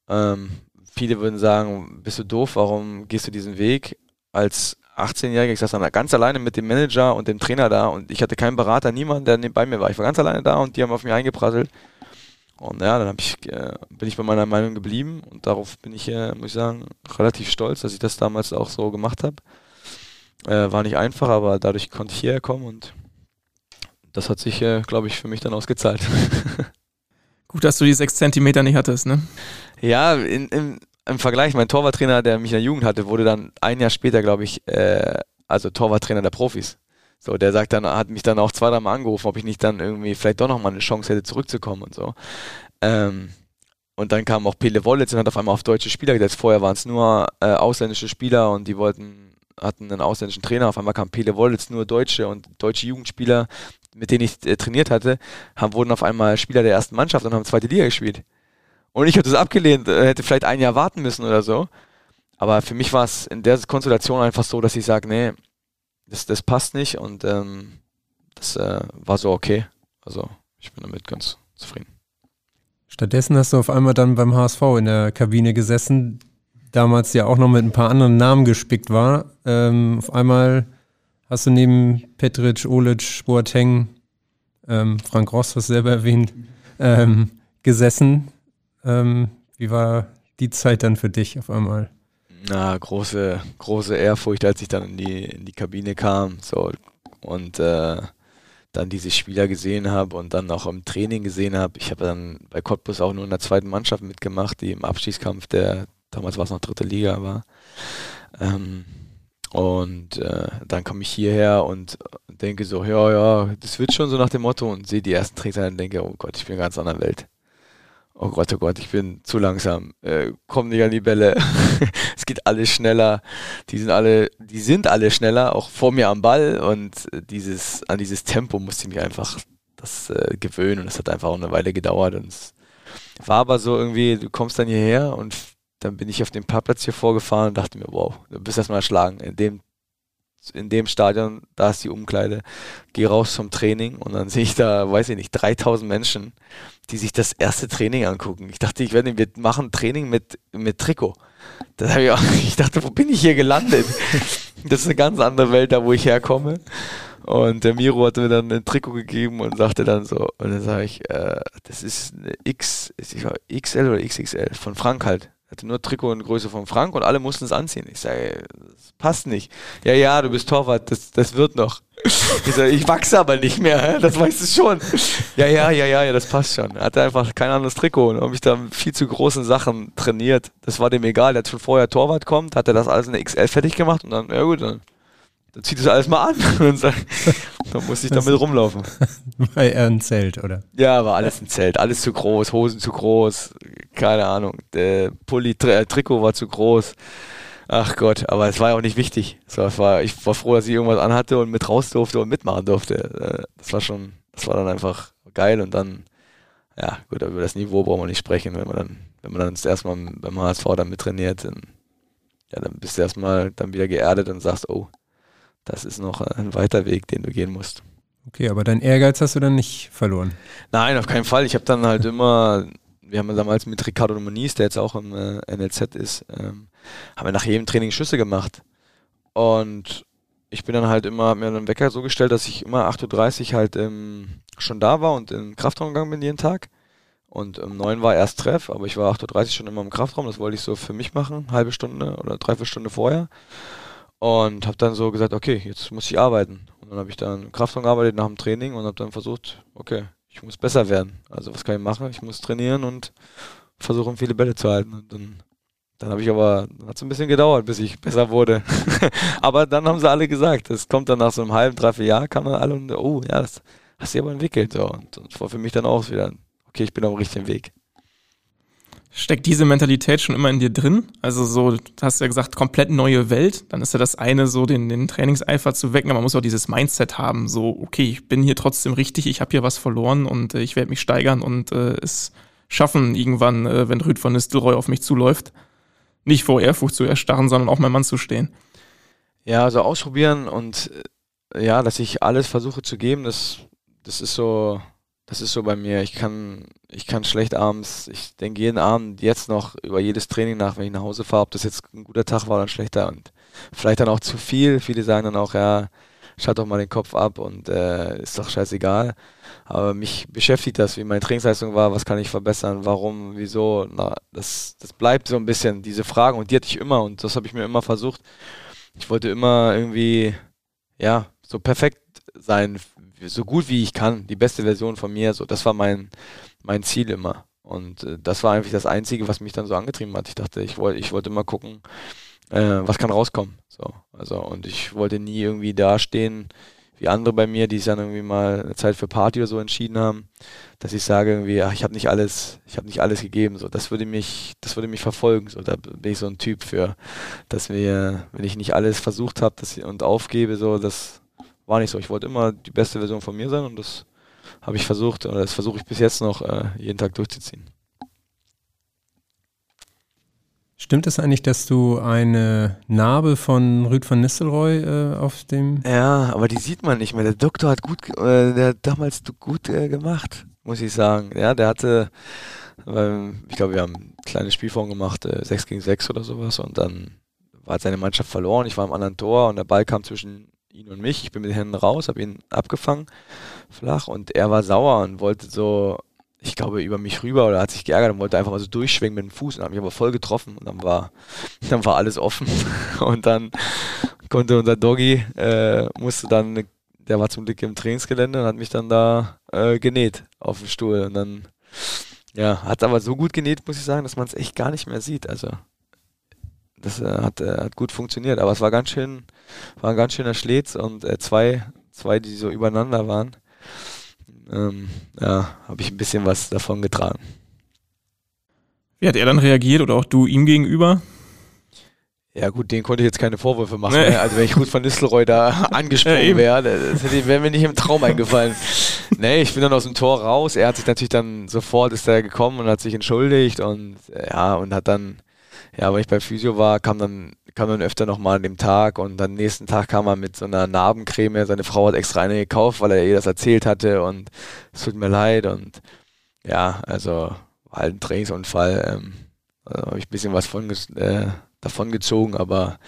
[SPEAKER 3] Ähm, viele würden sagen, bist du doof, warum gehst du diesen Weg? Als 18-Jähriger, ich saß dann ganz alleine mit dem Manager und dem Trainer da und ich hatte keinen Berater, niemand, der bei mir war. Ich war ganz alleine da und die haben auf mich eingeprasselt. Und ja, dann ich, äh, bin ich bei meiner Meinung geblieben und darauf bin ich, äh, muss ich sagen, relativ stolz, dass ich das damals auch so gemacht habe. Äh, war nicht einfach, aber dadurch konnte ich hierher kommen und das hat sich, äh, glaube ich, für mich dann ausgezahlt.
[SPEAKER 4] Gut, dass du die sechs Zentimeter nicht hattest, ne?
[SPEAKER 3] Ja, in, in, im Vergleich, mein Torwarttrainer, der mich in der Jugend hatte, wurde dann ein Jahr später, glaube ich, äh, also Torwarttrainer der Profis. So, der sagt dann, hat mich dann auch zwei, dreimal angerufen, ob ich nicht dann irgendwie vielleicht doch nochmal eine Chance hätte, zurückzukommen und so. Ähm, und dann kam auch Pele Wollitz und hat auf einmal auf deutsche Spieler gesetzt. Vorher waren es nur äh, ausländische Spieler und die wollten, hatten einen ausländischen Trainer. Auf einmal kam Pele Wollitz, nur Deutsche und deutsche Jugendspieler, mit denen ich äh, trainiert hatte, haben, wurden auf einmal Spieler der ersten Mannschaft und haben zweite Liga gespielt. Und ich hätte das abgelehnt, äh, hätte vielleicht ein Jahr warten müssen oder so. Aber für mich war es in der Konstellation einfach so, dass ich sage, nee, das, das passt nicht und ähm, das äh, war so okay. Also ich bin damit ganz zufrieden.
[SPEAKER 2] Stattdessen hast du auf einmal dann beim HSV in der Kabine gesessen, damals ja auch noch mit ein paar anderen Namen gespickt war. Ähm, auf einmal hast du neben Petric, Olic, Boateng, ähm, Frank Ross, was selber erwähnt, ähm, gesessen. Ähm, wie war die Zeit dann für dich auf einmal?
[SPEAKER 3] Na, große, große Ehrfurcht, als ich dann in die, in die Kabine kam. So, und äh, dann diese Spieler gesehen habe und dann auch im Training gesehen habe. Ich habe dann bei Cottbus auch nur in der zweiten Mannschaft mitgemacht, die im Abstiegskampf der, damals war es noch dritte Liga war. Ähm, und äh, dann komme ich hierher und denke so, ja, ja, das wird schon so nach dem Motto und sehe die ersten Trainer und denke, oh Gott, ich bin in einer ganz anderen Welt oh Gott, oh Gott, ich bin zu langsam, äh, komm nicht an die Bälle, es geht alles schneller, die sind alle, die sind alle schneller, auch vor mir am Ball. Und dieses, an dieses Tempo musste ich mich einfach das äh, gewöhnen. Und es hat einfach auch eine Weile gedauert. Und es war aber so irgendwie, du kommst dann hierher und dann bin ich auf dem Parkplatz hier vorgefahren und dachte mir, wow, du bist erstmal erschlagen. In dem in dem Stadion, da ist die Umkleide, gehe raus zum Training und dann sehe ich da, weiß ich nicht, 3000 Menschen, die sich das erste Training angucken. Ich dachte, ich werde, wir machen Training mit, mit Trikot. Das ich, auch, ich dachte, wo bin ich hier gelandet? Das ist eine ganz andere Welt, da wo ich herkomme. Und der Miro hatte mir dann ein Trikot gegeben und sagte dann so, und dann sage ich, äh, das ist eine X, ist XL oder XXL, von Frank halt hatte nur Trikot in Größe von Frank und alle mussten es anziehen. Ich sage, das passt nicht. Ja, ja, du bist Torwart, das, das wird noch. Ich sage, ich wachse aber nicht mehr, das weißt du schon. Ja, ja, ja, ja, ja, das passt schon. Er hatte einfach kein anderes Trikot und habe mich da viel zu großen Sachen trainiert. Das war dem egal. Der hat schon vorher Torwart kommt, hat er das alles in der XL fertig gemacht und dann, ja gut, dann dann zieht es alles mal an und sagt, dann muss ich damit rumlaufen.
[SPEAKER 2] War er ein Zelt, oder?
[SPEAKER 3] Ja, war alles ein Zelt. Alles zu groß, Hosen zu groß, keine Ahnung. Der Pulli, äh, Trikot war zu groß. Ach Gott, aber es war ja auch nicht wichtig. Es war, ich war froh, dass ich irgendwas anhatte und mit raus durfte und mitmachen durfte. Äh, das war schon, das war dann einfach geil und dann, ja, gut, über das Niveau brauchen wir nicht sprechen, wenn man dann, wenn man dann das erste Mal beim HSV dann mittrainiert, dann, ja, dann bist du erstmal dann wieder geerdet und sagst, oh, das ist noch ein weiter Weg, den du gehen musst.
[SPEAKER 2] Okay, aber dein Ehrgeiz hast du dann nicht verloren?
[SPEAKER 3] Nein, auf keinen Fall. Ich habe dann halt immer, wir haben damals mit Ricardo Moniz, der jetzt auch im äh, NLZ ist, ähm, haben wir nach jedem Training Schüsse gemacht. Und ich bin dann halt immer, hab mir einen Wecker so gestellt, dass ich immer 8.30 Uhr halt ähm, schon da war und in den Kraftraum gegangen bin jeden Tag. Und um 9 war erst Treff, aber ich war 8.30 Uhr schon immer im Kraftraum, das wollte ich so für mich machen, halbe Stunde oder dreiviertel Stunde vorher. Und habe dann so gesagt, okay, jetzt muss ich arbeiten. Und dann habe ich dann Kraftraum gearbeitet nach dem Training und habe dann versucht, okay, ich muss besser werden. Also was kann ich machen? Ich muss trainieren und versuchen, viele Bälle zu halten. Und dann, dann habe ich aber, hat es ein bisschen gedauert, bis ich besser wurde. aber dann haben sie alle gesagt, das kommt dann nach so einem halben, dreiviertel Jahr, kamen dann alle und, oh, ja, das hast du aber entwickelt. So. Und das war für mich dann auch wieder, okay, ich bin auf dem richtigen Weg.
[SPEAKER 4] Steckt diese Mentalität schon immer in dir drin? Also so, du hast ja gesagt, komplett neue Welt. Dann ist ja das eine, so den, den Trainingseifer zu wecken, aber man muss auch dieses Mindset haben, so, okay, ich bin hier trotzdem richtig, ich habe hier was verloren und äh, ich werde mich steigern und äh, es schaffen, irgendwann, äh, wenn Rüd von Nistelrooy auf mich zuläuft, nicht vor Ehrfurcht zu erstarren, sondern auch mein Mann zu stehen.
[SPEAKER 3] Ja, also ausprobieren und äh, ja, dass ich alles versuche zu geben, das, das ist so, das ist so bei mir. Ich kann, ich kann schlecht abends, ich denke jeden Abend jetzt noch über jedes Training nach, wenn ich nach Hause fahre, ob das jetzt ein guter Tag war oder ein schlechter und vielleicht dann auch zu viel. Viele sagen dann auch, ja, schalt doch mal den Kopf ab und äh, ist doch scheißegal. Aber mich beschäftigt das, wie meine Trainingsleistung war, was kann ich verbessern, warum, wieso. Na, das, das bleibt so ein bisschen, diese Fragen und die hatte ich immer und das habe ich mir immer versucht. Ich wollte immer irgendwie, ja, so perfekt sein, so gut wie ich kann, die beste Version von mir. So, das war mein, mein Ziel immer. Und äh, das war eigentlich das Einzige, was mich dann so angetrieben hat. Ich dachte, ich wollte, ich wollte immer gucken, äh, was kann rauskommen. So, also und ich wollte nie irgendwie dastehen wie andere bei mir, die sich dann irgendwie mal eine Zeit für Party oder so entschieden haben, dass ich sage irgendwie, ach, ich habe nicht alles, ich habe nicht alles gegeben. So, das würde mich, das würde mich verfolgen. So, da bin ich so ein Typ für, dass wir, wenn ich nicht alles versucht habe und aufgebe, so, das war nicht so. Ich wollte immer die beste Version von mir sein und das habe ich versucht, oder das versuche ich bis jetzt noch äh, jeden Tag durchzuziehen.
[SPEAKER 2] Stimmt es eigentlich, dass du eine Narbe von Rüd van Nistelrooy äh, auf dem.
[SPEAKER 3] Ja, aber die sieht man nicht mehr. Der Doktor hat gut, äh, der hat damals gut äh, gemacht, muss ich sagen. Ja, der hatte, ähm, ich glaube, wir haben ein kleines Spielform gemacht, äh, 6 gegen 6 oder sowas, und dann war seine Mannschaft verloren. Ich war am anderen Tor und der Ball kam zwischen ihn und mich. Ich bin mit den Händen raus, habe ihn abgefangen, flach, und er war sauer und wollte so ich glaube, über mich rüber oder hat sich geärgert und wollte einfach mal so durchschwingen mit dem Fuß und hat mich aber voll getroffen. Und dann war, dann war alles offen. Und dann konnte unser Doggy, äh, musste dann, der war zum Glück im Trainingsgelände und hat mich dann da äh, genäht auf dem Stuhl. Und dann, ja, hat aber so gut genäht, muss ich sagen, dass man es echt gar nicht mehr sieht, also das äh, hat, äh, hat gut funktioniert, aber es war ganz schön, war ein ganz schöner Schlitz und äh, zwei, zwei, die so übereinander waren ähm, ja, habe ich ein bisschen was davon getragen.
[SPEAKER 4] Wie hat er dann reagiert oder auch du ihm gegenüber?
[SPEAKER 3] Ja gut, den konnte ich jetzt keine Vorwürfe machen. Nee. Ne? Also wenn ich Ruth van Nistelrooy da angesprungen ja, wäre, das wäre mir nicht im Traum eingefallen. nee, ich bin dann aus dem Tor raus. Er hat sich natürlich dann sofort ist er gekommen und hat sich entschuldigt und ja, und hat dann, ja, weil ich bei Physio war, kam dann kam dann öfter nochmal an dem Tag und dann nächsten Tag kam er mit so einer Narbencreme. Seine Frau hat extra eine gekauft, weil er ihr das erzählt hatte und es tut mir leid und ja, also halt ein Trainingsunfall. Ähm, also habe ich ein bisschen was von, äh, davon gezogen, aber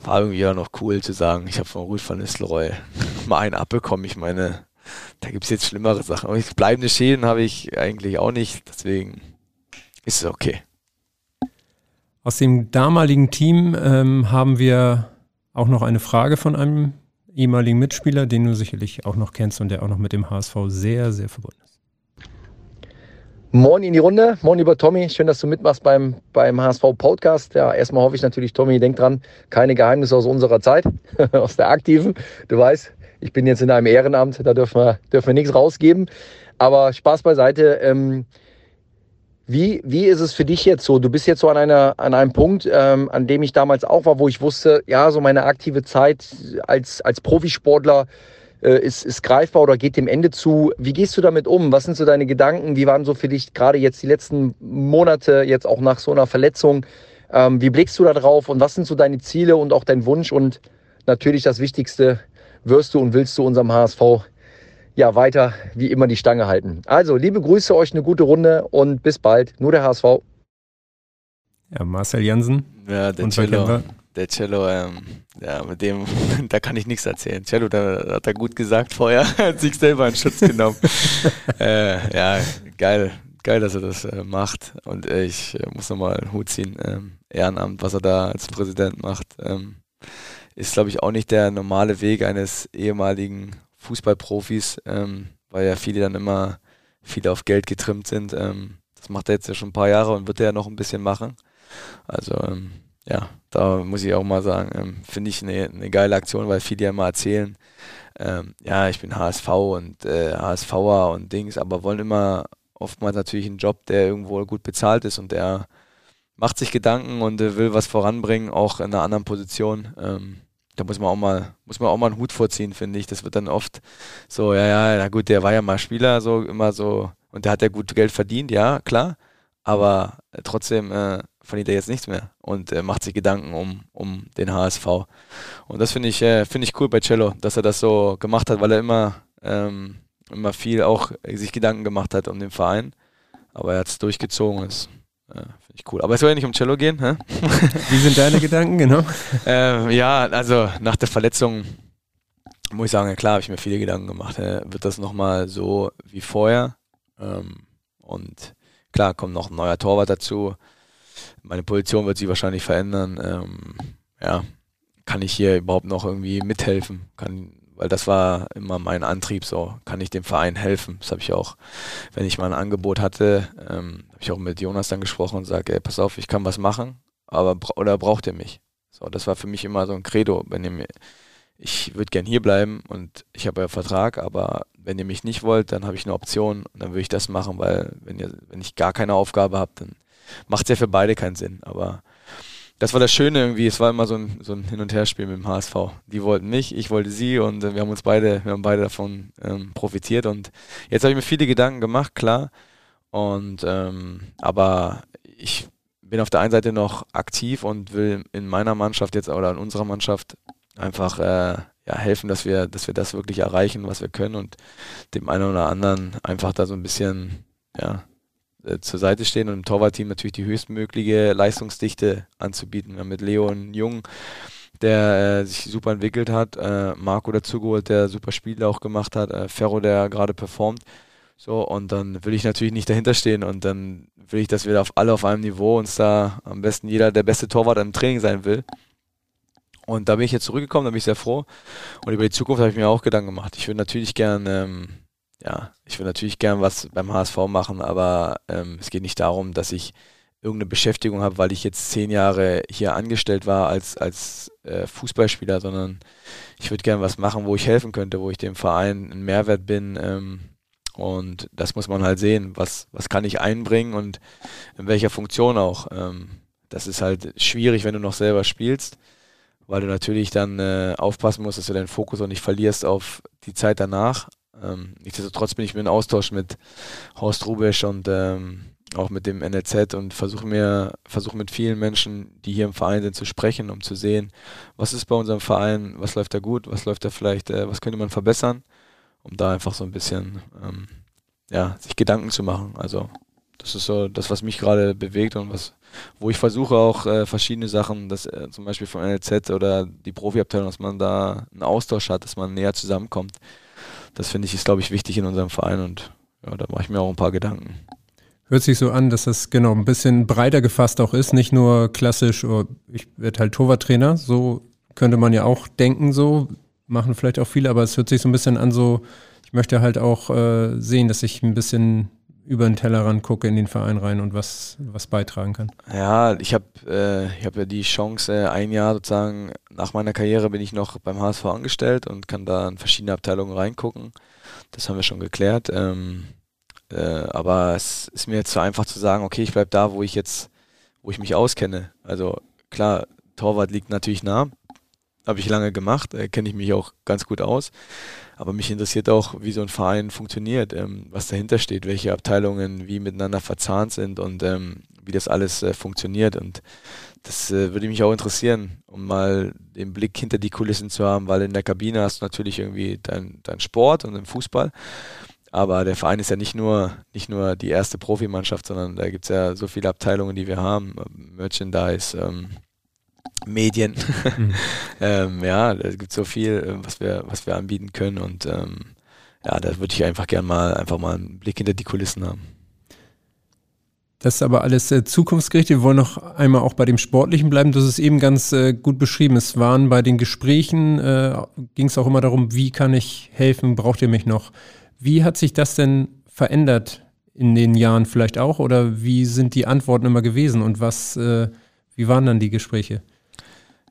[SPEAKER 3] war irgendwie auch noch cool zu sagen, ich habe von Ruth van Nistelrooy mal einen abbekommen. Ich meine, da gibt es jetzt schlimmere Sachen. Aber bleibende Schäden habe ich eigentlich auch nicht, deswegen ist es okay.
[SPEAKER 2] Aus dem damaligen Team ähm, haben wir auch noch eine Frage von einem ehemaligen Mitspieler, den du sicherlich auch noch kennst und der auch noch mit dem HSV sehr, sehr verbunden ist.
[SPEAKER 8] Moin in die Runde, moin lieber Tommy, schön, dass du mitmachst beim, beim HSV Podcast. Ja, erstmal hoffe ich natürlich, Tommy, denk dran, keine Geheimnisse aus unserer Zeit, aus der aktiven. Du weißt, ich bin jetzt in einem Ehrenamt, da dürfen wir, dürfen wir nichts rausgeben. Aber Spaß beiseite. Ähm, wie, wie ist es für dich jetzt so? Du bist jetzt so an, einer, an einem Punkt, ähm, an dem ich damals auch war, wo ich wusste, ja, so meine aktive Zeit als, als Profisportler äh, ist, ist greifbar oder geht dem Ende zu. Wie gehst du damit um? Was sind so deine Gedanken? Wie waren so für dich gerade jetzt die letzten Monate, jetzt auch nach so einer Verletzung? Ähm, wie blickst du da drauf und was sind so deine Ziele und auch dein Wunsch? Und natürlich das Wichtigste, wirst du und willst du unserem HSV ja, weiter wie immer die Stange halten. Also, liebe Grüße, euch eine gute Runde und bis bald. Nur der HSV.
[SPEAKER 2] Ja, Marcel Jansen.
[SPEAKER 3] Ja, der Cello. Der Cello, ähm, ja, mit dem, da kann ich nichts erzählen. Cello, da hat er gut gesagt vorher, hat sich selber in Schutz genommen. äh, ja, geil, geil, dass er das äh, macht. Und äh, ich muss nochmal einen Hut ziehen. Ähm, Ehrenamt, was er da als Präsident macht, ähm, ist, glaube ich, auch nicht der normale Weg eines ehemaligen Fußballprofis, ähm, weil ja viele dann immer viele auf Geld getrimmt sind. Ähm, das macht er jetzt ja schon ein paar Jahre und wird er ja noch ein bisschen machen. Also ähm, ja, da muss ich auch mal sagen, ähm, finde ich eine, eine geile Aktion, weil viele ja immer erzählen, ähm, ja, ich bin HSV und äh, HSVer und Dings, aber wollen immer oftmals natürlich einen Job, der irgendwo gut bezahlt ist und der macht sich Gedanken und äh, will was voranbringen, auch in einer anderen Position. Ähm, da muss man auch mal, muss man auch mal einen Hut vorziehen, finde ich. Das wird dann oft so, ja, ja, na gut, der war ja mal Spieler, so immer so, und der hat ja gut Geld verdient, ja, klar. Aber äh, trotzdem äh, verdient er jetzt nichts mehr und äh, macht sich Gedanken um, um den HSV. Und das finde ich, äh, finde ich cool bei Cello, dass er das so gemacht hat, weil er immer, ähm, immer viel auch sich Gedanken gemacht hat um den Verein. Aber er hat es durchgezogen. Ist ja, Ich cool. Aber es soll ja nicht um Cello gehen. Hä?
[SPEAKER 2] Wie sind deine Gedanken, genau?
[SPEAKER 3] äh, ja, also nach der Verletzung muss ich sagen, ja klar, habe ich mir viele Gedanken gemacht. Äh, wird das nochmal so wie vorher? Ähm, und klar, kommt noch ein neuer Torwart dazu. Meine Position wird sich wahrscheinlich verändern. Ähm, ja, kann ich hier überhaupt noch irgendwie mithelfen? Kann, weil das war immer mein Antrieb, so kann ich dem Verein helfen. Das habe ich auch, wenn ich mal ein Angebot hatte, ähm, habe ich auch mit Jonas dann gesprochen und sage, ey, pass auf, ich kann was machen, aber oder braucht ihr mich? So, das war für mich immer so ein Credo, wenn ihr mir, ich würde gern hier bleiben und ich habe ja Vertrag, aber wenn ihr mich nicht wollt, dann habe ich eine Option und dann würde ich das machen, weil wenn ihr, wenn ich gar keine Aufgabe habe, dann macht es ja für beide keinen Sinn. Aber das war das Schöne irgendwie, es war immer so ein, so ein Hin- und Herspiel mit dem HSV. Die wollten mich, ich wollte sie und äh, wir haben uns beide, wir haben beide davon ähm, profitiert und jetzt habe ich mir viele Gedanken gemacht, klar. Und ähm, aber ich bin auf der einen Seite noch aktiv und will in meiner Mannschaft jetzt oder in unserer Mannschaft einfach äh, ja, helfen, dass wir, dass wir das wirklich erreichen, was wir können und dem einen oder anderen einfach da so ein bisschen ja, äh, zur Seite stehen und im Torwartteam natürlich die höchstmögliche Leistungsdichte anzubieten. Wir haben mit Leo einen Jungen, der äh, sich super entwickelt hat, äh, Marco dazugeholt, der super Spiele auch gemacht hat, äh, Ferro, der gerade performt. So, und dann will ich natürlich nicht dahinter stehen und dann will ich, dass wir auf alle auf einem Niveau uns da am besten jeder der beste Torwart im Training sein will. Und da bin ich jetzt zurückgekommen, da bin ich sehr froh. Und über die Zukunft habe ich mir auch Gedanken gemacht. Ich würde natürlich gern, ähm, ja, ich würde natürlich gern was beim HSV machen, aber ähm, es geht nicht darum, dass ich irgendeine Beschäftigung habe, weil ich jetzt zehn Jahre hier angestellt war als, als äh, Fußballspieler, sondern ich würde gern was machen, wo ich helfen könnte, wo ich dem Verein ein Mehrwert bin. Ähm, und das muss man halt sehen, was, was kann ich einbringen und in welcher Funktion auch. Ähm, das ist halt schwierig, wenn du noch selber spielst weil du natürlich dann äh, aufpassen musst, dass du deinen Fokus auch nicht verlierst auf die Zeit danach. Ähm, nichtsdestotrotz bin ich mir in Austausch mit Horst Rubesch und ähm, auch mit dem NLZ und versuche mir, versuche mit vielen Menschen, die hier im Verein sind, zu sprechen, um zu sehen, was ist bei unserem Verein, was läuft da gut, was läuft da vielleicht, äh, was könnte man verbessern, um da einfach so ein bisschen ähm, ja, sich Gedanken zu machen. Also das ist so das, was mich gerade bewegt und was, wo ich versuche auch äh, verschiedene Sachen, dass äh, zum Beispiel vom NLZ oder die Profiabteilung, dass man da einen Austausch hat, dass man näher zusammenkommt. Das finde ich ist, glaube ich, wichtig in unserem Verein und ja, da mache ich mir auch ein paar Gedanken.
[SPEAKER 2] Hört sich so an, dass das genau ein bisschen breiter gefasst auch ist, nicht nur klassisch, oh, ich werde halt Torwarttrainer, so könnte man ja auch denken, so machen vielleicht auch viele, aber es hört sich so ein bisschen an, so ich möchte halt auch äh, sehen, dass ich ein bisschen über den Tellerrand gucke in den Verein rein und was, was beitragen kann.
[SPEAKER 3] Ja, ich habe äh, hab ja die Chance, ein Jahr sozusagen nach meiner Karriere bin ich noch beim HSV angestellt und kann da in verschiedene Abteilungen reingucken. Das haben wir schon geklärt. Ähm, äh, aber es ist mir jetzt zu einfach zu sagen, okay, ich bleibe da, wo ich jetzt, wo ich mich auskenne. Also klar, Torwart liegt natürlich nah. Habe ich lange gemacht, äh, kenne ich mich auch ganz gut aus. Aber mich interessiert auch, wie so ein Verein funktioniert, ähm, was dahinter steht, welche Abteilungen wie miteinander verzahnt sind und ähm, wie das alles äh, funktioniert. Und das äh, würde mich auch interessieren, um mal den Blick hinter die Kulissen zu haben, weil in der Kabine hast du natürlich irgendwie dein, dein Sport und den Fußball. Aber der Verein ist ja nicht nur, nicht nur die erste Profimannschaft, sondern da gibt es ja so viele Abteilungen, die wir haben. Merchandise, ähm, Medien. Mhm. ähm, ja, da gibt so viel, äh, was wir, was wir anbieten können und ähm, ja, da würde ich einfach gerne mal einfach mal einen Blick hinter die Kulissen haben.
[SPEAKER 2] Das ist aber alles äh, zukunftsgerichtet. Wir wollen noch einmal auch bei dem Sportlichen bleiben. Das ist eben ganz äh, gut beschrieben. Es waren bei den Gesprächen, äh, ging es auch immer darum, wie kann ich helfen, braucht ihr mich noch? Wie hat sich das denn verändert in den Jahren vielleicht auch? Oder wie sind die Antworten immer gewesen? Und was, äh, wie waren dann die Gespräche?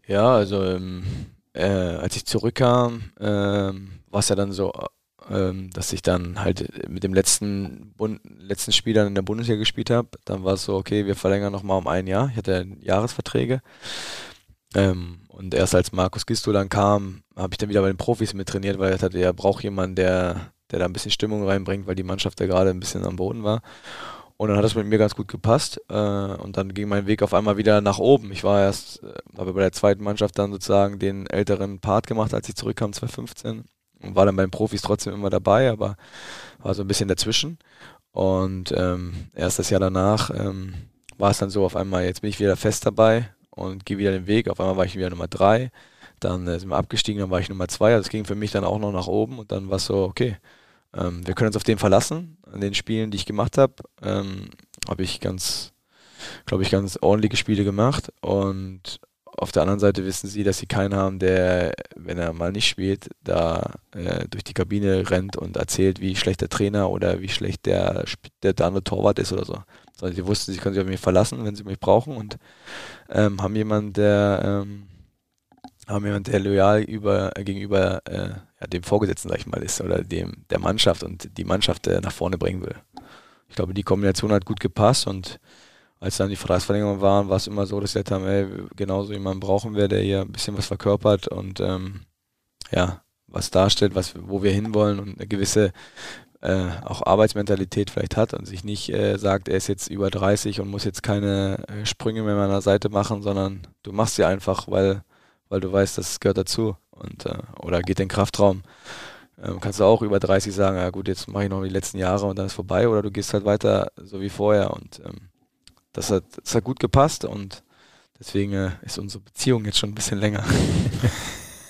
[SPEAKER 3] Ja, also ähm, äh, als ich zurückkam, ähm, war es ja dann so, ähm, dass ich dann halt mit dem letzten, Bund letzten Spieler in der Bundesliga gespielt habe. Dann war es so, okay, wir verlängern nochmal um ein Jahr. Ich hatte Jahresverträge. Ähm, und erst als Markus Gisto dann kam, habe ich dann wieder bei den Profis mit trainiert, weil er hatte, er braucht jemanden, der, der da ein bisschen Stimmung reinbringt, weil die Mannschaft ja gerade ein bisschen am Boden war. Und dann hat das mit mir ganz gut gepasst. Äh, und dann ging mein Weg auf einmal wieder nach oben. Ich war erst, äh, habe bei der zweiten Mannschaft dann sozusagen den älteren Part gemacht, als ich zurückkam 2015. Und war dann bei den Profis trotzdem immer dabei, aber war so ein bisschen dazwischen. Und ähm, erst das Jahr danach ähm, war es dann so auf einmal, jetzt bin ich wieder fest dabei und gehe wieder den Weg. Auf einmal war ich wieder Nummer drei. Dann äh, sind wir abgestiegen, dann war ich Nummer zwei. Also es ging für mich dann auch noch nach oben und dann war es so, okay, wir können uns auf den verlassen. An den Spielen, die ich gemacht habe, ähm, habe ich ganz, glaube ich, ganz ordentliche Spiele gemacht. Und auf der anderen Seite wissen sie, dass sie keinen haben, der, wenn er mal nicht spielt, da äh, durch die Kabine rennt und erzählt, wie schlecht der Trainer oder wie schlecht der, der, der andere Torwart ist oder so. Sondern sie wussten, sie können sich auf mich verlassen, wenn sie mich brauchen und ähm, haben jemanden, der ähm, haben jemand, der loyal über, gegenüber äh, ja, dem Vorgesetzten, sag ich mal, ist oder dem der Mannschaft und die Mannschaft äh, nach vorne bringen will. Ich glaube, die Kombination hat gut gepasst und als dann die Vertragsverlängerungen waren, war es immer so, dass wir haben, ey, genauso jemanden brauchen wir, der hier ein bisschen was verkörpert und ähm, ja, was darstellt, was, wo wir hinwollen und eine gewisse äh, auch Arbeitsmentalität vielleicht hat und sich nicht äh, sagt, er ist jetzt über 30 und muss jetzt keine äh, Sprünge mehr an der Seite machen, sondern du machst sie einfach, weil, weil du weißt, das gehört dazu und äh, oder geht den Kraftraum. Ähm, kannst du auch über 30 sagen, ja gut, jetzt mache ich noch die letzten Jahre und dann ist vorbei oder du gehst halt weiter so wie vorher und ähm, das hat, das hat gut gepasst und deswegen äh, ist unsere Beziehung jetzt schon ein bisschen länger.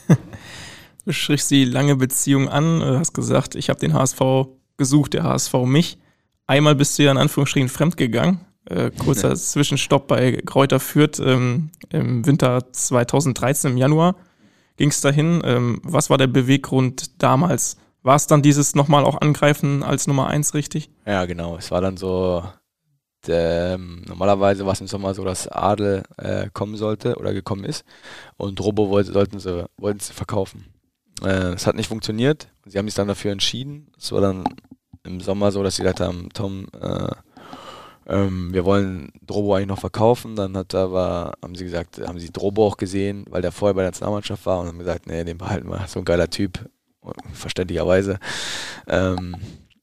[SPEAKER 4] du strichst die lange Beziehung an, äh, hast gesagt, ich habe den HSV gesucht, der HSV mich. Einmal bist du ja in Anführungsstrichen fremdgegangen. Äh, kurzer ja. Zwischenstopp bei Kräuter Fürth ähm, im Winter 2013 im Januar ging es dahin. Ähm, was war der Beweggrund damals? War es dann dieses nochmal auch angreifen als Nummer eins richtig?
[SPEAKER 3] Ja, genau. Es war dann so, ähm, normalerweise war es im Sommer so, dass Adel äh, kommen sollte oder gekommen ist und Robo wollte, sollten sie, wollten sie verkaufen. Äh, es hat nicht funktioniert. Sie haben sich dann dafür entschieden. Es war dann im Sommer so, dass sie gesagt haben, Tom, äh, ähm, wir wollen Drobo eigentlich noch verkaufen. Dann hat aber, haben sie gesagt, haben sie Drobo auch gesehen, weil der vorher bei der Nationalmannschaft war und haben gesagt, nee, den behalten wir. So ein geiler Typ, verständlicherweise. Ähm,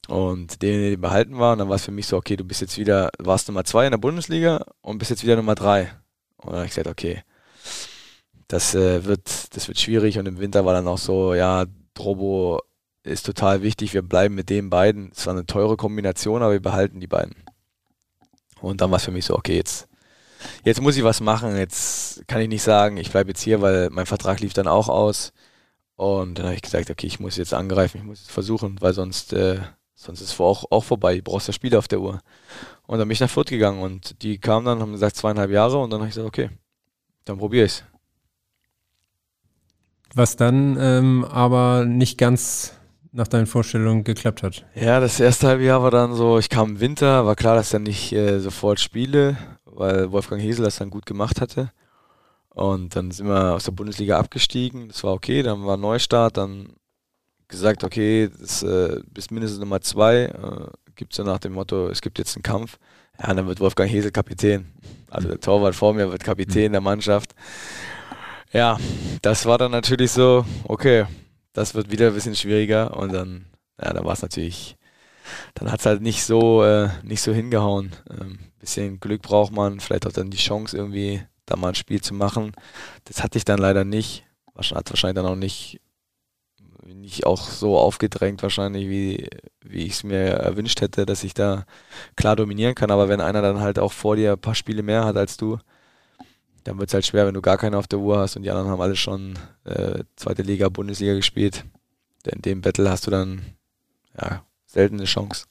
[SPEAKER 3] und den, den behalten war. Und dann war es für mich so, okay, du bist jetzt wieder, warst Nummer zwei in der Bundesliga und bist jetzt wieder Nummer drei. Und dann habe ich gesagt, okay, das äh, wird, das wird schwierig. Und im Winter war dann auch so, ja, Drobo ist total wichtig. Wir bleiben mit den beiden. Es war eine teure Kombination, aber wir behalten die beiden. Und dann war es für mich so, okay, jetzt, jetzt muss ich was machen. Jetzt kann ich nicht sagen, ich bleibe jetzt hier, weil mein Vertrag lief dann auch aus. Und dann habe ich gesagt, okay, ich muss jetzt angreifen, ich muss jetzt versuchen, weil sonst, äh, sonst ist es auch, auch vorbei. Du brauchst ja Spiele auf der Uhr. Und dann bin ich nach Fürth gegangen und die kamen dann, haben gesagt zweieinhalb Jahre und dann habe ich gesagt, okay, dann probiere ich es.
[SPEAKER 2] Was dann ähm, aber nicht ganz nach deinen Vorstellungen geklappt hat.
[SPEAKER 3] Ja, das erste halbe Jahr war dann so, ich kam im Winter, war klar, dass ich dann nicht äh, sofort spiele, weil Wolfgang Hesel das dann gut gemacht hatte. Und dann sind wir aus der Bundesliga abgestiegen, das war okay, dann war Neustart, dann gesagt, okay, das äh, bist mindestens Nummer zwei, äh, gibt es ja nach dem Motto, es gibt jetzt einen Kampf. Ja, dann wird Wolfgang Hesel Kapitän. Also der Torwart vor mir wird Kapitän der Mannschaft. Ja, das war dann natürlich so, okay, das wird wieder ein bisschen schwieriger und dann, ja, da war es natürlich, dann hat es halt nicht so, äh, nicht so hingehauen. Ähm, bisschen Glück braucht man, vielleicht auch dann die Chance irgendwie, da mal ein Spiel zu machen. Das hatte ich dann leider nicht. Hat wahrscheinlich dann auch nicht, nicht auch so aufgedrängt wahrscheinlich, wie, wie ich es mir erwünscht hätte, dass ich da klar dominieren kann. Aber wenn einer dann halt auch vor dir ein paar Spiele mehr hat als du, dann wird es halt schwer, wenn du gar keine auf der Uhr hast und die anderen haben alle schon äh, zweite Liga, Bundesliga gespielt. Denn in dem Battle hast du dann ja, selten eine Chance.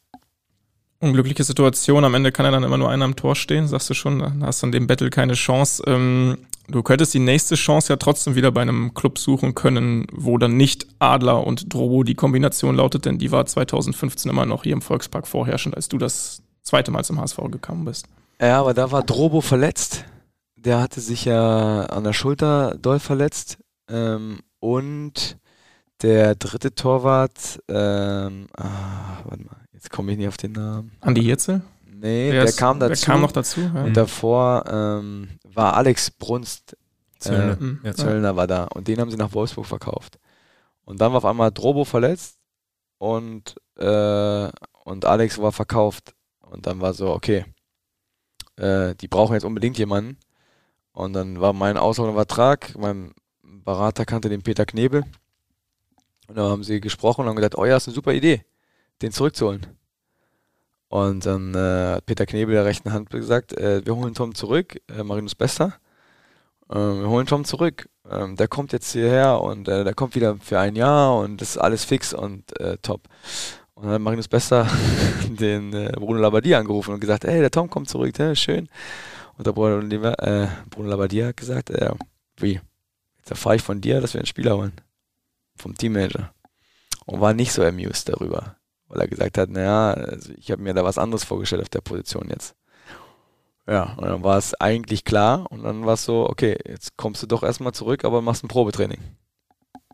[SPEAKER 4] Unglückliche Situation, am Ende kann er dann immer nur einer am Tor stehen, sagst du schon, dann hast du in dem Battle keine Chance. Ähm, du könntest die nächste Chance ja trotzdem wieder bei einem Club suchen können, wo dann nicht Adler und Drobo die Kombination lautet, denn die war 2015 immer noch hier im Volkspark vorherrschend, als du das zweite Mal zum HSV gekommen bist.
[SPEAKER 3] Ja, aber da war Drobo verletzt der hatte sich ja an der Schulter doll verletzt. Ähm, und der dritte Torwart, ähm, ah, warte mal, jetzt komme ich nicht auf den Namen.
[SPEAKER 4] Andi Jetzel?
[SPEAKER 3] Nee, der, der, kam dazu.
[SPEAKER 4] Der kam noch dazu. Ja.
[SPEAKER 3] Und davor ähm, war Alex Brunst. Zöllner. Äh, ja. Zöllner war da. Und den haben sie nach Wolfsburg verkauft. Und dann war auf einmal Drobo verletzt und, äh, und Alex war verkauft. Und dann war so, okay, äh, die brauchen jetzt unbedingt jemanden. Und dann war mein auslaufender Vertrag, mein Berater kannte den Peter Knebel. Und dann haben sie gesprochen und haben gesagt, oh ja, ist eine super Idee, den zurückzuholen. Und dann äh, hat Peter Knebel der rechten Hand gesagt, äh, wir holen Tom zurück, äh, Marinus Bester. Äh, wir holen Tom zurück. Äh, ähm, der kommt jetzt hierher und äh, der kommt wieder für ein Jahr und das ist alles fix und äh, top. Und dann hat Marinus Bester den äh, Bruno Labbadia angerufen und gesagt, hey, der Tom kommt zurück, ja, schön. Und der Bruno, äh, Bruno Labbadia hat gesagt, äh, wie, jetzt erfahre ich von dir, dass wir einen Spieler holen. Vom Teammanager. Und war nicht so amused darüber, weil er gesagt hat, naja, also ich habe mir da was anderes vorgestellt auf der Position jetzt. Ja, und dann war es eigentlich klar und dann war es so, okay, jetzt kommst du doch erstmal zurück, aber machst ein Probetraining.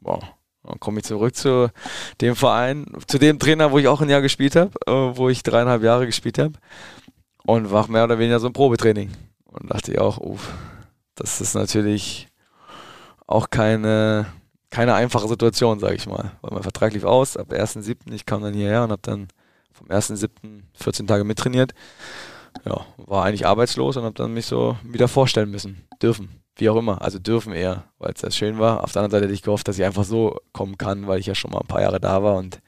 [SPEAKER 3] Boah. Dann komme ich zurück zu dem Verein, zu dem Trainer, wo ich auch ein Jahr gespielt habe, äh, wo ich dreieinhalb Jahre gespielt habe und war mehr oder weniger so ein Probetraining. Und dachte ich auch, uff, das ist natürlich auch keine, keine einfache Situation, sage ich mal. Weil mein Vertrag lief aus ab 1.7. Ich kam dann hierher und habe dann vom 1.7. 14 Tage mittrainiert ja, war eigentlich arbeitslos und habe dann mich so wieder vorstellen müssen, dürfen, wie auch immer, also dürfen eher, weil es sehr schön war. Auf der anderen Seite hätte ich gehofft, dass ich einfach so kommen kann, weil ich ja schon mal ein paar Jahre da war und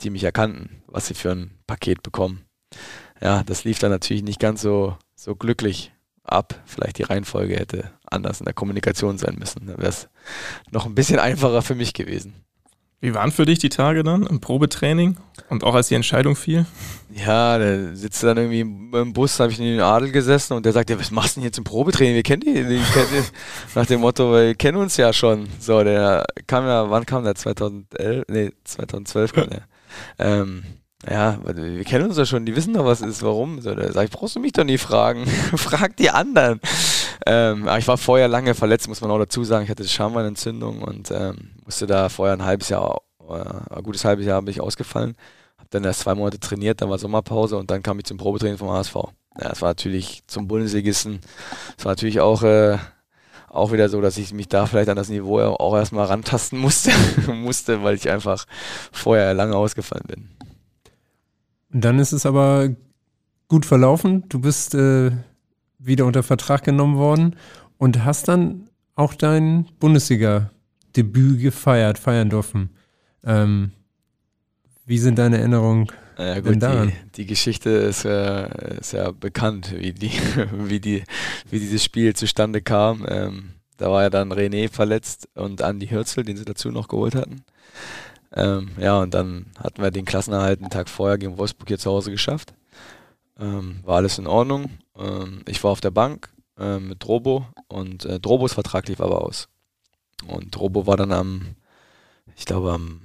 [SPEAKER 3] die mich erkannten, was sie für ein Paket bekommen. Ja, das lief dann natürlich nicht ganz so, so glücklich ab. Vielleicht die Reihenfolge hätte anders in der Kommunikation sein müssen. Dann wäre es noch ein bisschen einfacher für mich gewesen.
[SPEAKER 4] Wie waren für dich die Tage dann im Probetraining und auch als die Entscheidung fiel?
[SPEAKER 3] Ja, der sitzt dann irgendwie im Bus, habe ich in den Adel gesessen und der sagt, ja, was machst du denn jetzt im Probetraining? Wir kennen die, die, kennen die. nach dem Motto, wir kennen uns ja schon. So, der kam ja, wann kam der? 2011? Nee, 2012 kam der. Ähm, ja, wir kennen uns ja schon, die wissen doch, was ist, warum. So, der sagt, brauchst du mich doch nie fragen. Frag die anderen. Ähm, ich war vorher lange verletzt, muss man auch dazu sagen. Ich hatte Schambeinentzündung und ähm, musste da vorher ein halbes Jahr, äh, ein gutes halbes Jahr bin ich ausgefallen. Hab dann erst zwei Monate trainiert, dann war Sommerpause und dann kam ich zum Probetraining vom HSV. Ja, es war natürlich zum Bundesligisten. Es war natürlich auch, äh, auch wieder so, dass ich mich da vielleicht an das Niveau auch erstmal rantasten musste, musste, weil ich einfach vorher lange ausgefallen bin.
[SPEAKER 2] Dann ist es aber gut verlaufen. Du bist äh, wieder unter Vertrag genommen worden und hast dann auch dein Bundesliga-Debüt gefeiert, feiern dürfen. Ähm, wie sind deine Erinnerungen
[SPEAKER 3] ja, gut, daran? Die, die, Geschichte ist, äh, ist ja bekannt, wie, die, wie, die, wie dieses Spiel zustande kam. Ähm, da war ja dann René verletzt und Andi Hürzel, den sie dazu noch geholt hatten. Ähm, ja, und dann hatten wir den Klassenerhalt einen Tag vorher gegen Wolfsburg hier zu Hause geschafft. Ähm, war alles in Ordnung. Ähm, ich war auf der Bank äh, mit Drobo und äh, Drobos Vertrag lief aber aus. Und Drobo war dann am, ich glaube am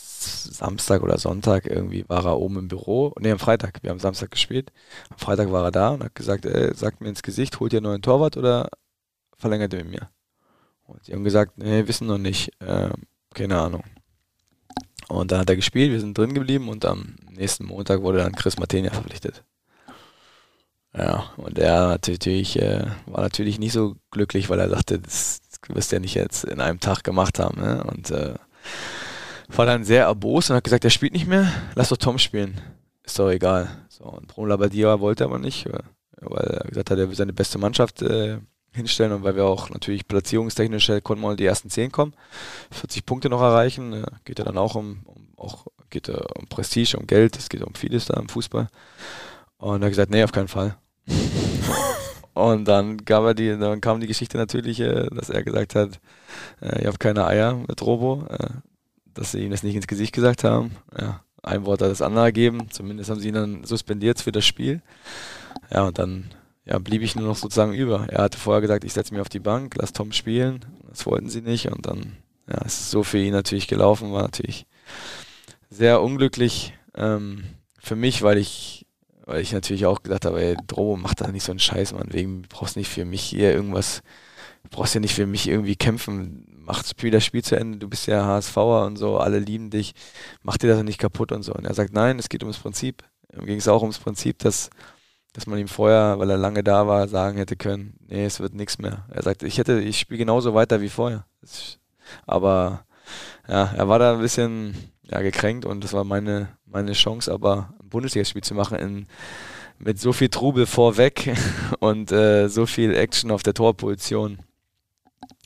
[SPEAKER 3] Samstag oder Sonntag irgendwie war er oben im Büro. Ne, am Freitag. Wir haben Samstag gespielt. Am Freitag war er da und hat gesagt, ey, sagt mir ins Gesicht, holt ihr einen neuen Torwart oder verlängert ihr mit mir? Und die haben gesagt, nee, wissen noch nicht. Äh, keine Ahnung. Und dann hat er gespielt, wir sind drin geblieben und am nächsten Montag wurde dann Chris Martenia verpflichtet. Ja, und er natürlich, äh, war natürlich nicht so glücklich, weil er dachte, das, wirst du ja nicht jetzt in einem Tag gemacht haben. Ne? Und äh, war dann sehr erbost und hat gesagt, er spielt nicht mehr, lass doch Tom spielen. Ist doch egal. So, und Bruno Labbadia wollte aber nicht, weil er gesagt hat, er will seine beste Mannschaft äh, hinstellen und weil wir auch natürlich platzierungstechnisch äh, konnten wir die ersten 10 kommen, 40 Punkte noch erreichen, äh, geht ja dann auch um, um auch geht uh, um Prestige, um Geld, es geht um vieles da im Fußball. Und er hat gesagt, nee, auf keinen Fall. und dann, gab er die, dann kam die Geschichte natürlich, äh, dass er gesagt hat, äh, ihr habt keine Eier mit Robo, äh, dass sie ihm das nicht ins Gesicht gesagt haben. Ja, ein Wort hat das andere gegeben, zumindest haben sie ihn dann suspendiert für das Spiel. Ja, und dann ja, blieb ich nur noch sozusagen über. Er hatte vorher gesagt, ich setze mich auf die Bank, lass Tom spielen. Das wollten sie nicht und dann ja, es ist so für ihn natürlich gelaufen, war natürlich sehr unglücklich ähm, für mich, weil ich weil ich natürlich auch gedacht habe, ey, Drobo, mach da nicht so einen Scheiß, Mann. Wegen, brauchst nicht für mich hier irgendwas, brauchst ja nicht für mich irgendwie kämpfen. Mach das Spiel, das Spiel zu Ende, du bist ja HSVer und so, alle lieben dich, mach dir das nicht kaputt und so. Und er sagt, nein, es geht ums Prinzip. Ihm ging es auch ums Prinzip, dass, dass man ihm vorher, weil er lange da war, sagen hätte können, nee, es wird nichts mehr. Er sagt, ich hätte, ich spiele genauso weiter wie vorher. Aber ja, er war da ein bisschen ja, gekränkt und das war meine, meine Chance, aber ein Bundesligaspiel zu machen in, mit so viel Trubel vorweg und äh, so viel Action auf der Torposition,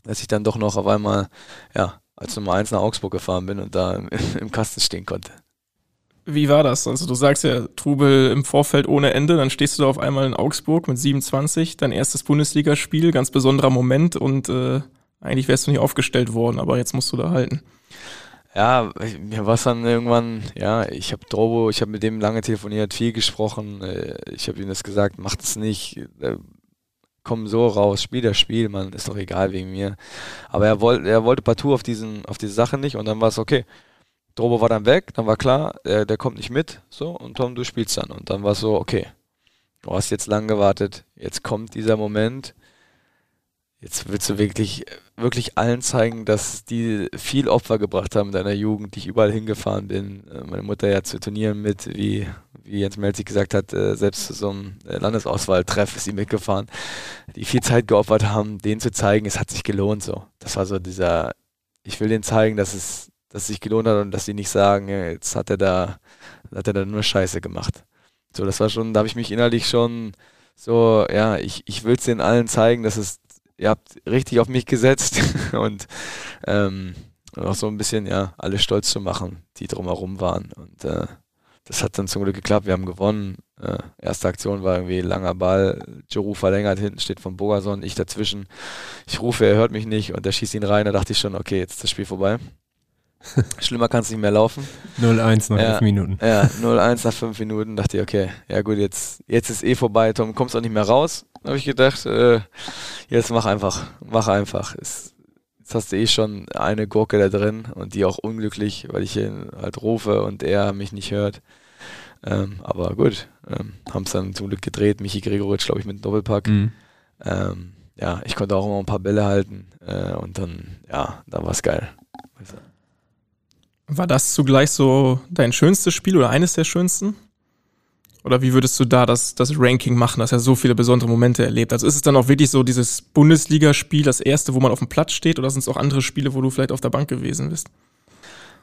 [SPEAKER 3] dass ich dann doch noch auf einmal ja, als Nummer 1 nach Augsburg gefahren bin und da im, im Kasten stehen konnte.
[SPEAKER 4] Wie war das? Also du sagst ja, Trubel im Vorfeld ohne Ende, dann stehst du da auf einmal in Augsburg mit 27, dein erstes Bundesligaspiel, ganz besonderer Moment und äh, eigentlich wärst du nicht aufgestellt worden, aber jetzt musst du da halten.
[SPEAKER 3] Ja, mir war es dann irgendwann, ja, ich habe Drobo, ich habe mit dem lange telefoniert, viel gesprochen. äh, Ich habe ihm das gesagt, macht es nicht, äh, komm so raus, spiel das Spiel, man, ist doch egal wegen mir. Aber er wollte, er wollte partout auf diesen, auf diese Sache nicht und dann war es okay. Drobo war dann weg, dann war klar, der, der kommt nicht mit, so, und Tom, du spielst dann. Und dann war es so, okay, du hast jetzt lang gewartet, jetzt kommt dieser Moment, jetzt willst du wirklich, wirklich allen zeigen, dass die viel Opfer gebracht haben in deiner Jugend, die ich überall hingefahren bin. Äh, Meine Mutter ja zu Turnieren mit, wie, wie Jens Melzig gesagt hat, äh, selbst zu so einem äh, Landesauswahltreff ist sie mitgefahren, die viel Zeit geopfert haben, denen zu zeigen, es hat sich gelohnt so. Das war so dieser, ich will denen zeigen, dass es, dass es sich gelohnt hat und dass sie nicht sagen, ja, jetzt hat er da, hat er da nur Scheiße gemacht. So, das war schon, da habe ich mich innerlich schon so, ja, ich, ich will es denen allen zeigen, dass es, ihr habt richtig auf mich gesetzt und ähm, auch so ein bisschen, ja, alle stolz zu machen, die drumherum waren. Und äh, das hat dann zum Glück geklappt. Wir haben gewonnen. Äh, erste Aktion war irgendwie langer Ball. Giroud verlängert, hinten steht von Bogason, ich dazwischen. Ich rufe, er hört mich nicht und er schießt ihn rein. Da dachte ich schon, okay, jetzt ist das Spiel vorbei. Schlimmer kann es nicht mehr laufen.
[SPEAKER 2] 0-1 nach
[SPEAKER 3] Ja.
[SPEAKER 2] 11 Minuten.
[SPEAKER 3] Ja, 0-1 nach 5 Minuten. Dachte ich, okay, ja gut, jetzt, jetzt ist eh vorbei. Tom, kommst auch nicht mehr raus. Habe ich gedacht, äh, jetzt mach einfach, mach einfach. Es, jetzt hast du eh schon eine Gurke da drin und die auch unglücklich, weil ich ihn halt rufe und er mich nicht hört. Ähm, aber gut, ähm, haben es dann zum Glück gedreht. Michi Gregoritsch, glaube ich, mit einem Doppelpack.
[SPEAKER 2] Mhm.
[SPEAKER 3] Ähm, ja, ich konnte auch immer ein paar Bälle halten äh, und dann, ja, dann war es geil.
[SPEAKER 4] War das zugleich so dein schönstes Spiel oder eines der schönsten? Oder wie würdest du da das, das Ranking machen? Das ja so viele besondere Momente erlebt. Also ist es dann auch wirklich so dieses Bundesligaspiel, das erste, wo man auf dem Platz steht, oder sind es auch andere Spiele, wo du vielleicht auf der Bank gewesen bist?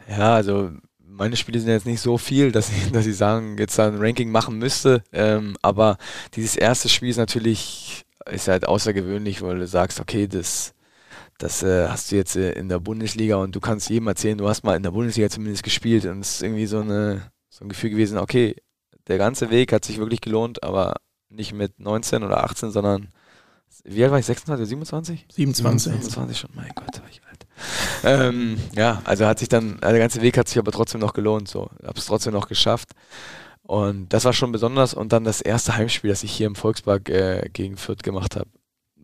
[SPEAKER 3] Ja, also meine Spiele sind jetzt nicht so viel, dass ich, dass ich sagen, jetzt ein Ranking machen müsste. Ähm, aber dieses erste Spiel ist natürlich, ist halt außergewöhnlich, weil du sagst, okay, das, das äh, hast du jetzt äh, in der Bundesliga und du kannst jedem erzählen, du hast mal in der Bundesliga zumindest gespielt und es ist irgendwie so, eine, so ein Gefühl gewesen, okay, der ganze Weg hat sich wirklich gelohnt, aber nicht mit 19 oder 18, sondern wie alt war ich? 26 oder 27?
[SPEAKER 4] 27.
[SPEAKER 3] 27 schon, mein Gott, war ich alt. Ähm, ja, also hat sich dann, also der ganze Weg hat sich aber trotzdem noch gelohnt, so. Hab es trotzdem noch geschafft. Und das war schon besonders. Und dann das erste Heimspiel, das ich hier im Volkspark äh, gegen Fürth gemacht habe,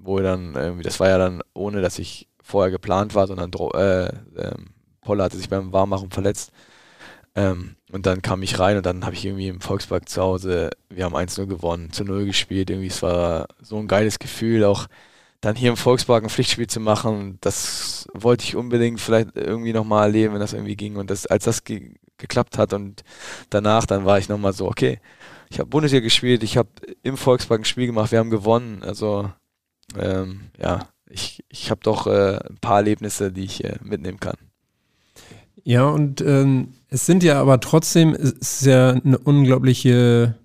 [SPEAKER 3] wo dann irgendwie, das war ja dann ohne, dass ich vorher geplant war, sondern äh, ähm, Poller hatte sich beim Warmmachen verletzt. Ähm, und dann kam ich rein und dann habe ich irgendwie im Volkspark zu Hause, wir haben 1-0 gewonnen, zu 0 gespielt. Irgendwie, es war so ein geiles Gefühl, auch dann hier im Volkspark ein Pflichtspiel zu machen. Das wollte ich unbedingt vielleicht irgendwie nochmal erleben, wenn das irgendwie ging. Und das, als das ge geklappt hat und danach, dann war ich nochmal so, okay, ich habe Bundesliga gespielt, ich habe im Volkspark ein Spiel gemacht, wir haben gewonnen. Also ähm, ja, ich, ich habe doch äh, ein paar Erlebnisse, die ich äh, mitnehmen kann.
[SPEAKER 2] Ja, und ähm, es sind ja aber trotzdem, es ist ja eine unglaubliche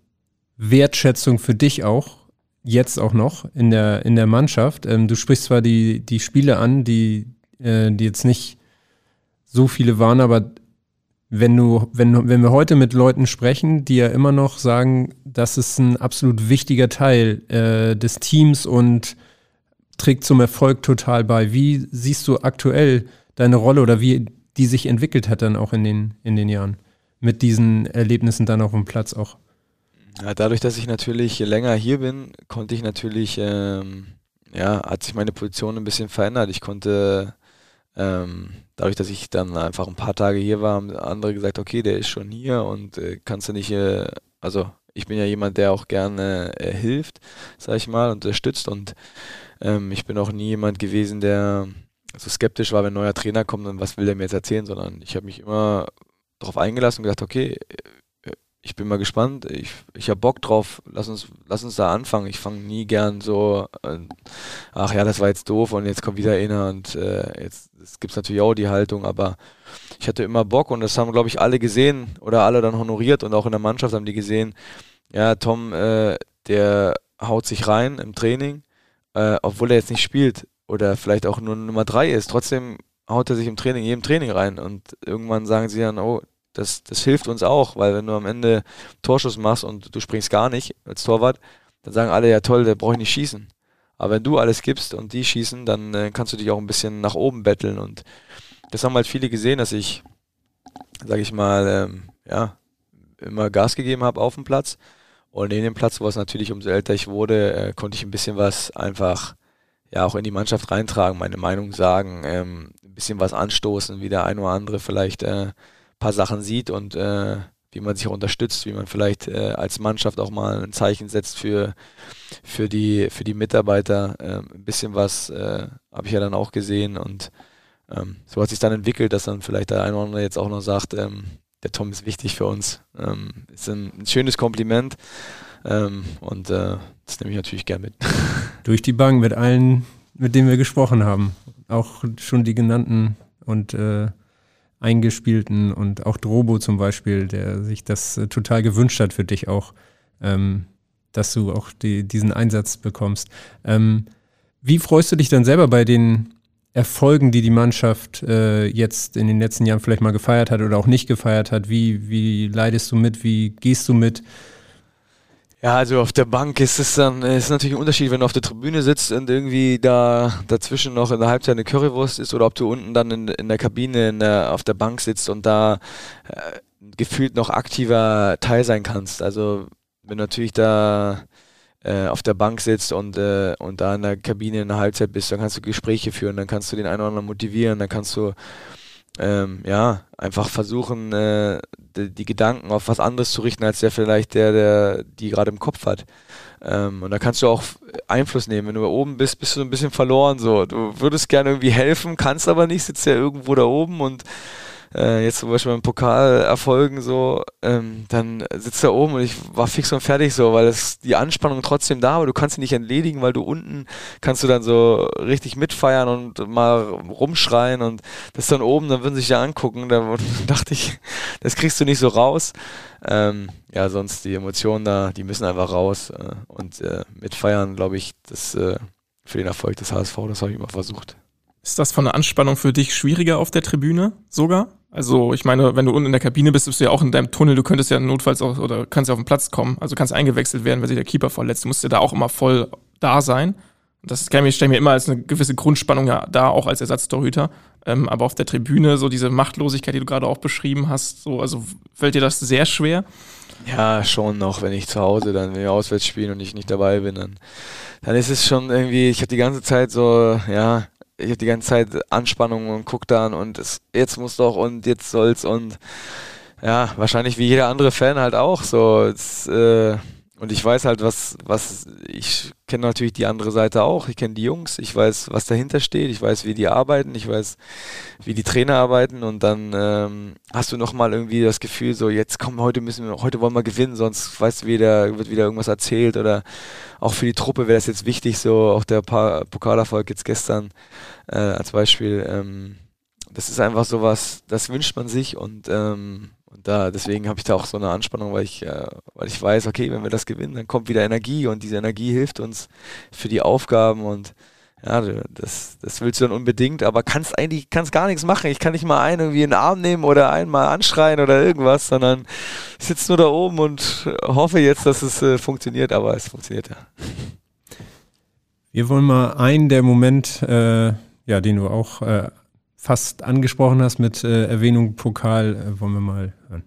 [SPEAKER 2] Wertschätzung für dich auch, jetzt auch noch in der, in der Mannschaft. Ähm, du sprichst zwar die, die Spiele an, die, äh, die jetzt nicht so viele waren, aber wenn du, wenn, wenn wir heute mit Leuten sprechen, die ja immer noch sagen, das ist ein absolut wichtiger Teil äh, des Teams und trägt zum Erfolg total bei. Wie siehst du aktuell deine Rolle oder wie die sich entwickelt hat dann auch in den, in den Jahren? Mit diesen Erlebnissen dann auf dem Platz auch.
[SPEAKER 3] Ja, dadurch, dass ich natürlich länger hier bin, konnte ich natürlich, ähm, ja, hat sich meine Position ein bisschen verändert. Ich konnte, ähm, dadurch, dass ich dann einfach ein paar Tage hier war, haben andere gesagt, okay, der ist schon hier und äh, kannst du nicht, äh, also ich bin ja jemand, der auch gerne äh, hilft, sag ich mal, unterstützt und ähm, ich bin auch nie jemand gewesen, der so skeptisch war, wenn ein neuer Trainer kommt und was will der mir jetzt erzählen, sondern ich habe mich immer darauf eingelassen und gesagt, okay, ich bin mal gespannt, ich, ich habe Bock drauf, lass uns, lass uns da anfangen. Ich fange nie gern so, äh, ach ja, das war jetzt doof und jetzt kommt wieder einer und äh, jetzt gibt es natürlich auch die Haltung, aber ich hatte immer Bock und das haben, glaube ich, alle gesehen oder alle dann honoriert und auch in der Mannschaft haben die gesehen, ja, Tom, äh, der haut sich rein im Training, äh, obwohl er jetzt nicht spielt oder vielleicht auch nur Nummer drei ist, trotzdem haut er sich im Training, jedem Training rein und irgendwann sagen sie dann, oh, das, das hilft uns auch, weil wenn du am Ende Torschuss machst und du springst gar nicht als Torwart, dann sagen alle, ja toll, der brauche ich nicht schießen. Aber wenn du alles gibst und die schießen, dann äh, kannst du dich auch ein bisschen nach oben betteln. Und das haben halt viele gesehen, dass ich, sag ich mal, ähm, ja, immer Gas gegeben habe auf dem Platz. Und neben dem Platz, wo es natürlich, umso älter ich wurde, äh, konnte ich ein bisschen was einfach ja auch in die Mannschaft reintragen, meine Meinung sagen, ähm, ein bisschen was anstoßen, wie der ein oder andere vielleicht äh, paar Sachen sieht und äh, wie man sich auch unterstützt, wie man vielleicht äh, als Mannschaft auch mal ein Zeichen setzt für, für, die, für die Mitarbeiter. Ähm, ein bisschen was äh, habe ich ja dann auch gesehen und ähm, so hat sich dann entwickelt, dass dann vielleicht der eine oder andere jetzt auch noch sagt, ähm, der Tom ist wichtig für uns. Ähm, ist ein, ein, schönes Kompliment ähm, und äh, das nehme ich natürlich gern mit.
[SPEAKER 2] Durch die Bank mit allen, mit denen wir gesprochen haben. Auch schon die genannten und äh, eingespielten und auch Drobo zum Beispiel, der sich das äh, total gewünscht hat für dich auch, ähm, dass du auch die, diesen Einsatz bekommst. Ähm, wie freust du dich dann selber bei den Erfolgen, die die Mannschaft äh, jetzt in den letzten Jahren vielleicht mal gefeiert hat oder auch nicht gefeiert hat? Wie, wie leidest du mit? Wie gehst du mit?
[SPEAKER 3] Ja, also auf der Bank ist es dann, ist natürlich ein Unterschied, wenn du auf der Tribüne sitzt und irgendwie da dazwischen noch in der Halbzeit eine Currywurst ist oder ob du unten dann in, in der Kabine in der, auf der Bank sitzt und da äh, gefühlt noch aktiver Teil sein kannst. Also wenn natürlich da äh, auf der Bank sitzt und, äh, und da in der Kabine in der Halbzeit bist, dann kannst du Gespräche führen, dann kannst du den einen oder anderen motivieren, dann kannst du ähm, ja, einfach versuchen, äh, die, die, Gedanken auf was anderes zu richten, als der vielleicht der, der die gerade im Kopf hat. Ähm, und da kannst du auch Einfluss nehmen. Wenn du oben bist, bist du ein bisschen verloren. So, du würdest gerne irgendwie helfen, kannst aber nicht, sitzt ja irgendwo da oben und äh, jetzt zum Beispiel beim Pokalerfolgen so, ähm, dann sitzt er oben und ich war fix und fertig so, weil es die Anspannung trotzdem da, aber du kannst sie nicht entledigen, weil du unten kannst du dann so richtig mitfeiern und mal rumschreien und das dann oben, dann würden sie sich ja angucken, da dachte ich, das kriegst du nicht so raus. Ähm, ja, sonst die Emotionen da, die müssen einfach raus äh, und äh, mitfeiern, glaube ich, das äh, für den Erfolg des HSV, das habe ich immer versucht.
[SPEAKER 4] Ist das von der Anspannung für dich schwieriger auf der Tribüne sogar? Also ich meine, wenn du unten in der Kabine bist, bist du ja auch in deinem Tunnel, du könntest ja notfalls auch oder kannst ja auf den Platz kommen, also kannst eingewechselt werden, wenn sich der Keeper verletzt. Du musst ja da auch immer voll da sein. Das stelle ich mir immer als eine gewisse Grundspannung ja da, auch als Ersatztorhüter. Ähm, aber auf der Tribüne, so diese Machtlosigkeit, die du gerade auch beschrieben hast, so, also fällt dir das sehr schwer?
[SPEAKER 3] Ja, schon noch, wenn ich zu Hause dann, wenn wir auswärts spielen und ich nicht dabei bin, dann, dann ist es schon irgendwie, ich habe die ganze Zeit so, ja, ich habe die ganze Zeit Anspannung und guck dann und es, jetzt muss doch und jetzt soll's und ja, wahrscheinlich wie jeder andere Fan halt auch so. Es, äh, und ich weiß halt, was, was, ich kenne natürlich die andere Seite auch. Ich kenne die Jungs, ich weiß, was dahinter steht, ich weiß, wie die arbeiten, ich weiß, wie die Trainer arbeiten. Und dann ähm, hast du nochmal irgendwie das Gefühl, so jetzt komm, heute müssen wir, heute wollen wir gewinnen, sonst weißt du wieder, wird wieder irgendwas erzählt. Oder auch für die Truppe wäre das jetzt wichtig, so auch der Pokalerfolg jetzt gestern äh, als Beispiel. Ähm, das ist einfach sowas, das wünscht man sich. Und ähm, und da, deswegen habe ich da auch so eine Anspannung, weil ich, äh, weil ich weiß, okay, wenn wir das gewinnen, dann kommt wieder Energie und diese Energie hilft uns für die Aufgaben und ja, das, das willst du dann unbedingt, aber kannst eigentlich kannst gar nichts machen. Ich kann nicht mal einen irgendwie in den Arm nehmen oder einmal anschreien oder irgendwas, sondern sitze nur da oben und hoffe jetzt, dass es äh, funktioniert, aber es funktioniert ja.
[SPEAKER 2] Wir wollen mal einen der Moment, äh, ja, den du auch äh, fast angesprochen hast mit äh, Erwähnung Pokal, äh, wollen wir mal hören.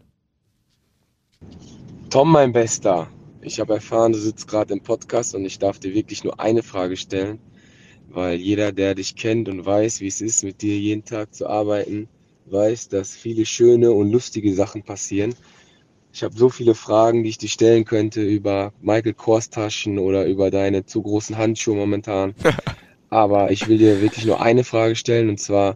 [SPEAKER 9] Tom, mein Bester, ich habe erfahren, du sitzt gerade im Podcast und ich darf dir wirklich nur eine Frage stellen, weil jeder, der dich kennt und weiß, wie es ist, mit dir jeden Tag zu arbeiten, weiß, dass viele schöne und lustige Sachen passieren. Ich habe so viele Fragen, die ich dir stellen könnte über Michael Kors Taschen oder über deine zu großen Handschuhe momentan. Aber ich will dir wirklich nur eine Frage stellen und zwar,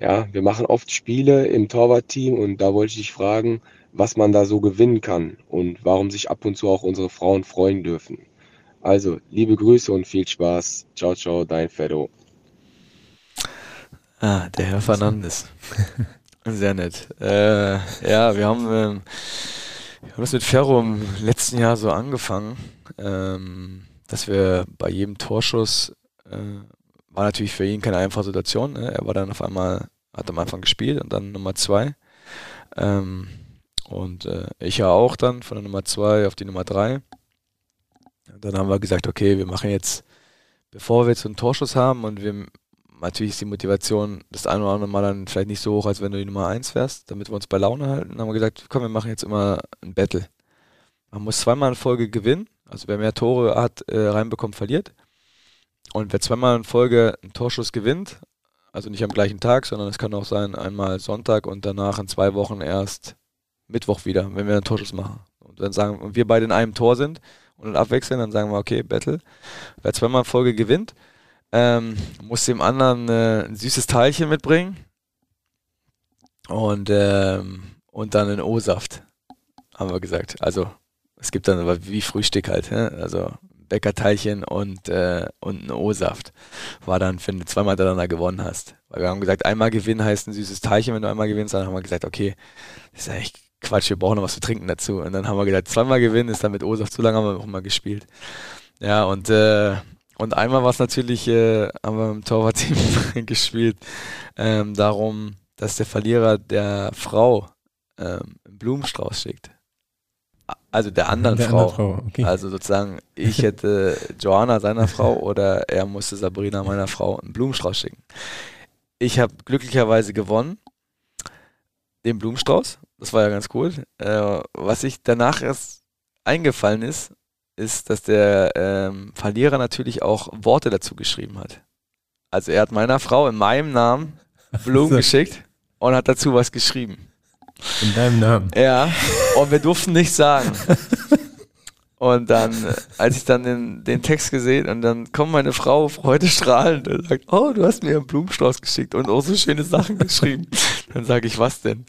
[SPEAKER 9] ja, wir machen oft Spiele im Torwartteam und da wollte ich dich fragen, was man da so gewinnen kann und warum sich ab und zu auch unsere Frauen freuen dürfen. Also, liebe Grüße und viel Spaß. Ciao, ciao, dein Feddo.
[SPEAKER 3] Ah, der Herr Fernandes. Sehr nett. Äh, ja, wir haben, ähm, wir haben das mit Ferro im letzten Jahr so angefangen, ähm, dass wir bei jedem Torschuss, äh, war natürlich für ihn keine einfache Situation. Ne? Er war dann auf einmal hat am Anfang gespielt und dann Nummer zwei. Ähm, und äh, ich ja auch dann von der Nummer zwei auf die Nummer drei. Dann haben wir gesagt, okay, wir machen jetzt bevor wir jetzt einen Torschuss haben und wir natürlich ist die Motivation das eine oder andere Mal dann vielleicht nicht so hoch, als wenn du die Nummer 1 wärst, damit wir uns bei Laune halten, haben wir gesagt, komm, wir machen jetzt immer ein Battle. Man muss zweimal in Folge gewinnen, also wer mehr Tore hat, äh, reinbekommt, verliert. Und wer zweimal in Folge einen Torschuss gewinnt, also nicht am gleichen Tag, sondern es kann auch sein, einmal Sonntag und danach in zwei Wochen erst Mittwoch wieder, wenn wir einen Torschuss machen. Und dann sagen, und wir beide in einem Tor sind und dann abwechseln, dann sagen wir, okay, Battle. Wer zweimal in Folge gewinnt, ähm, muss dem anderen äh, ein süßes Teilchen mitbringen und, ähm, und dann einen O-Saft, haben wir gesagt. Also es gibt dann aber wie Frühstück halt, hä? also Bäckerteilchen und, äh, und ein O-Saft. War dann, wenn du zweimal hintereinander gewonnen hast. Weil wir haben gesagt, einmal gewinnen heißt ein süßes Teilchen, wenn du einmal gewinnst. Dann haben wir gesagt, okay, das ist echt Quatsch, wir brauchen noch was zu trinken dazu. Und dann haben wir gesagt, zweimal gewinnen ist dann mit O-Saft zu lange, haben wir auch mal gespielt. Ja, und, äh, und einmal war es natürlich, äh, haben wir im Torwartteam gespielt, ähm, darum, dass der Verlierer der Frau ähm, einen Blumenstrauß schickt. Also der anderen
[SPEAKER 2] Der
[SPEAKER 3] Frau.
[SPEAKER 2] anderen Frau, okay.
[SPEAKER 3] Also sozusagen, ich hätte Joanna seiner Frau oder er musste Sabrina meiner Frau einen Blumenstrauß schicken. Ich habe glücklicherweise gewonnen, den Blumenstrauß. Das war ja ganz cool. Äh, was ich danach erst eingefallen ist, ist, dass der ähm, Verlierer natürlich auch Worte dazu geschrieben hat. Also er hat meiner Frau in meinem Namen Blumen geschickt und hat dazu was geschrieben.
[SPEAKER 2] In deinem Namen.
[SPEAKER 3] Ja, und wir durften nichts sagen. Und dann, äh, als ich dann den, den Text gesehen und dann kommt meine Frau freudestrahlend und sagt, oh, du hast mir einen Blumenstrauß geschickt und auch so schöne Sachen geschrieben. Dann sage ich, was denn?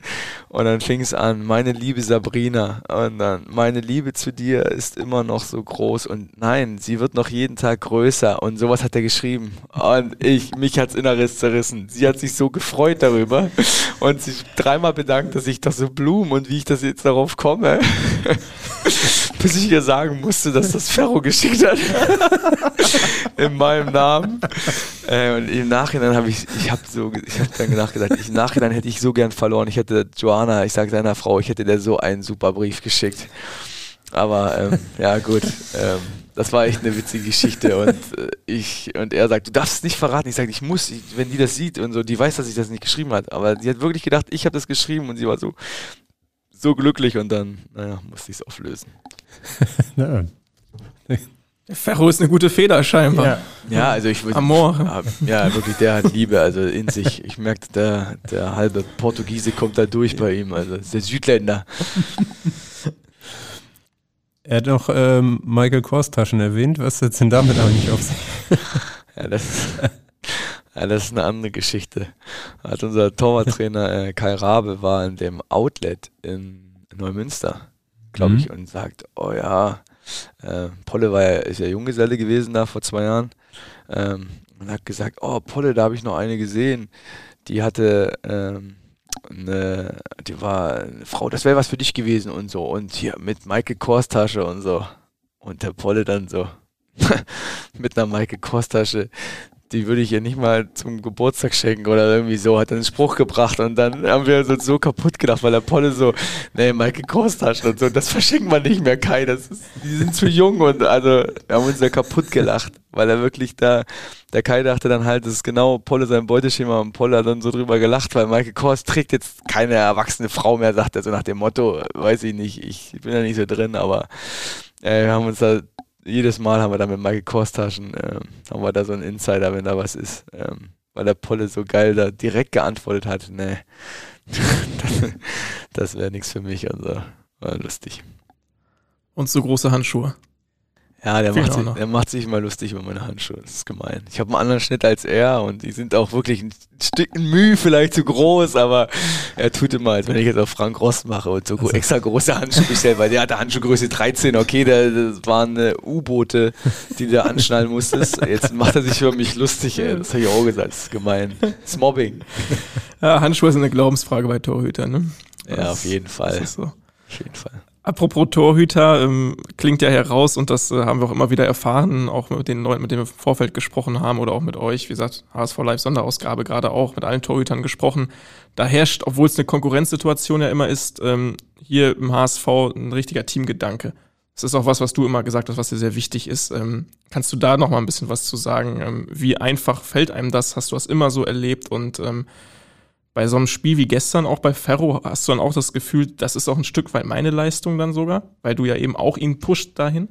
[SPEAKER 3] Und dann fing es an, meine liebe Sabrina. Und dann, meine Liebe zu dir ist immer noch so groß und nein, sie wird noch jeden Tag größer. Und sowas hat er geschrieben. Und ich, mich hat's Inneres zerrissen. Sie hat sich so gefreut darüber und sich dreimal bedankt, dass ich doch so Blumen und wie ich das jetzt darauf komme. Bis ich ihr sagen musste, dass das Ferro geschickt hat. In meinem Namen. Äh, und im Nachhinein habe ich, ich habe so, ich habe dann nachgedacht, ich, im Nachhinein hätte ich so gern verloren. Ich hätte Joanna, ich sage seiner Frau, ich hätte der so einen super Brief geschickt. Aber ähm, ja gut, ähm, das war echt eine witzige Geschichte und äh, ich und er sagt, du darfst es nicht verraten. Ich sage, ich muss, ich, wenn die das sieht und so, die weiß, dass ich das nicht geschrieben habe. Aber sie hat wirklich gedacht, ich habe das geschrieben und sie war so so glücklich und dann, naja, musste ich es auflösen.
[SPEAKER 2] Ja.
[SPEAKER 4] Der Ferro ist eine gute Feder scheinbar.
[SPEAKER 2] Ja.
[SPEAKER 3] Ja, also ich würde.
[SPEAKER 4] Amor.
[SPEAKER 3] Ja, wirklich, der hat Liebe, also in sich. Ich merkte, der, der halbe Portugiese kommt da durch bei ihm, also ist der Südländer.
[SPEAKER 2] Er hat noch ähm, Michael Kors Taschen erwähnt. Was ist denn damit eigentlich auf sich?
[SPEAKER 3] Ja, das, ja, das ist eine andere Geschichte. Als unser Torwarttrainer äh, Kai Rabe war in dem Outlet in Neumünster, glaube
[SPEAKER 2] Mhm.
[SPEAKER 3] ich, und sagt, oh ja, äh, Polle war ja, ist ja Junggeselle gewesen da vor zwei Jahren ähm, und hat gesagt, oh Polle, da habe ich noch eine gesehen, die hatte ähm, eine, die war eine Frau, das wäre was für dich gewesen und so und hier mit Michael Kors Tasche und so und der Polle dann so mit einer Michael Kors Tasche, die würde ich ihr nicht mal zum Geburtstag schenken oder irgendwie so, hat er einen Spruch gebracht und dann haben wir uns so kaputt gedacht, weil der Polle so, nee, Michael Kors Taschen und so, das verschenkt man nicht mehr, Kai, das ist, die sind zu jung und also, wir haben uns da kaputt gelacht, weil er wirklich da, der Kai dachte dann halt, das ist genau Polle sein Beuteschema und Polle hat dann so drüber gelacht, weil Michael Kors trägt jetzt keine erwachsene Frau mehr, sagt er so nach dem Motto, weiß ich nicht, ich bin da nicht so drin, aber äh, wir haben uns da jedes Mal haben wir da mit Michael Kors Taschen, ähm, haben wir da so einen Insider, wenn da was ist. Ähm, weil der Polle so geil da direkt geantwortet hat, nee, das, das wäre nichts für mich. Also war lustig.
[SPEAKER 4] Und so große Handschuhe.
[SPEAKER 3] Ja, der macht, sich, der macht sich immer lustig über meine Handschuhe. Das ist gemein. Ich habe einen anderen Schnitt als er und die sind auch wirklich ein Stück Mühe vielleicht zu groß, aber er tut immer, als wenn ich jetzt auf Frank Rost mache und so gro- extra große Handschuhe bestellt, weil der hatte Handschuhgröße 13. Okay, das waren U-Boote, die du anschnallen musstest. Jetzt macht er sich über mich lustig, ey. Das habe ich auch gesagt. Das ist gemein. Das ist Mobbing.
[SPEAKER 4] Ja, Handschuhe sind eine Glaubensfrage bei Torhütern, ne?
[SPEAKER 3] Ja,
[SPEAKER 4] Das-
[SPEAKER 3] auf jeden Fall.
[SPEAKER 4] Das ist so.
[SPEAKER 3] Auf jeden Fall.
[SPEAKER 4] Apropos Torhüter, ähm, klingt ja heraus und das äh, haben wir auch immer wieder erfahren, auch mit den Leuten, mit denen wir im Vorfeld gesprochen haben oder auch mit euch, wie gesagt, HSV Live Sonderausgabe gerade auch mit allen Torhütern gesprochen. Da herrscht, obwohl es eine Konkurrenzsituation ja immer ist, ähm, hier im HSV ein richtiger Teamgedanke. Das ist auch was, was du immer gesagt hast, was dir sehr wichtig ist. Ähm, kannst du da noch mal ein bisschen was zu sagen? Ähm, wie einfach fällt einem das? Hast du das immer so erlebt? Und ähm, bei so einem Spiel wie gestern, auch bei Ferro, hast du dann auch das Gefühl, das ist auch ein Stück weit meine Leistung dann sogar, weil du ja eben auch ihn pusht dahin?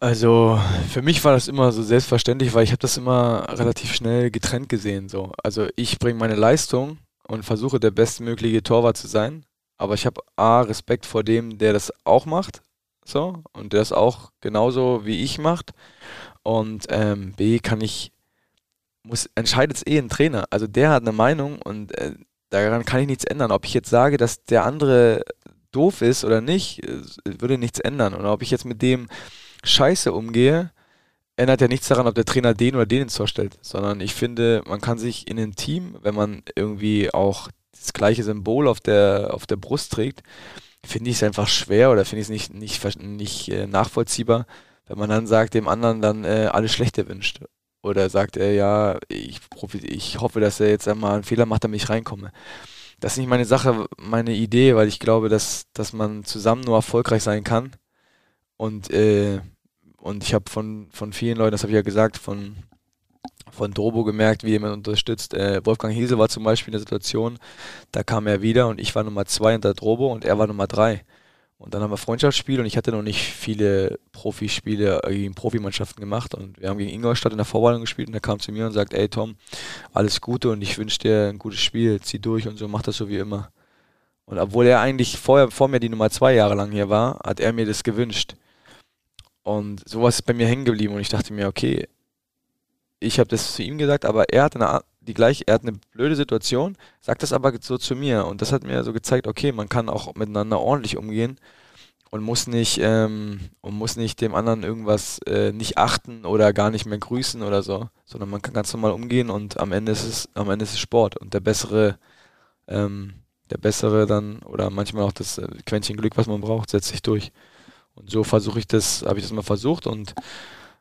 [SPEAKER 3] Also für mich war das immer so selbstverständlich, weil ich habe das immer relativ schnell getrennt gesehen. So. Also ich bringe meine Leistung und versuche der bestmögliche Torwart zu sein. Aber ich habe A, Respekt vor dem, der das auch macht. So, und der das auch genauso wie ich macht. Und ähm, B, kann ich, muss, entscheidet es eh ein Trainer. Also der hat eine Meinung und äh, daran kann ich nichts ändern. Ob ich jetzt sage, dass der andere doof ist oder nicht, würde nichts ändern. Und ob ich jetzt mit dem scheiße umgehe, ändert ja nichts daran, ob der Trainer den oder den ins Tor stellt, sondern ich finde, man kann sich in einem Team, wenn man irgendwie auch das gleiche Symbol auf der, auf der Brust trägt, finde ich es einfach schwer oder finde ich es nicht, nicht, nicht äh, nachvollziehbar, wenn man dann sagt, dem anderen dann äh, alles Schlechte wünscht. Oder sagt er, ja, ich, ich hoffe, dass er jetzt einmal einen Fehler macht, damit ich reinkomme. Das ist nicht meine Sache, meine Idee, weil ich glaube, dass, dass man zusammen nur erfolgreich sein kann. Und äh, und ich habe von, von vielen Leuten, das habe ich ja gesagt, von, von Drobo gemerkt, wie jemand unterstützt. Äh, Wolfgang Hiesel war zum Beispiel in der Situation, da kam er wieder und ich war Nummer zwei hinter Drobo und er war Nummer drei. Und dann haben wir Freundschaftsspiele und ich hatte noch nicht viele Profispiele gegen Profimannschaften gemacht und wir haben gegen Ingolstadt in der Vorwahl gespielt und er kam zu mir und sagt, ey Tom, alles Gute und ich wünsche dir ein gutes Spiel, zieh durch und so, mach das so wie immer. Und obwohl er eigentlich vorher, vor mir die Nummer zwei Jahre lang hier war, hat er mir das gewünscht. Und sowas ist bei mir hängen geblieben und ich dachte mir, okay, ich habe das zu ihm gesagt, aber er hat eine, die gleiche, er hat eine blöde Situation, sagt das aber so zu mir und das hat mir so gezeigt, okay, man kann auch miteinander ordentlich umgehen und muss nicht ähm, und muss nicht dem anderen irgendwas äh, nicht achten oder gar nicht mehr grüßen oder so, sondern man kann ganz normal umgehen und am Ende ist es am Ende ist es Sport und der bessere ähm, der bessere dann oder manchmal auch das äh, Quäntchen Glück, was man braucht, setzt sich durch. Und so versuche ich das, habe ich das mal versucht und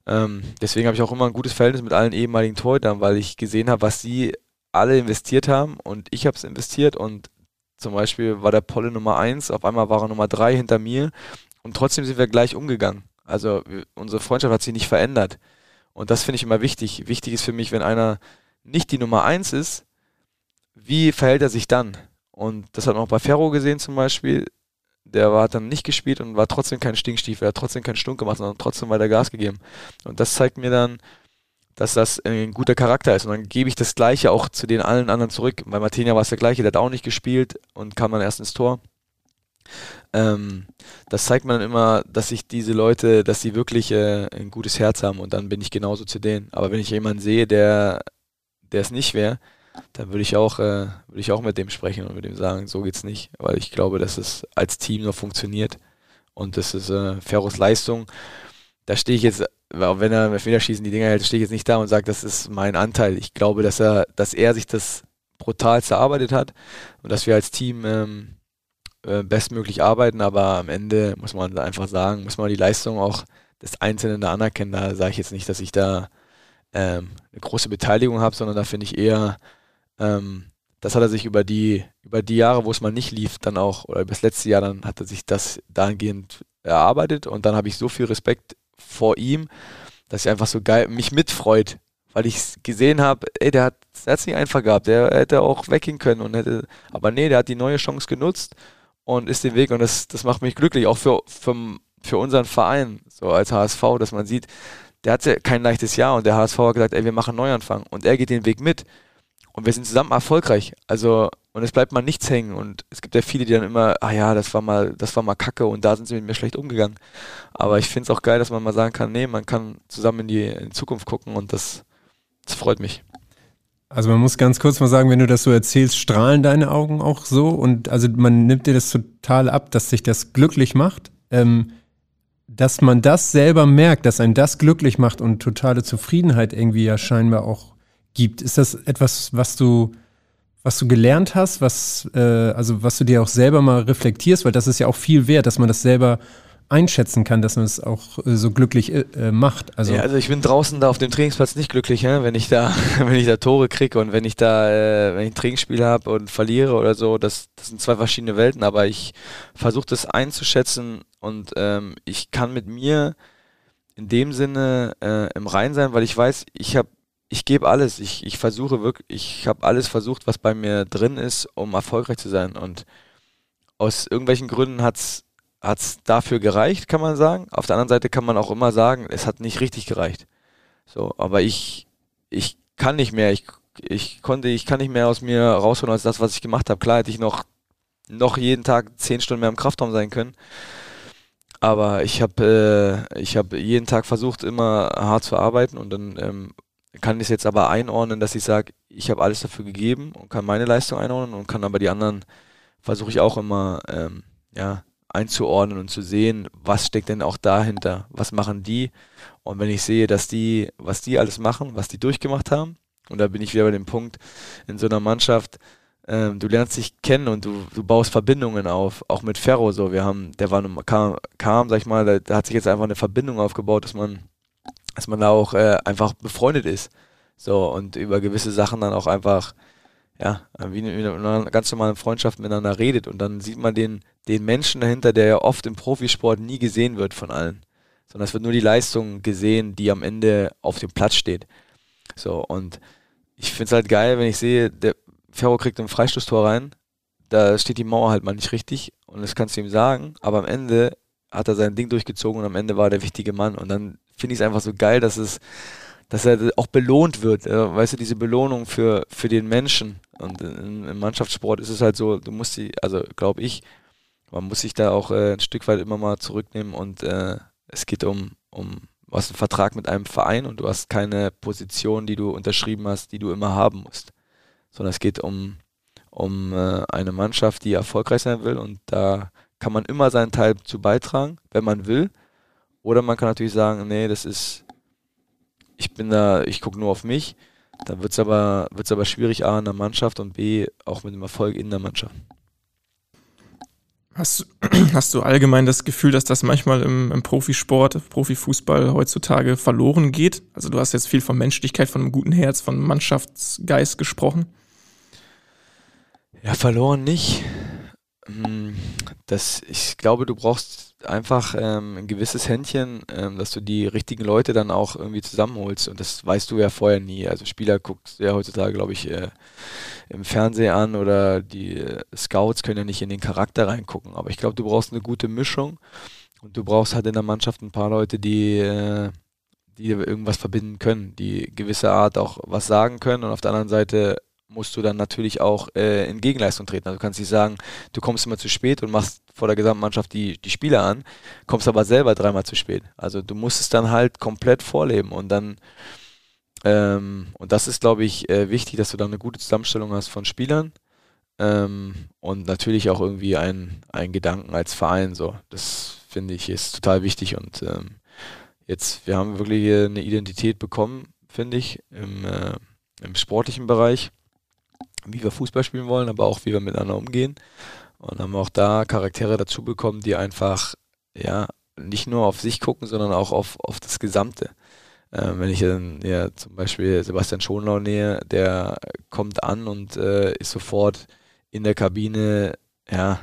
[SPEAKER 3] ähm, deswegen habe ich auch immer ein gutes Verhältnis mit allen ehemaligen Torhütern, weil ich gesehen habe, was sie alle investiert haben und ich habe es investiert und zum Beispiel war der Polle Nummer 1, auf einmal war er Nummer 3 hinter mir und trotzdem sind wir gleich umgegangen. Also unsere Freundschaft hat sich nicht verändert. Und das finde ich immer wichtig. Wichtig ist für mich, wenn einer nicht die Nummer 1 ist, wie verhält er sich dann? Und das hat man auch bei Ferro gesehen zum Beispiel der war, hat dann nicht gespielt und war trotzdem kein Stinkstiefel, hat trotzdem keinen Stunk gemacht, sondern trotzdem weiter Gas gegeben. Und das zeigt mir dann, dass das ein guter Charakter ist. Und dann gebe ich das Gleiche auch zu den allen anderen zurück. Bei Martinia war es der gleiche, der hat auch nicht gespielt und kam dann erst ins Tor. Ähm, das zeigt mir dann immer, dass ich diese Leute, dass sie wirklich äh, ein gutes Herz haben und dann bin ich genauso zu denen. Aber wenn ich jemanden sehe, der, der es nicht wäre, dann würde ich auch, äh, würde ich auch mit dem sprechen und mit dem sagen, so geht's nicht, weil ich glaube, dass es als Team nur funktioniert und das ist äh, Ferros Leistung. Da stehe ich jetzt, wenn er mit Federschießen die Dinger hält, stehe ich jetzt nicht da und sage, das ist mein Anteil. Ich glaube, dass er, dass er sich das brutal erarbeitet hat und dass wir als Team ähm, äh, bestmöglich arbeiten, aber am Ende muss man einfach sagen, muss man die Leistung auch des Einzelnen da anerkennen. Da sage ich jetzt nicht, dass ich da ähm, eine große Beteiligung habe, sondern da finde ich eher, ähm, das hat er sich über die, über die Jahre, wo es mal nicht lief, dann auch, oder über das letzte Jahr, dann hat er sich das dahingehend erarbeitet und dann habe ich so viel Respekt vor ihm, dass er einfach so geil mich mitfreut, weil ich gesehen habe, ey, der hat es nicht einfach gehabt, der hätte auch weggehen können und hätte, aber nee, der hat die neue Chance genutzt und ist den Weg und das, das macht mich glücklich, auch für, für, für unseren Verein, so als HSV, dass man sieht, der hatte kein leichtes Jahr und der HSV hat gesagt, ey, wir machen einen Neuanfang und er geht den Weg mit und wir sind zusammen erfolgreich. Also, und es bleibt mal nichts hängen. Und es gibt ja viele, die dann immer, ah ja, das war mal, das war mal Kacke und da sind sie mit mir schlecht umgegangen. Aber ich finde es auch geil, dass man mal sagen kann, nee, man kann zusammen in die, in die Zukunft gucken und das, das freut mich.
[SPEAKER 2] Also man muss ganz kurz mal sagen, wenn du das so erzählst, strahlen deine Augen auch so und also man nimmt dir das total ab, dass sich das glücklich macht. Ähm, dass man das selber merkt, dass einen das glücklich macht und totale Zufriedenheit irgendwie ja scheinbar auch gibt. Ist das etwas, was du, was du gelernt hast, was, äh, also was du dir auch selber mal reflektierst, weil das ist ja auch viel wert, dass man das selber einschätzen kann, dass man es auch äh, so glücklich äh, macht.
[SPEAKER 3] Also, ja, also ich bin draußen da auf dem Trainingsplatz nicht glücklich, ja? wenn ich da, wenn ich da Tore kriege und wenn ich da, äh, wenn ich ein Trainingsspiel habe und verliere oder so, das, das sind zwei verschiedene Welten, aber ich versuche das einzuschätzen und ähm, ich kann mit mir in dem Sinne äh, im Rein sein, weil ich weiß, ich habe ich gebe alles. Ich, ich versuche wirklich, ich habe alles versucht, was bei mir drin ist, um erfolgreich zu sein. Und aus irgendwelchen Gründen hat es dafür gereicht, kann man sagen. Auf der anderen Seite kann man auch immer sagen, es hat nicht richtig gereicht. So, aber ich, ich kann nicht mehr. Ich, ich konnte, ich kann nicht mehr aus mir rausholen als das, was ich gemacht habe. Klar hätte ich noch, noch jeden Tag zehn Stunden mehr im Kraftraum sein können. Aber ich habe äh, ich habe jeden Tag versucht, immer hart zu arbeiten und dann ähm, kann es jetzt aber einordnen, dass ich sage, ich habe alles dafür gegeben und kann meine Leistung einordnen und kann aber die anderen versuche ich auch immer ähm, ja einzuordnen und zu sehen, was steckt denn auch dahinter, was machen die. Und wenn ich sehe, dass die, was die alles machen, was die durchgemacht haben, und da bin ich wieder bei dem Punkt, in so einer Mannschaft, ähm, du lernst dich kennen und du, du baust Verbindungen auf, auch mit Ferro so. Wir haben, der war kam, kam sag ich mal, da, da, hat sich jetzt einfach eine Verbindung aufgebaut, dass man, dass man da auch äh, einfach befreundet ist. So, und über gewisse Sachen dann auch einfach ja, wie in einer ganz normalen Freundschaft miteinander redet und dann sieht man den, den Menschen dahinter, der ja oft im Profisport nie gesehen wird von allen. Sondern es wird nur die Leistung gesehen, die am Ende auf dem Platz steht. So, und ich finde es halt geil, wenn ich sehe, der Ferro kriegt ein Freistoßtor rein, da steht die Mauer halt mal nicht richtig und das kannst du ihm sagen, aber am Ende hat er sein Ding durchgezogen und am Ende war er der wichtige Mann und dann finde ich es einfach so geil, dass es dass er auch belohnt wird. Weißt du, diese Belohnung für, für den Menschen. Und im, im Mannschaftssport ist es halt so, du musst sie, also glaube ich, man muss sich da auch äh, ein Stück weit immer mal zurücknehmen und äh, es geht um, um, du hast einen Vertrag mit einem Verein und du hast keine Position, die du unterschrieben hast, die du immer haben musst. Sondern es geht um, um äh, eine Mannschaft, die erfolgreich sein will und da kann man immer seinen Teil zu beitragen, wenn man will. Oder man kann natürlich sagen, nee, das ist ich bin da, ich gucke nur auf mich. Dann wird es aber, wird's aber schwierig, A, in der Mannschaft und B, auch mit dem Erfolg in der Mannschaft.
[SPEAKER 4] Hast, hast du allgemein das Gefühl, dass das manchmal im, im, Profisport, Profifußball heutzutage verloren geht? Also du hast jetzt viel von Menschlichkeit, von einem guten Herz, von Mannschaftsgeist gesprochen.
[SPEAKER 3] Ja, verloren nicht. Hm, das, ich glaube, du brauchst einfach ähm, ein gewisses Händchen, ähm, dass du die richtigen Leute dann auch irgendwie zusammenholst. Und das weißt du ja vorher nie. Also Spieler guckt ja heutzutage, glaube ich, äh, im Fernsehen an oder die äh, Scouts können ja nicht in den Charakter reingucken. Aber ich glaube, du brauchst eine gute Mischung und du brauchst halt in der Mannschaft ein paar Leute, die, äh, die irgendwas verbinden können, die gewisse Art auch was sagen können und auf der anderen Seite musst du dann natürlich auch äh, in Gegenleistung treten. Also du kannst nicht sagen, du kommst immer zu spät und machst vor der gesamten Mannschaft die, die Spieler an, kommst aber selber dreimal zu spät. Also du musst es dann halt komplett vorleben und dann ähm, und das ist, glaube ich, äh, wichtig, dass du dann eine gute Zusammenstellung hast von Spielern ähm, und natürlich auch irgendwie einen, Gedanken als Verein. So, das finde ich ist total wichtig und ähm, jetzt, wir haben wirklich eine Identität bekommen, finde ich, im, äh, im sportlichen Bereich wie wir Fußball spielen wollen, aber auch wie wir miteinander umgehen. Und haben auch da Charaktere dazu bekommen, die einfach, ja, nicht nur auf sich gucken, sondern auch auf, auf das Gesamte. Ähm, wenn ich dann ja zum Beispiel Sebastian Schonlau nähe, der kommt an und äh, ist sofort in der Kabine, ja,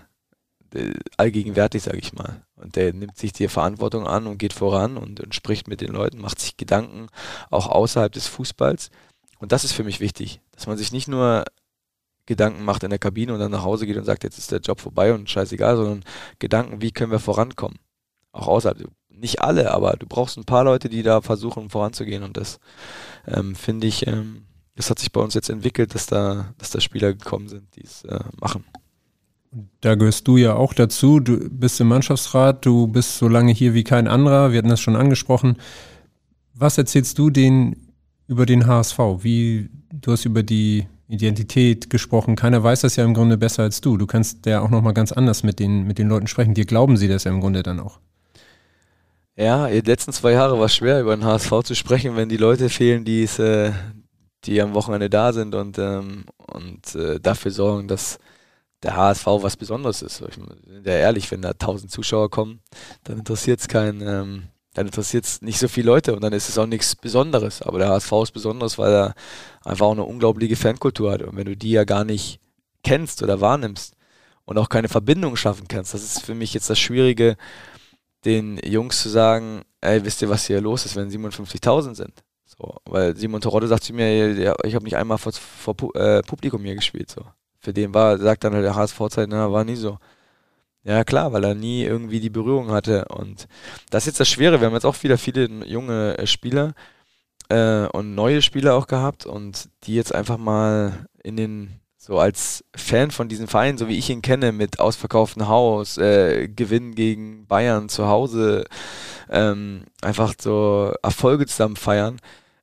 [SPEAKER 3] allgegenwärtig, sage ich mal. Und der nimmt sich die Verantwortung an und geht voran und, und spricht mit den Leuten, macht sich Gedanken, auch außerhalb des Fußballs. Und das ist für mich wichtig, dass man sich nicht nur Gedanken macht in der Kabine und dann nach Hause geht und sagt, jetzt ist der Job vorbei und scheißegal, sondern Gedanken, wie können wir vorankommen? Auch außerhalb. Nicht alle, aber du brauchst ein paar Leute, die da versuchen voranzugehen und das ähm, finde ich, ähm, das hat sich bei uns jetzt entwickelt, dass da, dass da Spieler gekommen sind, die es äh, machen.
[SPEAKER 2] Da gehörst du ja auch dazu. Du bist im Mannschaftsrat, du bist so lange hier wie kein anderer. Wir hatten das schon angesprochen. Was erzählst du denen über den HSV? Wie du hast über die Identität gesprochen. Keiner weiß das ja im Grunde besser als du. Du kannst ja auch nochmal ganz anders mit den, mit den Leuten sprechen. Dir glauben sie das ja im Grunde dann auch.
[SPEAKER 3] Ja, die letzten zwei Jahre war es schwer, über den HSV zu sprechen, wenn die Leute fehlen, die es, äh, die am Wochenende da sind und, ähm, und äh, dafür sorgen, dass, der HSV was Besonderes ist. Ich bin ja ehrlich, wenn da 1000 Zuschauer kommen, dann interessiert es keinen, ähm, dann interessiert es nicht so viele Leute und dann ist es auch nichts Besonderes. Aber der HSV ist besonders, weil er einfach auch eine unglaubliche Fankultur hat. Und wenn du die ja gar nicht kennst oder wahrnimmst und auch keine Verbindung schaffen kannst, das ist für mich jetzt das Schwierige, den Jungs zu sagen, ey, wisst ihr, was hier los ist, wenn 57.000 sind? So, weil Simon Terodde sagt zu mir, ich habe nicht einmal vor, vor äh, Publikum hier gespielt. So. Für den war, sagt dann halt der HSV-Zeit, na, war nie so. Ja, klar, weil er nie irgendwie die Berührung hatte. Und das ist jetzt das Schwere. Wir haben jetzt auch wieder viele junge äh, Spieler äh, und neue Spieler auch gehabt und die jetzt einfach mal in den so als Fan von diesem Verein, so wie ich ihn kenne, mit ausverkauftem Haus, äh, Gewinn gegen Bayern zu Hause, ähm, einfach so Erfolge zusammen feiern,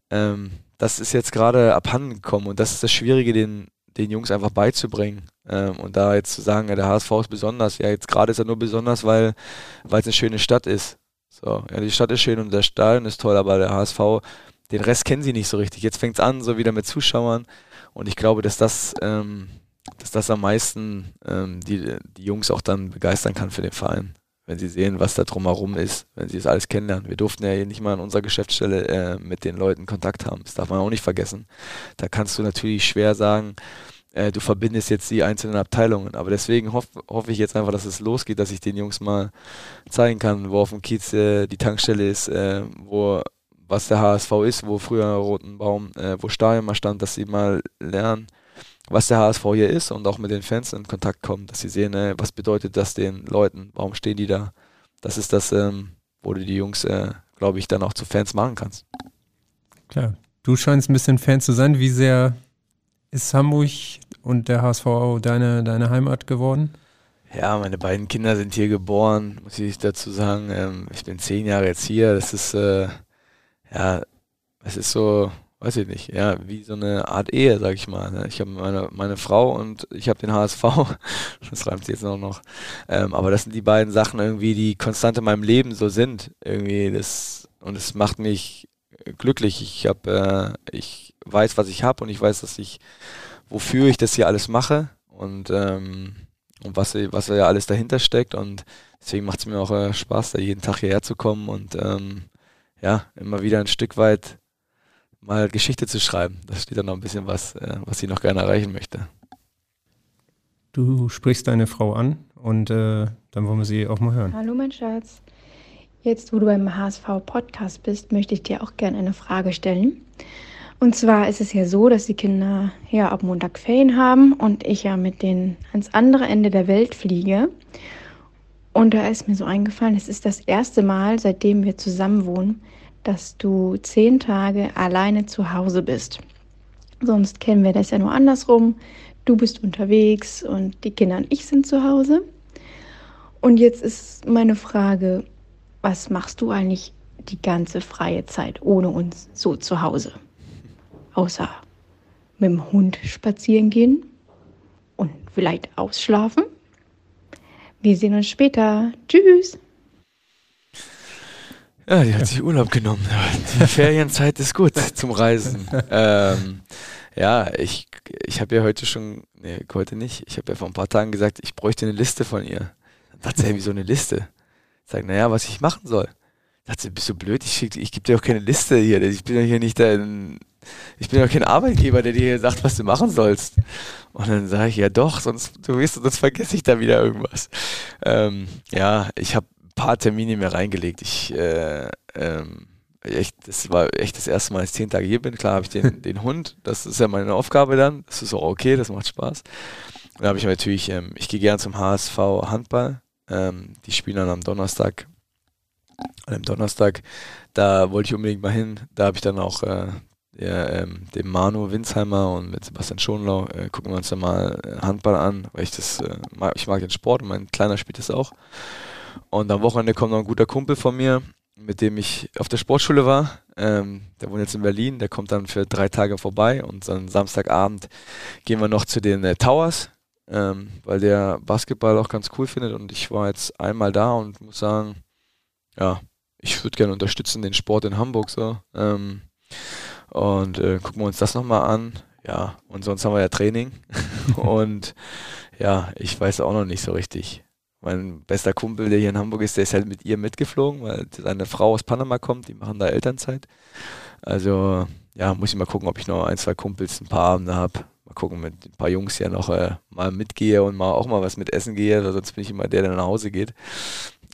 [SPEAKER 3] ähm, das ist jetzt gerade abhanden gekommen und das ist das Schwierige, den, den Jungs einfach beizubringen. Ähm, und da jetzt zu sagen, ja, der HSV ist besonders, ja, jetzt gerade ist er nur besonders, weil es eine schöne Stadt ist. So, ja, die Stadt ist schön und der Stadion ist toll, aber der HSV, den Rest kennen sie nicht so richtig. Jetzt fängt es an, so wieder mit Zuschauern. Und ich glaube, dass das, ähm, dass das am meisten ähm, die, die Jungs auch dann begeistern kann für den Verein wenn sie sehen, was da drumherum ist, wenn sie das alles kennenlernen. Wir durften ja hier nicht mal an unserer Geschäftsstelle äh, mit den Leuten Kontakt haben. Das darf man auch nicht vergessen. Da kannst du natürlich schwer sagen, äh, du verbindest jetzt die einzelnen Abteilungen. Aber deswegen hoffe hoff ich jetzt einfach, dass es losgeht, dass ich den Jungs mal zeigen kann, wo auf dem Kiez äh, die Tankstelle ist, äh, wo was der HSV ist, wo früher Rotenbaum, äh, wo Stadion mal stand, dass sie mal lernen, was der HSV hier ist und auch mit den Fans in Kontakt kommen, dass sie sehen, äh, was bedeutet das den Leuten, warum stehen die da. Das ist das, ähm, wo du die Jungs, äh, glaube ich, dann auch zu Fans machen kannst.
[SPEAKER 2] Klar, du scheinst ein bisschen Fan zu sein. Wie sehr ist Hamburg und der HSV deine, deine Heimat geworden?
[SPEAKER 3] Ja, meine beiden Kinder sind hier geboren, muss ich dazu sagen. Ähm, ich bin zehn Jahre jetzt hier. Das ist, äh, ja, es ist so, weiß ich nicht, ja, wie so eine Art Ehe, sag ich mal. Ne? Ich habe meine, meine Frau und ich habe den HSV. das reimt sich jetzt auch noch. Ähm, aber das sind die beiden Sachen irgendwie, die konstant in meinem Leben so sind. Irgendwie das und es macht mich glücklich. Ich habe, äh, ich weiß, was ich habe und ich weiß, dass ich, wofür ich das hier alles mache und ähm, und was, was ja alles dahinter steckt und deswegen macht es mir auch äh, Spaß, da jeden Tag hierher zu kommen und ähm, ja, immer wieder ein Stück weit mal Geschichte zu schreiben. Da steht dann noch ein bisschen was, äh, was sie noch gerne erreichen möchte.
[SPEAKER 2] Du sprichst deine Frau an und äh, dann wollen wir sie auch mal hören.
[SPEAKER 10] Hallo mein Schatz. Jetzt, wo du beim HSV Podcast bist, möchte ich dir auch gerne eine Frage stellen. Und zwar ist es ja so, dass die Kinder ja ab Montag Ferien haben und ich ja mit denen ans andere Ende der Welt fliege. Und da ist mir so eingefallen, es ist das erste Mal, seitdem wir zusammen wohnen, dass du zehn Tage alleine zu Hause bist. Sonst kennen wir das ja nur andersrum. Du bist unterwegs und die Kinder und ich sind zu Hause. Und jetzt ist meine Frage, was machst du eigentlich die ganze freie Zeit ohne uns so zu Hause? Außer mit dem Hund spazieren gehen und vielleicht ausschlafen? Wir sehen uns später. Tschüss.
[SPEAKER 3] Ja, die hat sich Urlaub genommen. Die Ferienzeit ist gut zum Reisen. Ähm, ja, ich, ich habe ja heute schon, nee, heute nicht, ich habe ja vor ein paar Tagen gesagt, ich bräuchte eine Liste von ihr. Dann dachte sie, wie so eine Liste. Ich sage, naja, was ich machen soll. Dachte, bist du blöd? Ich, ich gebe dir auch keine Liste hier. Ich bin ja hier nicht dein, ich bin ja kein Arbeitgeber, der dir hier sagt, was du machen sollst. Und dann sage ich, ja doch, sonst, du weißt, sonst vergesse ich da wieder irgendwas. Ähm, ja, ich habe paar Termine mehr reingelegt. Ich, äh, ähm, echt, das war echt das erste Mal, dass ich zehn Tage hier bin. Klar habe ich den, den Hund, das ist ja meine Aufgabe dann. Das ist auch okay, das macht Spaß. Dann habe ich natürlich, ähm, ich gehe gerne zum HSV Handball. Ähm, die spielen dann am Donnerstag. Und am Donnerstag, da wollte ich unbedingt mal hin. Da habe ich dann auch äh, der, ähm, dem Manu Winsheimer und mit Sebastian Schonlau äh, gucken wir uns dann mal äh, Handball an, weil ich das, äh, mag, ich mag den Sport und mein Kleiner spielt das auch. Und am Wochenende kommt noch ein guter Kumpel von mir, mit dem ich auf der Sportschule war. Ähm, der wohnt jetzt in Berlin, der kommt dann für drei Tage vorbei und dann Samstagabend gehen wir noch zu den äh, Towers, ähm, weil der Basketball auch ganz cool findet und ich war jetzt einmal da und muss sagen, ja, ich würde gerne unterstützen den Sport in Hamburg so. Ähm, und äh, gucken wir uns das nochmal an. Ja, und sonst haben wir ja Training. und ja, ich weiß auch noch nicht so richtig. Mein bester Kumpel, der hier in Hamburg ist, der ist halt mit ihr mitgeflogen, weil seine Frau aus Panama kommt, die machen da Elternzeit. Also, ja, muss ich mal gucken, ob ich noch ein, zwei Kumpels, ein paar Abende habe. Mal gucken, mit ein paar Jungs hier noch äh, mal mitgehe und mal auch mal was mit essen gehe, sonst bin ich immer der, der nach Hause geht.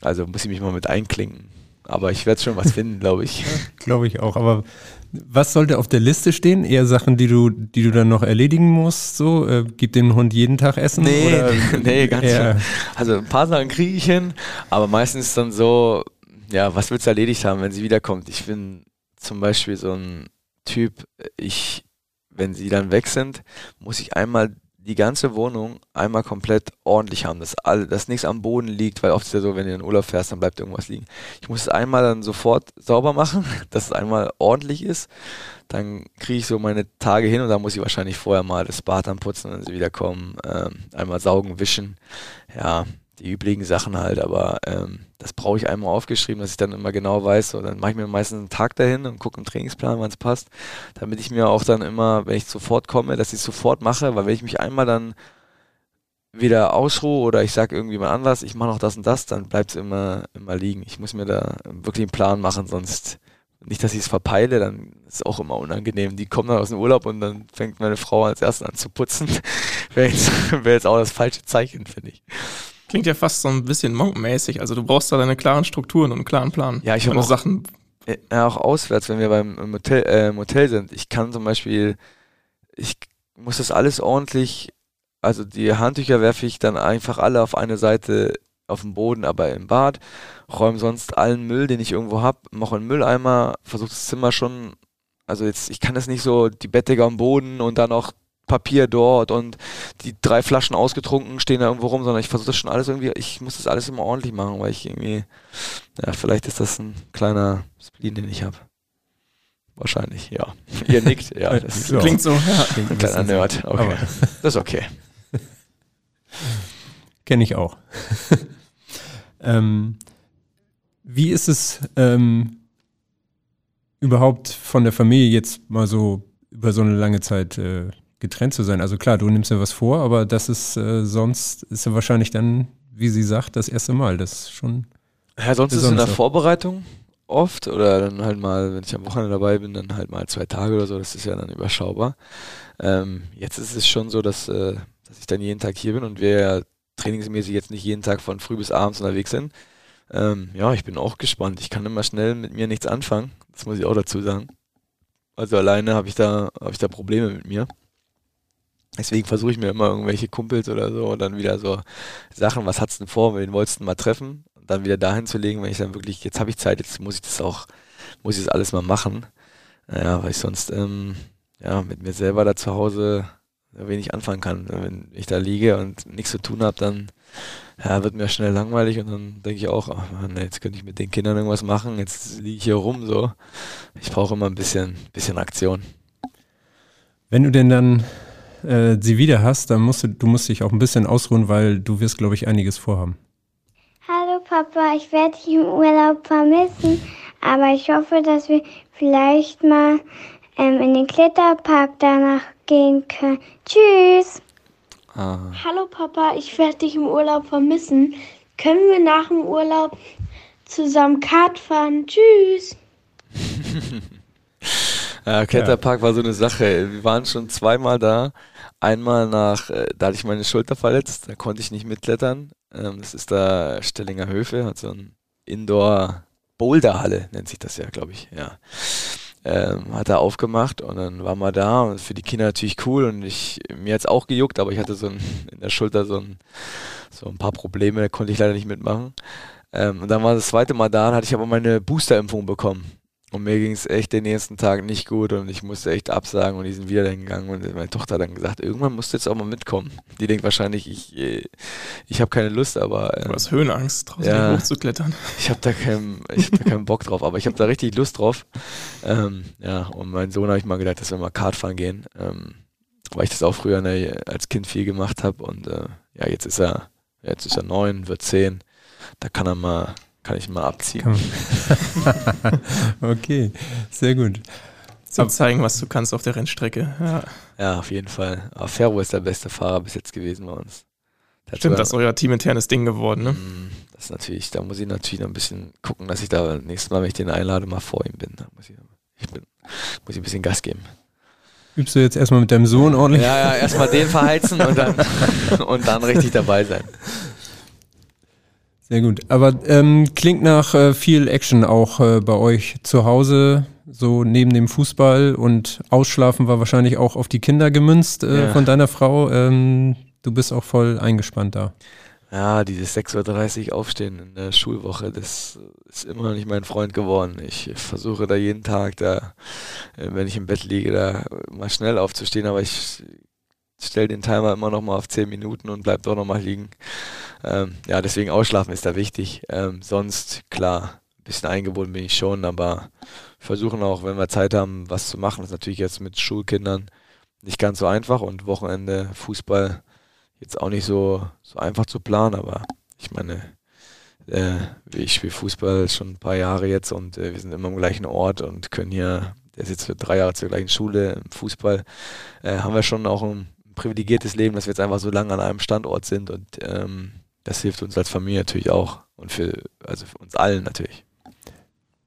[SPEAKER 3] Also muss ich mich mal mit einklinken. Aber ich werde schon was finden, glaube ich.
[SPEAKER 2] glaube ich auch. Aber was sollte auf der Liste stehen? Eher Sachen, die du, die du dann noch erledigen musst? So, äh, gib dem Hund jeden Tag Essen?
[SPEAKER 3] Nee,
[SPEAKER 2] oder
[SPEAKER 3] nee, ganz schön. Also ein paar Sachen kriege ich hin, aber meistens dann so, ja, was willst du erledigt haben, wenn sie wiederkommt? Ich bin zum Beispiel so ein Typ, ich, wenn sie dann weg sind, muss ich einmal die ganze Wohnung einmal komplett ordentlich haben, dass, all, dass nichts am Boden liegt, weil oft ist ja so, wenn du in den Urlaub fährst, dann bleibt irgendwas liegen. Ich muss es einmal dann sofort sauber machen, dass es einmal ordentlich ist. Dann kriege ich so meine Tage hin und dann muss ich wahrscheinlich vorher mal das Bad anputzen, wenn sie wiederkommen, ähm, einmal saugen, wischen. Ja, die üblichen Sachen halt, aber ähm, das brauche ich einmal aufgeschrieben, dass ich dann immer genau weiß. So, dann mache ich mir meistens einen Tag dahin und gucke im Trainingsplan, wann es passt, damit ich mir auch dann immer, wenn ich sofort komme, dass ich sofort mache, weil wenn ich mich einmal dann wieder ausruhe oder ich sage irgendwie mal anders, ich mache noch das und das, dann bleibt es immer, immer liegen. Ich muss mir da wirklich einen Plan machen, sonst nicht, dass ich es verpeile, dann ist es auch immer unangenehm. Die kommen dann aus dem Urlaub und dann fängt meine Frau als erstes an zu putzen. Wäre jetzt, wär jetzt auch das falsche Zeichen, finde ich.
[SPEAKER 4] Klingt ja fast so ein bisschen monkmäßig. Also du brauchst da deine klaren Strukturen und einen klaren Plan.
[SPEAKER 3] Ja, ich habe auch
[SPEAKER 4] Sachen.
[SPEAKER 3] Ja, auch auswärts, wenn wir beim im Hotel, äh, im Hotel sind. Ich kann zum Beispiel, ich muss das alles ordentlich, also die Handtücher werfe ich dann einfach alle auf eine Seite auf den Boden, aber im Bad, räume sonst allen Müll, den ich irgendwo habe, mache einen Mülleimer, versuche das Zimmer schon, also jetzt, ich kann das nicht so, die Bettdecke am Boden und dann auch Papier dort und die drei Flaschen ausgetrunken stehen da irgendwo rum, sondern ich versuche das schon alles irgendwie, ich muss das alles immer ordentlich machen, weil ich irgendwie, ja, vielleicht ist das ein kleiner Spleen, den ich habe. Wahrscheinlich, ja. Ihr nickt, ja. Das
[SPEAKER 2] Ja.
[SPEAKER 4] Klingt so, ja.
[SPEAKER 2] Klingt
[SPEAKER 3] ein
[SPEAKER 2] ein
[SPEAKER 3] kleiner. Nerd. Okay.
[SPEAKER 2] Aber-
[SPEAKER 3] Das ist okay.
[SPEAKER 2] Kenne ich auch. ähm, wie ist es ähm, überhaupt von der Familie jetzt mal so über so eine lange Zeit äh, getrennt zu sein? Also klar, du nimmst ja was vor, aber das ist äh, sonst ist ja wahrscheinlich dann, wie sie sagt, das erste Mal. Das ist schon.
[SPEAKER 3] Ja, sonst ist es in der. Vorbereitung oft oder dann halt mal, wenn ich am Wochenende dabei bin, dann halt mal zwei Tage oder so, das ist ja dann überschaubar. Ähm, jetzt ist es schon so, dass, äh, dass ich dann jeden Tag hier bin und wir ja trainingsmäßig jetzt nicht jeden Tag von früh bis abends unterwegs sind. Ähm, ja, ich bin auch gespannt. Ich kann immer schnell mit mir nichts anfangen. Das muss ich auch dazu sagen. Also alleine habe ich da, habe ich da Probleme mit mir. Deswegen versuche ich mir immer irgendwelche Kumpels oder so und dann wieder so Sachen, was hat's denn vor, wen wolltest du mal treffen? Und dann wieder dahin zu legen, wenn ich dann wirklich, jetzt habe ich Zeit, jetzt muss ich das auch, muss ich das alles mal machen. Naja, weil ich sonst, ähm, ja, mit mir selber da zu Hause wenig anfangen kann. Wenn ich da liege und nichts zu tun habe, dann ja, wird mir schnell langweilig und dann denke ich auch, ach Mann, jetzt könnte ich mit den Kindern irgendwas machen, jetzt liege ich hier rum so. Ich brauche immer ein bisschen, bisschen Aktion.
[SPEAKER 2] Wenn du denn dann äh, sie wieder hast, dann musst du, du musst dich auch ein bisschen ausruhen, weil du wirst, glaube ich, einiges vorhaben.
[SPEAKER 11] Hallo Papa, ich werde dich im Urlaub vermissen, aber ich hoffe, dass wir vielleicht mal ähm, in den Kletterpark danach gehen können. Tschüss.
[SPEAKER 3] Ah.
[SPEAKER 12] Hallo Papa, ich werde dich im Urlaub vermissen. Können wir nach dem Urlaub zusammen Kart fahren? Tschüss.
[SPEAKER 3] Ja, Kletterpark war so eine Sache. Wir waren schon zweimal da. Einmal nach, äh, da hatte ich meine Schulter verletzt, da konnte ich nicht mitklettern. Ähm, das ist da Stellinger Höfe, hat so ein Indoor Boulderhalle, nennt sich das ja, glaube ich, ja. Ähm, hat er aufgemacht und dann waren wir da und für die Kinder natürlich cool und ich, mir hat's auch gejuckt, aber ich hatte so ein, in der Schulter so ein, so ein paar Probleme, da konnte ich leider nicht mitmachen. Ähm, und dann war das zweite Mal da, dann hatte ich aber meine Boosterimpfung bekommen. Und mir ging es echt den nächsten Tag nicht gut und ich musste echt absagen und die sind wieder dahin gegangen und meine Tochter hat dann gesagt, irgendwann musst du jetzt auch mal mitkommen. Die denkt wahrscheinlich, ich, äh, ich habe keine Lust, aber...
[SPEAKER 4] Du hast Höhenangst, draußen
[SPEAKER 3] ja,
[SPEAKER 4] hochzuklettern.
[SPEAKER 3] Ich habe da, keinen, ich hab da keinen Bock drauf, aber ich habe da richtig Lust drauf. Ähm, ja, und mein Sohn habe ich mal gedacht, dass wir mal Kart fahren gehen, ähm, weil ich das auch früher ne, als Kind viel gemacht habe und äh, ja, jetzt ist er, jetzt ist er neun, wird zehn, da kann er mal, kann ich mal abziehen.
[SPEAKER 2] Okay, sehr gut.
[SPEAKER 4] Zum zeigen, was du kannst auf der Rennstrecke. Ja.
[SPEAKER 3] Ja, auf jeden Fall. Aber Ferro ist der beste Fahrer bis jetzt gewesen bei uns.
[SPEAKER 4] Stimmt, das ist euer teaminternes Ding geworden, ne?
[SPEAKER 3] Mm, das ist natürlich, da muss ich natürlich noch ein bisschen gucken, dass ich da nächstes Mal, wenn ich den einlade, mal vor ihm bin. Da muss ich, ich bin, muss ich ein bisschen Gas geben.
[SPEAKER 2] Übst du jetzt erstmal mit deinem Sohn ordentlich?
[SPEAKER 3] Ja, ja, erstmal den verheizen und dann, und dann richtig dabei sein.
[SPEAKER 2] Sehr gut. Aber ähm, klingt nach äh, viel Action auch äh, bei euch zu Hause, so neben dem Fußball und Ausschlafen war wahrscheinlich auch auf die Kinder gemünzt äh,
[SPEAKER 3] Ja.
[SPEAKER 2] von deiner Frau. Ähm, du bist auch voll eingespannt da.
[SPEAKER 3] Ja, dieses 6.30 Uhr aufstehen in der Schulwoche, das ist immer noch nicht mein Freund geworden. Ich versuche da jeden Tag, da, äh, wenn ich im Bett liege, da mal schnell aufzustehen, aber ich stelle den Timer immer noch mal auf 10 Minuten und bleib doch noch mal liegen. Ähm, ja, deswegen ausschlafen ist da wichtig. Ähm, sonst, klar, ein bisschen eingebunden bin ich schon, aber versuchen auch, wenn wir Zeit haben, was zu machen. Das ist natürlich jetzt mit Schulkindern nicht ganz so einfach und Wochenende Fußball jetzt auch nicht so, so einfach zu planen, aber ich meine, äh, ich spiele Fußball schon ein paar Jahre jetzt und äh, wir sind immer am gleichen Ort und können hier, der ist jetzt für drei Jahre zur gleichen Schule im Fußball, äh, haben wir schon auch ein privilegiertes Leben, dass wir jetzt einfach so lange an einem Standort sind und ähm, das hilft uns als Familie natürlich auch und für, also für uns allen natürlich.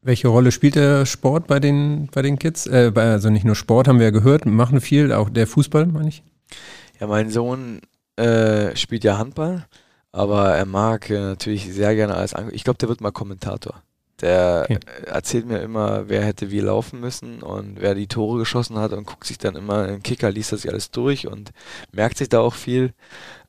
[SPEAKER 2] Welche Rolle spielt der Sport bei den, bei den Kids? Äh, also nicht nur Sport, haben wir ja gehört, machen viel, auch der Fußball, meine ich.
[SPEAKER 3] Ja, mein Sohn äh, spielt ja Handball, aber er mag äh, natürlich sehr gerne alles an. Ich glaube, der wird mal Kommentator. Der
[SPEAKER 2] Okay.
[SPEAKER 3] äh, erzählt mir immer, wer hätte wie laufen müssen und wer die Tore geschossen hat und guckt sich dann immer im Kicker, liest das sich alles durch und merkt sich da auch viel.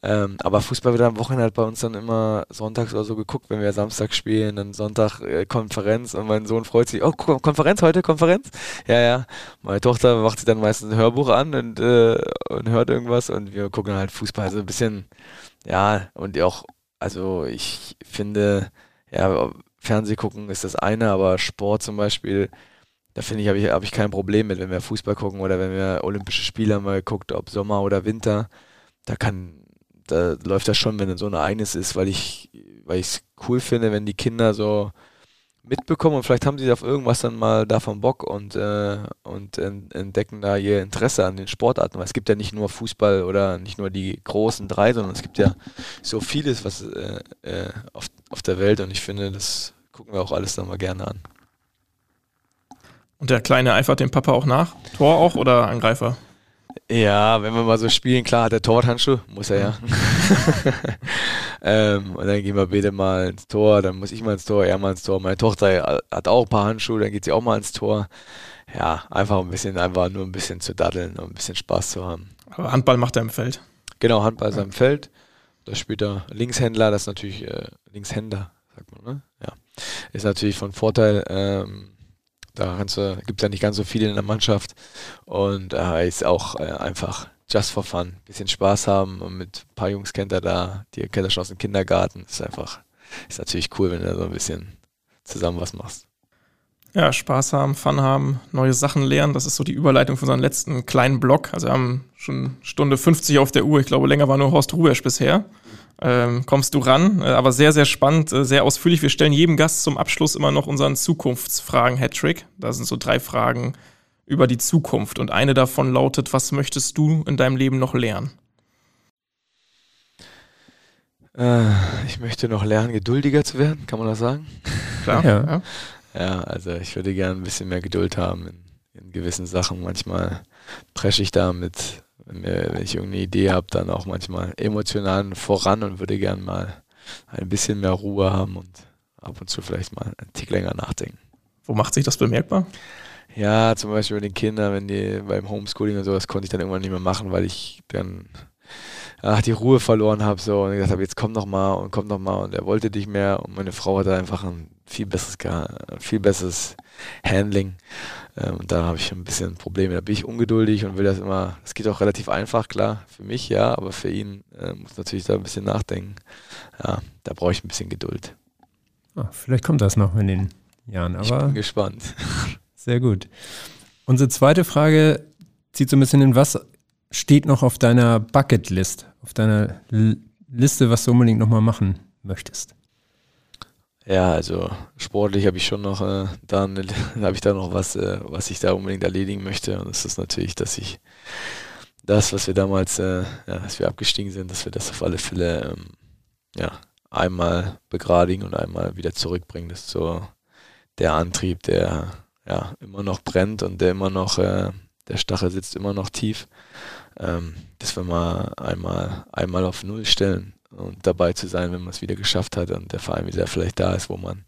[SPEAKER 3] Ähm, aber Fußball wird am Wochenende halt bei uns dann immer sonntags oder so geguckt, wenn wir Samstag spielen, dann Sonntag äh, Konferenz und mein Sohn freut sich, oh, Ko- Konferenz heute, Konferenz? Ja, ja. Meine Tochter macht sich dann meistens ein Hörbuch an und, äh, und hört irgendwas und wir gucken halt Fußball. Also ein bisschen, ja, und auch, also ich finde, ja, Fernseh gucken ist das eine, aber Sport zum Beispiel, da finde ich, habe ich, hab ich kein Problem mit, wenn wir Fußball gucken oder wenn wir Olympische Spiele wir geguckt, ob Sommer oder Winter, da kann, da läuft das schon, wenn so ein Ereignis ist, weil ich, weil ich es cool finde, wenn die Kinder so mitbekommen und vielleicht haben sie auf irgendwas dann mal davon Bock und, äh, und en- entdecken da ihr Interesse an den Sportarten, weil es gibt ja nicht nur Fußball oder nicht nur die großen drei, sondern es gibt ja so vieles, was äh, äh, auf, auf der Welt und ich finde, das gucken wir auch alles dann mal gerne an.
[SPEAKER 4] Und der Kleine eifert dem Papa auch nach? Tor auch oder Angreifer?
[SPEAKER 3] Ja, wenn wir mal so spielen, klar hat er Torwarthandschuh, muss er ja. ähm, und dann gehen wir beide mal ins Tor, dann muss ich mal ins Tor, er mal ins Tor. Meine Tochter hat auch ein paar Handschuhe, dann geht sie auch mal ins Tor. Ja, einfach ein bisschen, einfach nur ein bisschen zu daddeln und ein bisschen Spaß zu haben.
[SPEAKER 4] Aber Handball macht er im Feld.
[SPEAKER 3] Genau, Handball ist am Feld. Da spielt er Linkshändler, das ist natürlich äh, Linkshänder, sagt man, ne? Ja. Ist natürlich von Vorteil. Ähm, da gibt es ja nicht ganz so viele in der Mannschaft. Und äh, ist auch äh, einfach just for fun. Bisschen Spaß haben und mit ein paar Jungs kennt er da, die kennt er schon aus dem Kindergarten. Ist einfach, ist natürlich cool, wenn du da so ein bisschen zusammen was machst.
[SPEAKER 4] Ja, Spaß haben, Fun haben, neue Sachen lernen. Das ist so die Überleitung für unseren letzten kleinen Block. Also wir haben schon Stunde 50 auf der Uhr. Ich glaube, länger war nur Horst Rubesch bisher. Ähm, kommst du ran, äh, aber sehr, sehr spannend, äh, sehr ausführlich. Wir stellen jedem Gast zum Abschluss immer noch unseren Zukunftsfragen-Hattrick. Da sind so drei Fragen über die Zukunft. Und eine davon lautet, was möchtest du in deinem Leben noch lernen?
[SPEAKER 3] Äh, ich möchte noch lernen, geduldiger zu werden, kann man das sagen?
[SPEAKER 4] Klar.
[SPEAKER 2] Ja.
[SPEAKER 4] ja.
[SPEAKER 3] Ja, also ich würde gerne ein bisschen mehr Geduld haben in, in gewissen Sachen. Manchmal presche ich da mit, wenn, ich irgendeine Idee habe, dann auch manchmal emotional voran und würde gerne mal ein bisschen mehr Ruhe haben und ab und zu vielleicht mal einen Tick länger nachdenken.
[SPEAKER 4] Wo macht sich das bemerkbar?
[SPEAKER 3] Ja, zum Beispiel bei den Kindern, wenn die beim Homeschooling und sowas konnte ich dann irgendwann nicht mehr machen, weil ich dann ach, die Ruhe verloren habe so und gesagt habe, jetzt komm noch mal und komm noch mal und er wollte nicht mehr und meine Frau hatte einfach ein viel besseres, viel besseres Handling ähm, und da habe ich ein bisschen Probleme. Da bin ich ungeduldig und will das immer, das geht auch relativ einfach, klar, für mich ja, aber für ihn äh, muss natürlich da ein bisschen nachdenken. Ja, da brauche ich ein bisschen Geduld.
[SPEAKER 2] Ah, vielleicht kommt das noch in den Jahren,
[SPEAKER 3] ich
[SPEAKER 2] aber
[SPEAKER 3] bin gespannt.
[SPEAKER 2] sehr gut. Unsere zweite Frage zieht so ein bisschen in, was steht noch auf deiner Bucketlist, auf deiner L Liste, was du unbedingt nochmal machen möchtest?
[SPEAKER 3] Ja, also sportlich habe ich schon noch, äh, dann habe ich da noch was, äh, was ich da unbedingt erledigen möchte. Und das ist natürlich, dass ich das, was wir damals, äh, ja, als wir abgestiegen sind, dass wir das auf alle Fälle ähm, ja, einmal begradigen und einmal wieder zurückbringen. Das ist so der Antrieb, der ja immer noch brennt und der immer noch, äh, der Stachel sitzt immer noch tief. Ähm, dass wir mal einmal, einmal auf Null stellen und dabei zu sein, wenn man es wieder geschafft hat und der Verein wieder vielleicht da ist, wo man,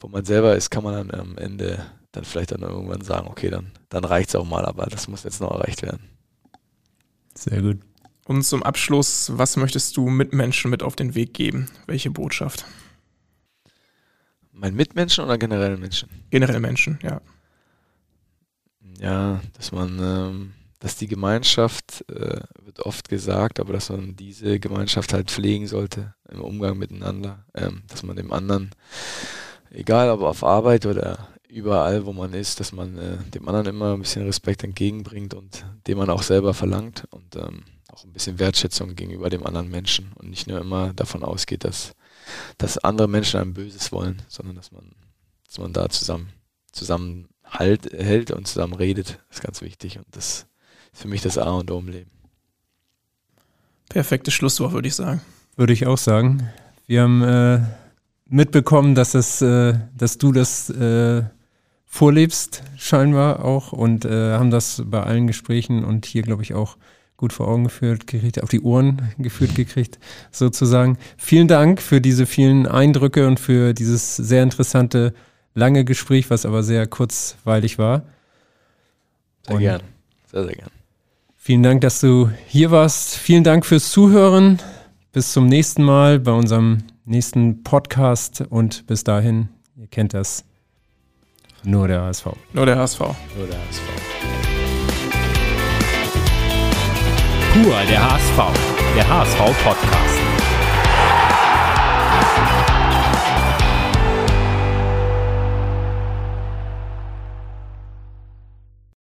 [SPEAKER 3] wo man selber ist, kann man dann am Ende dann vielleicht dann irgendwann sagen, okay, dann, dann reicht es auch mal, aber das muss jetzt noch erreicht werden.
[SPEAKER 2] Sehr gut.
[SPEAKER 4] Und zum Abschluss, was möchtest du Mitmenschen mit auf den Weg geben? Welche Botschaft?
[SPEAKER 3] Mein Mitmenschen oder generell Menschen?
[SPEAKER 4] Generell Menschen, ja.
[SPEAKER 3] Ja, dass man, ähm, dass die Gemeinschaft, äh, wird oft gesagt, aber dass man diese Gemeinschaft halt pflegen sollte im Umgang miteinander, ähm, dass man dem anderen, egal ob auf Arbeit oder überall, wo man ist, dass man äh, dem anderen immer ein bisschen Respekt entgegenbringt und dem man auch selber verlangt und ähm, auch ein bisschen Wertschätzung gegenüber dem anderen Menschen und nicht nur immer davon ausgeht, dass, dass andere Menschen einem Böses wollen, sondern dass man, dass man da zusammen, zusammen halt, hält und zusammen redet, ist ganz wichtig und das für mich das A und O im Leben.
[SPEAKER 4] Perfektes Schlusswort, würde ich sagen.
[SPEAKER 2] Würde ich auch sagen. Wir haben äh, mitbekommen, dass, es, äh, dass du das äh, vorlebst, scheinbar auch, und äh, haben das bei allen Gesprächen und hier, glaube ich, auch gut vor Augen geführt gekriegt, auf die Ohren geführt gekriegt, sozusagen. Vielen Dank für diese vielen Eindrücke und für dieses sehr interessante, lange Gespräch, was aber sehr kurzweilig war.
[SPEAKER 3] Sehr und gern. Sehr, sehr gern.
[SPEAKER 2] Vielen Dank, dass du hier warst. Vielen Dank fürs Zuhören. Bis zum nächsten Mal bei unserem nächsten Podcast und bis dahin, ihr kennt das. Nur der HSV.
[SPEAKER 4] Nur der HSV.
[SPEAKER 3] Nur der HSV.
[SPEAKER 1] Pur der HSV. Der HSV Podcast.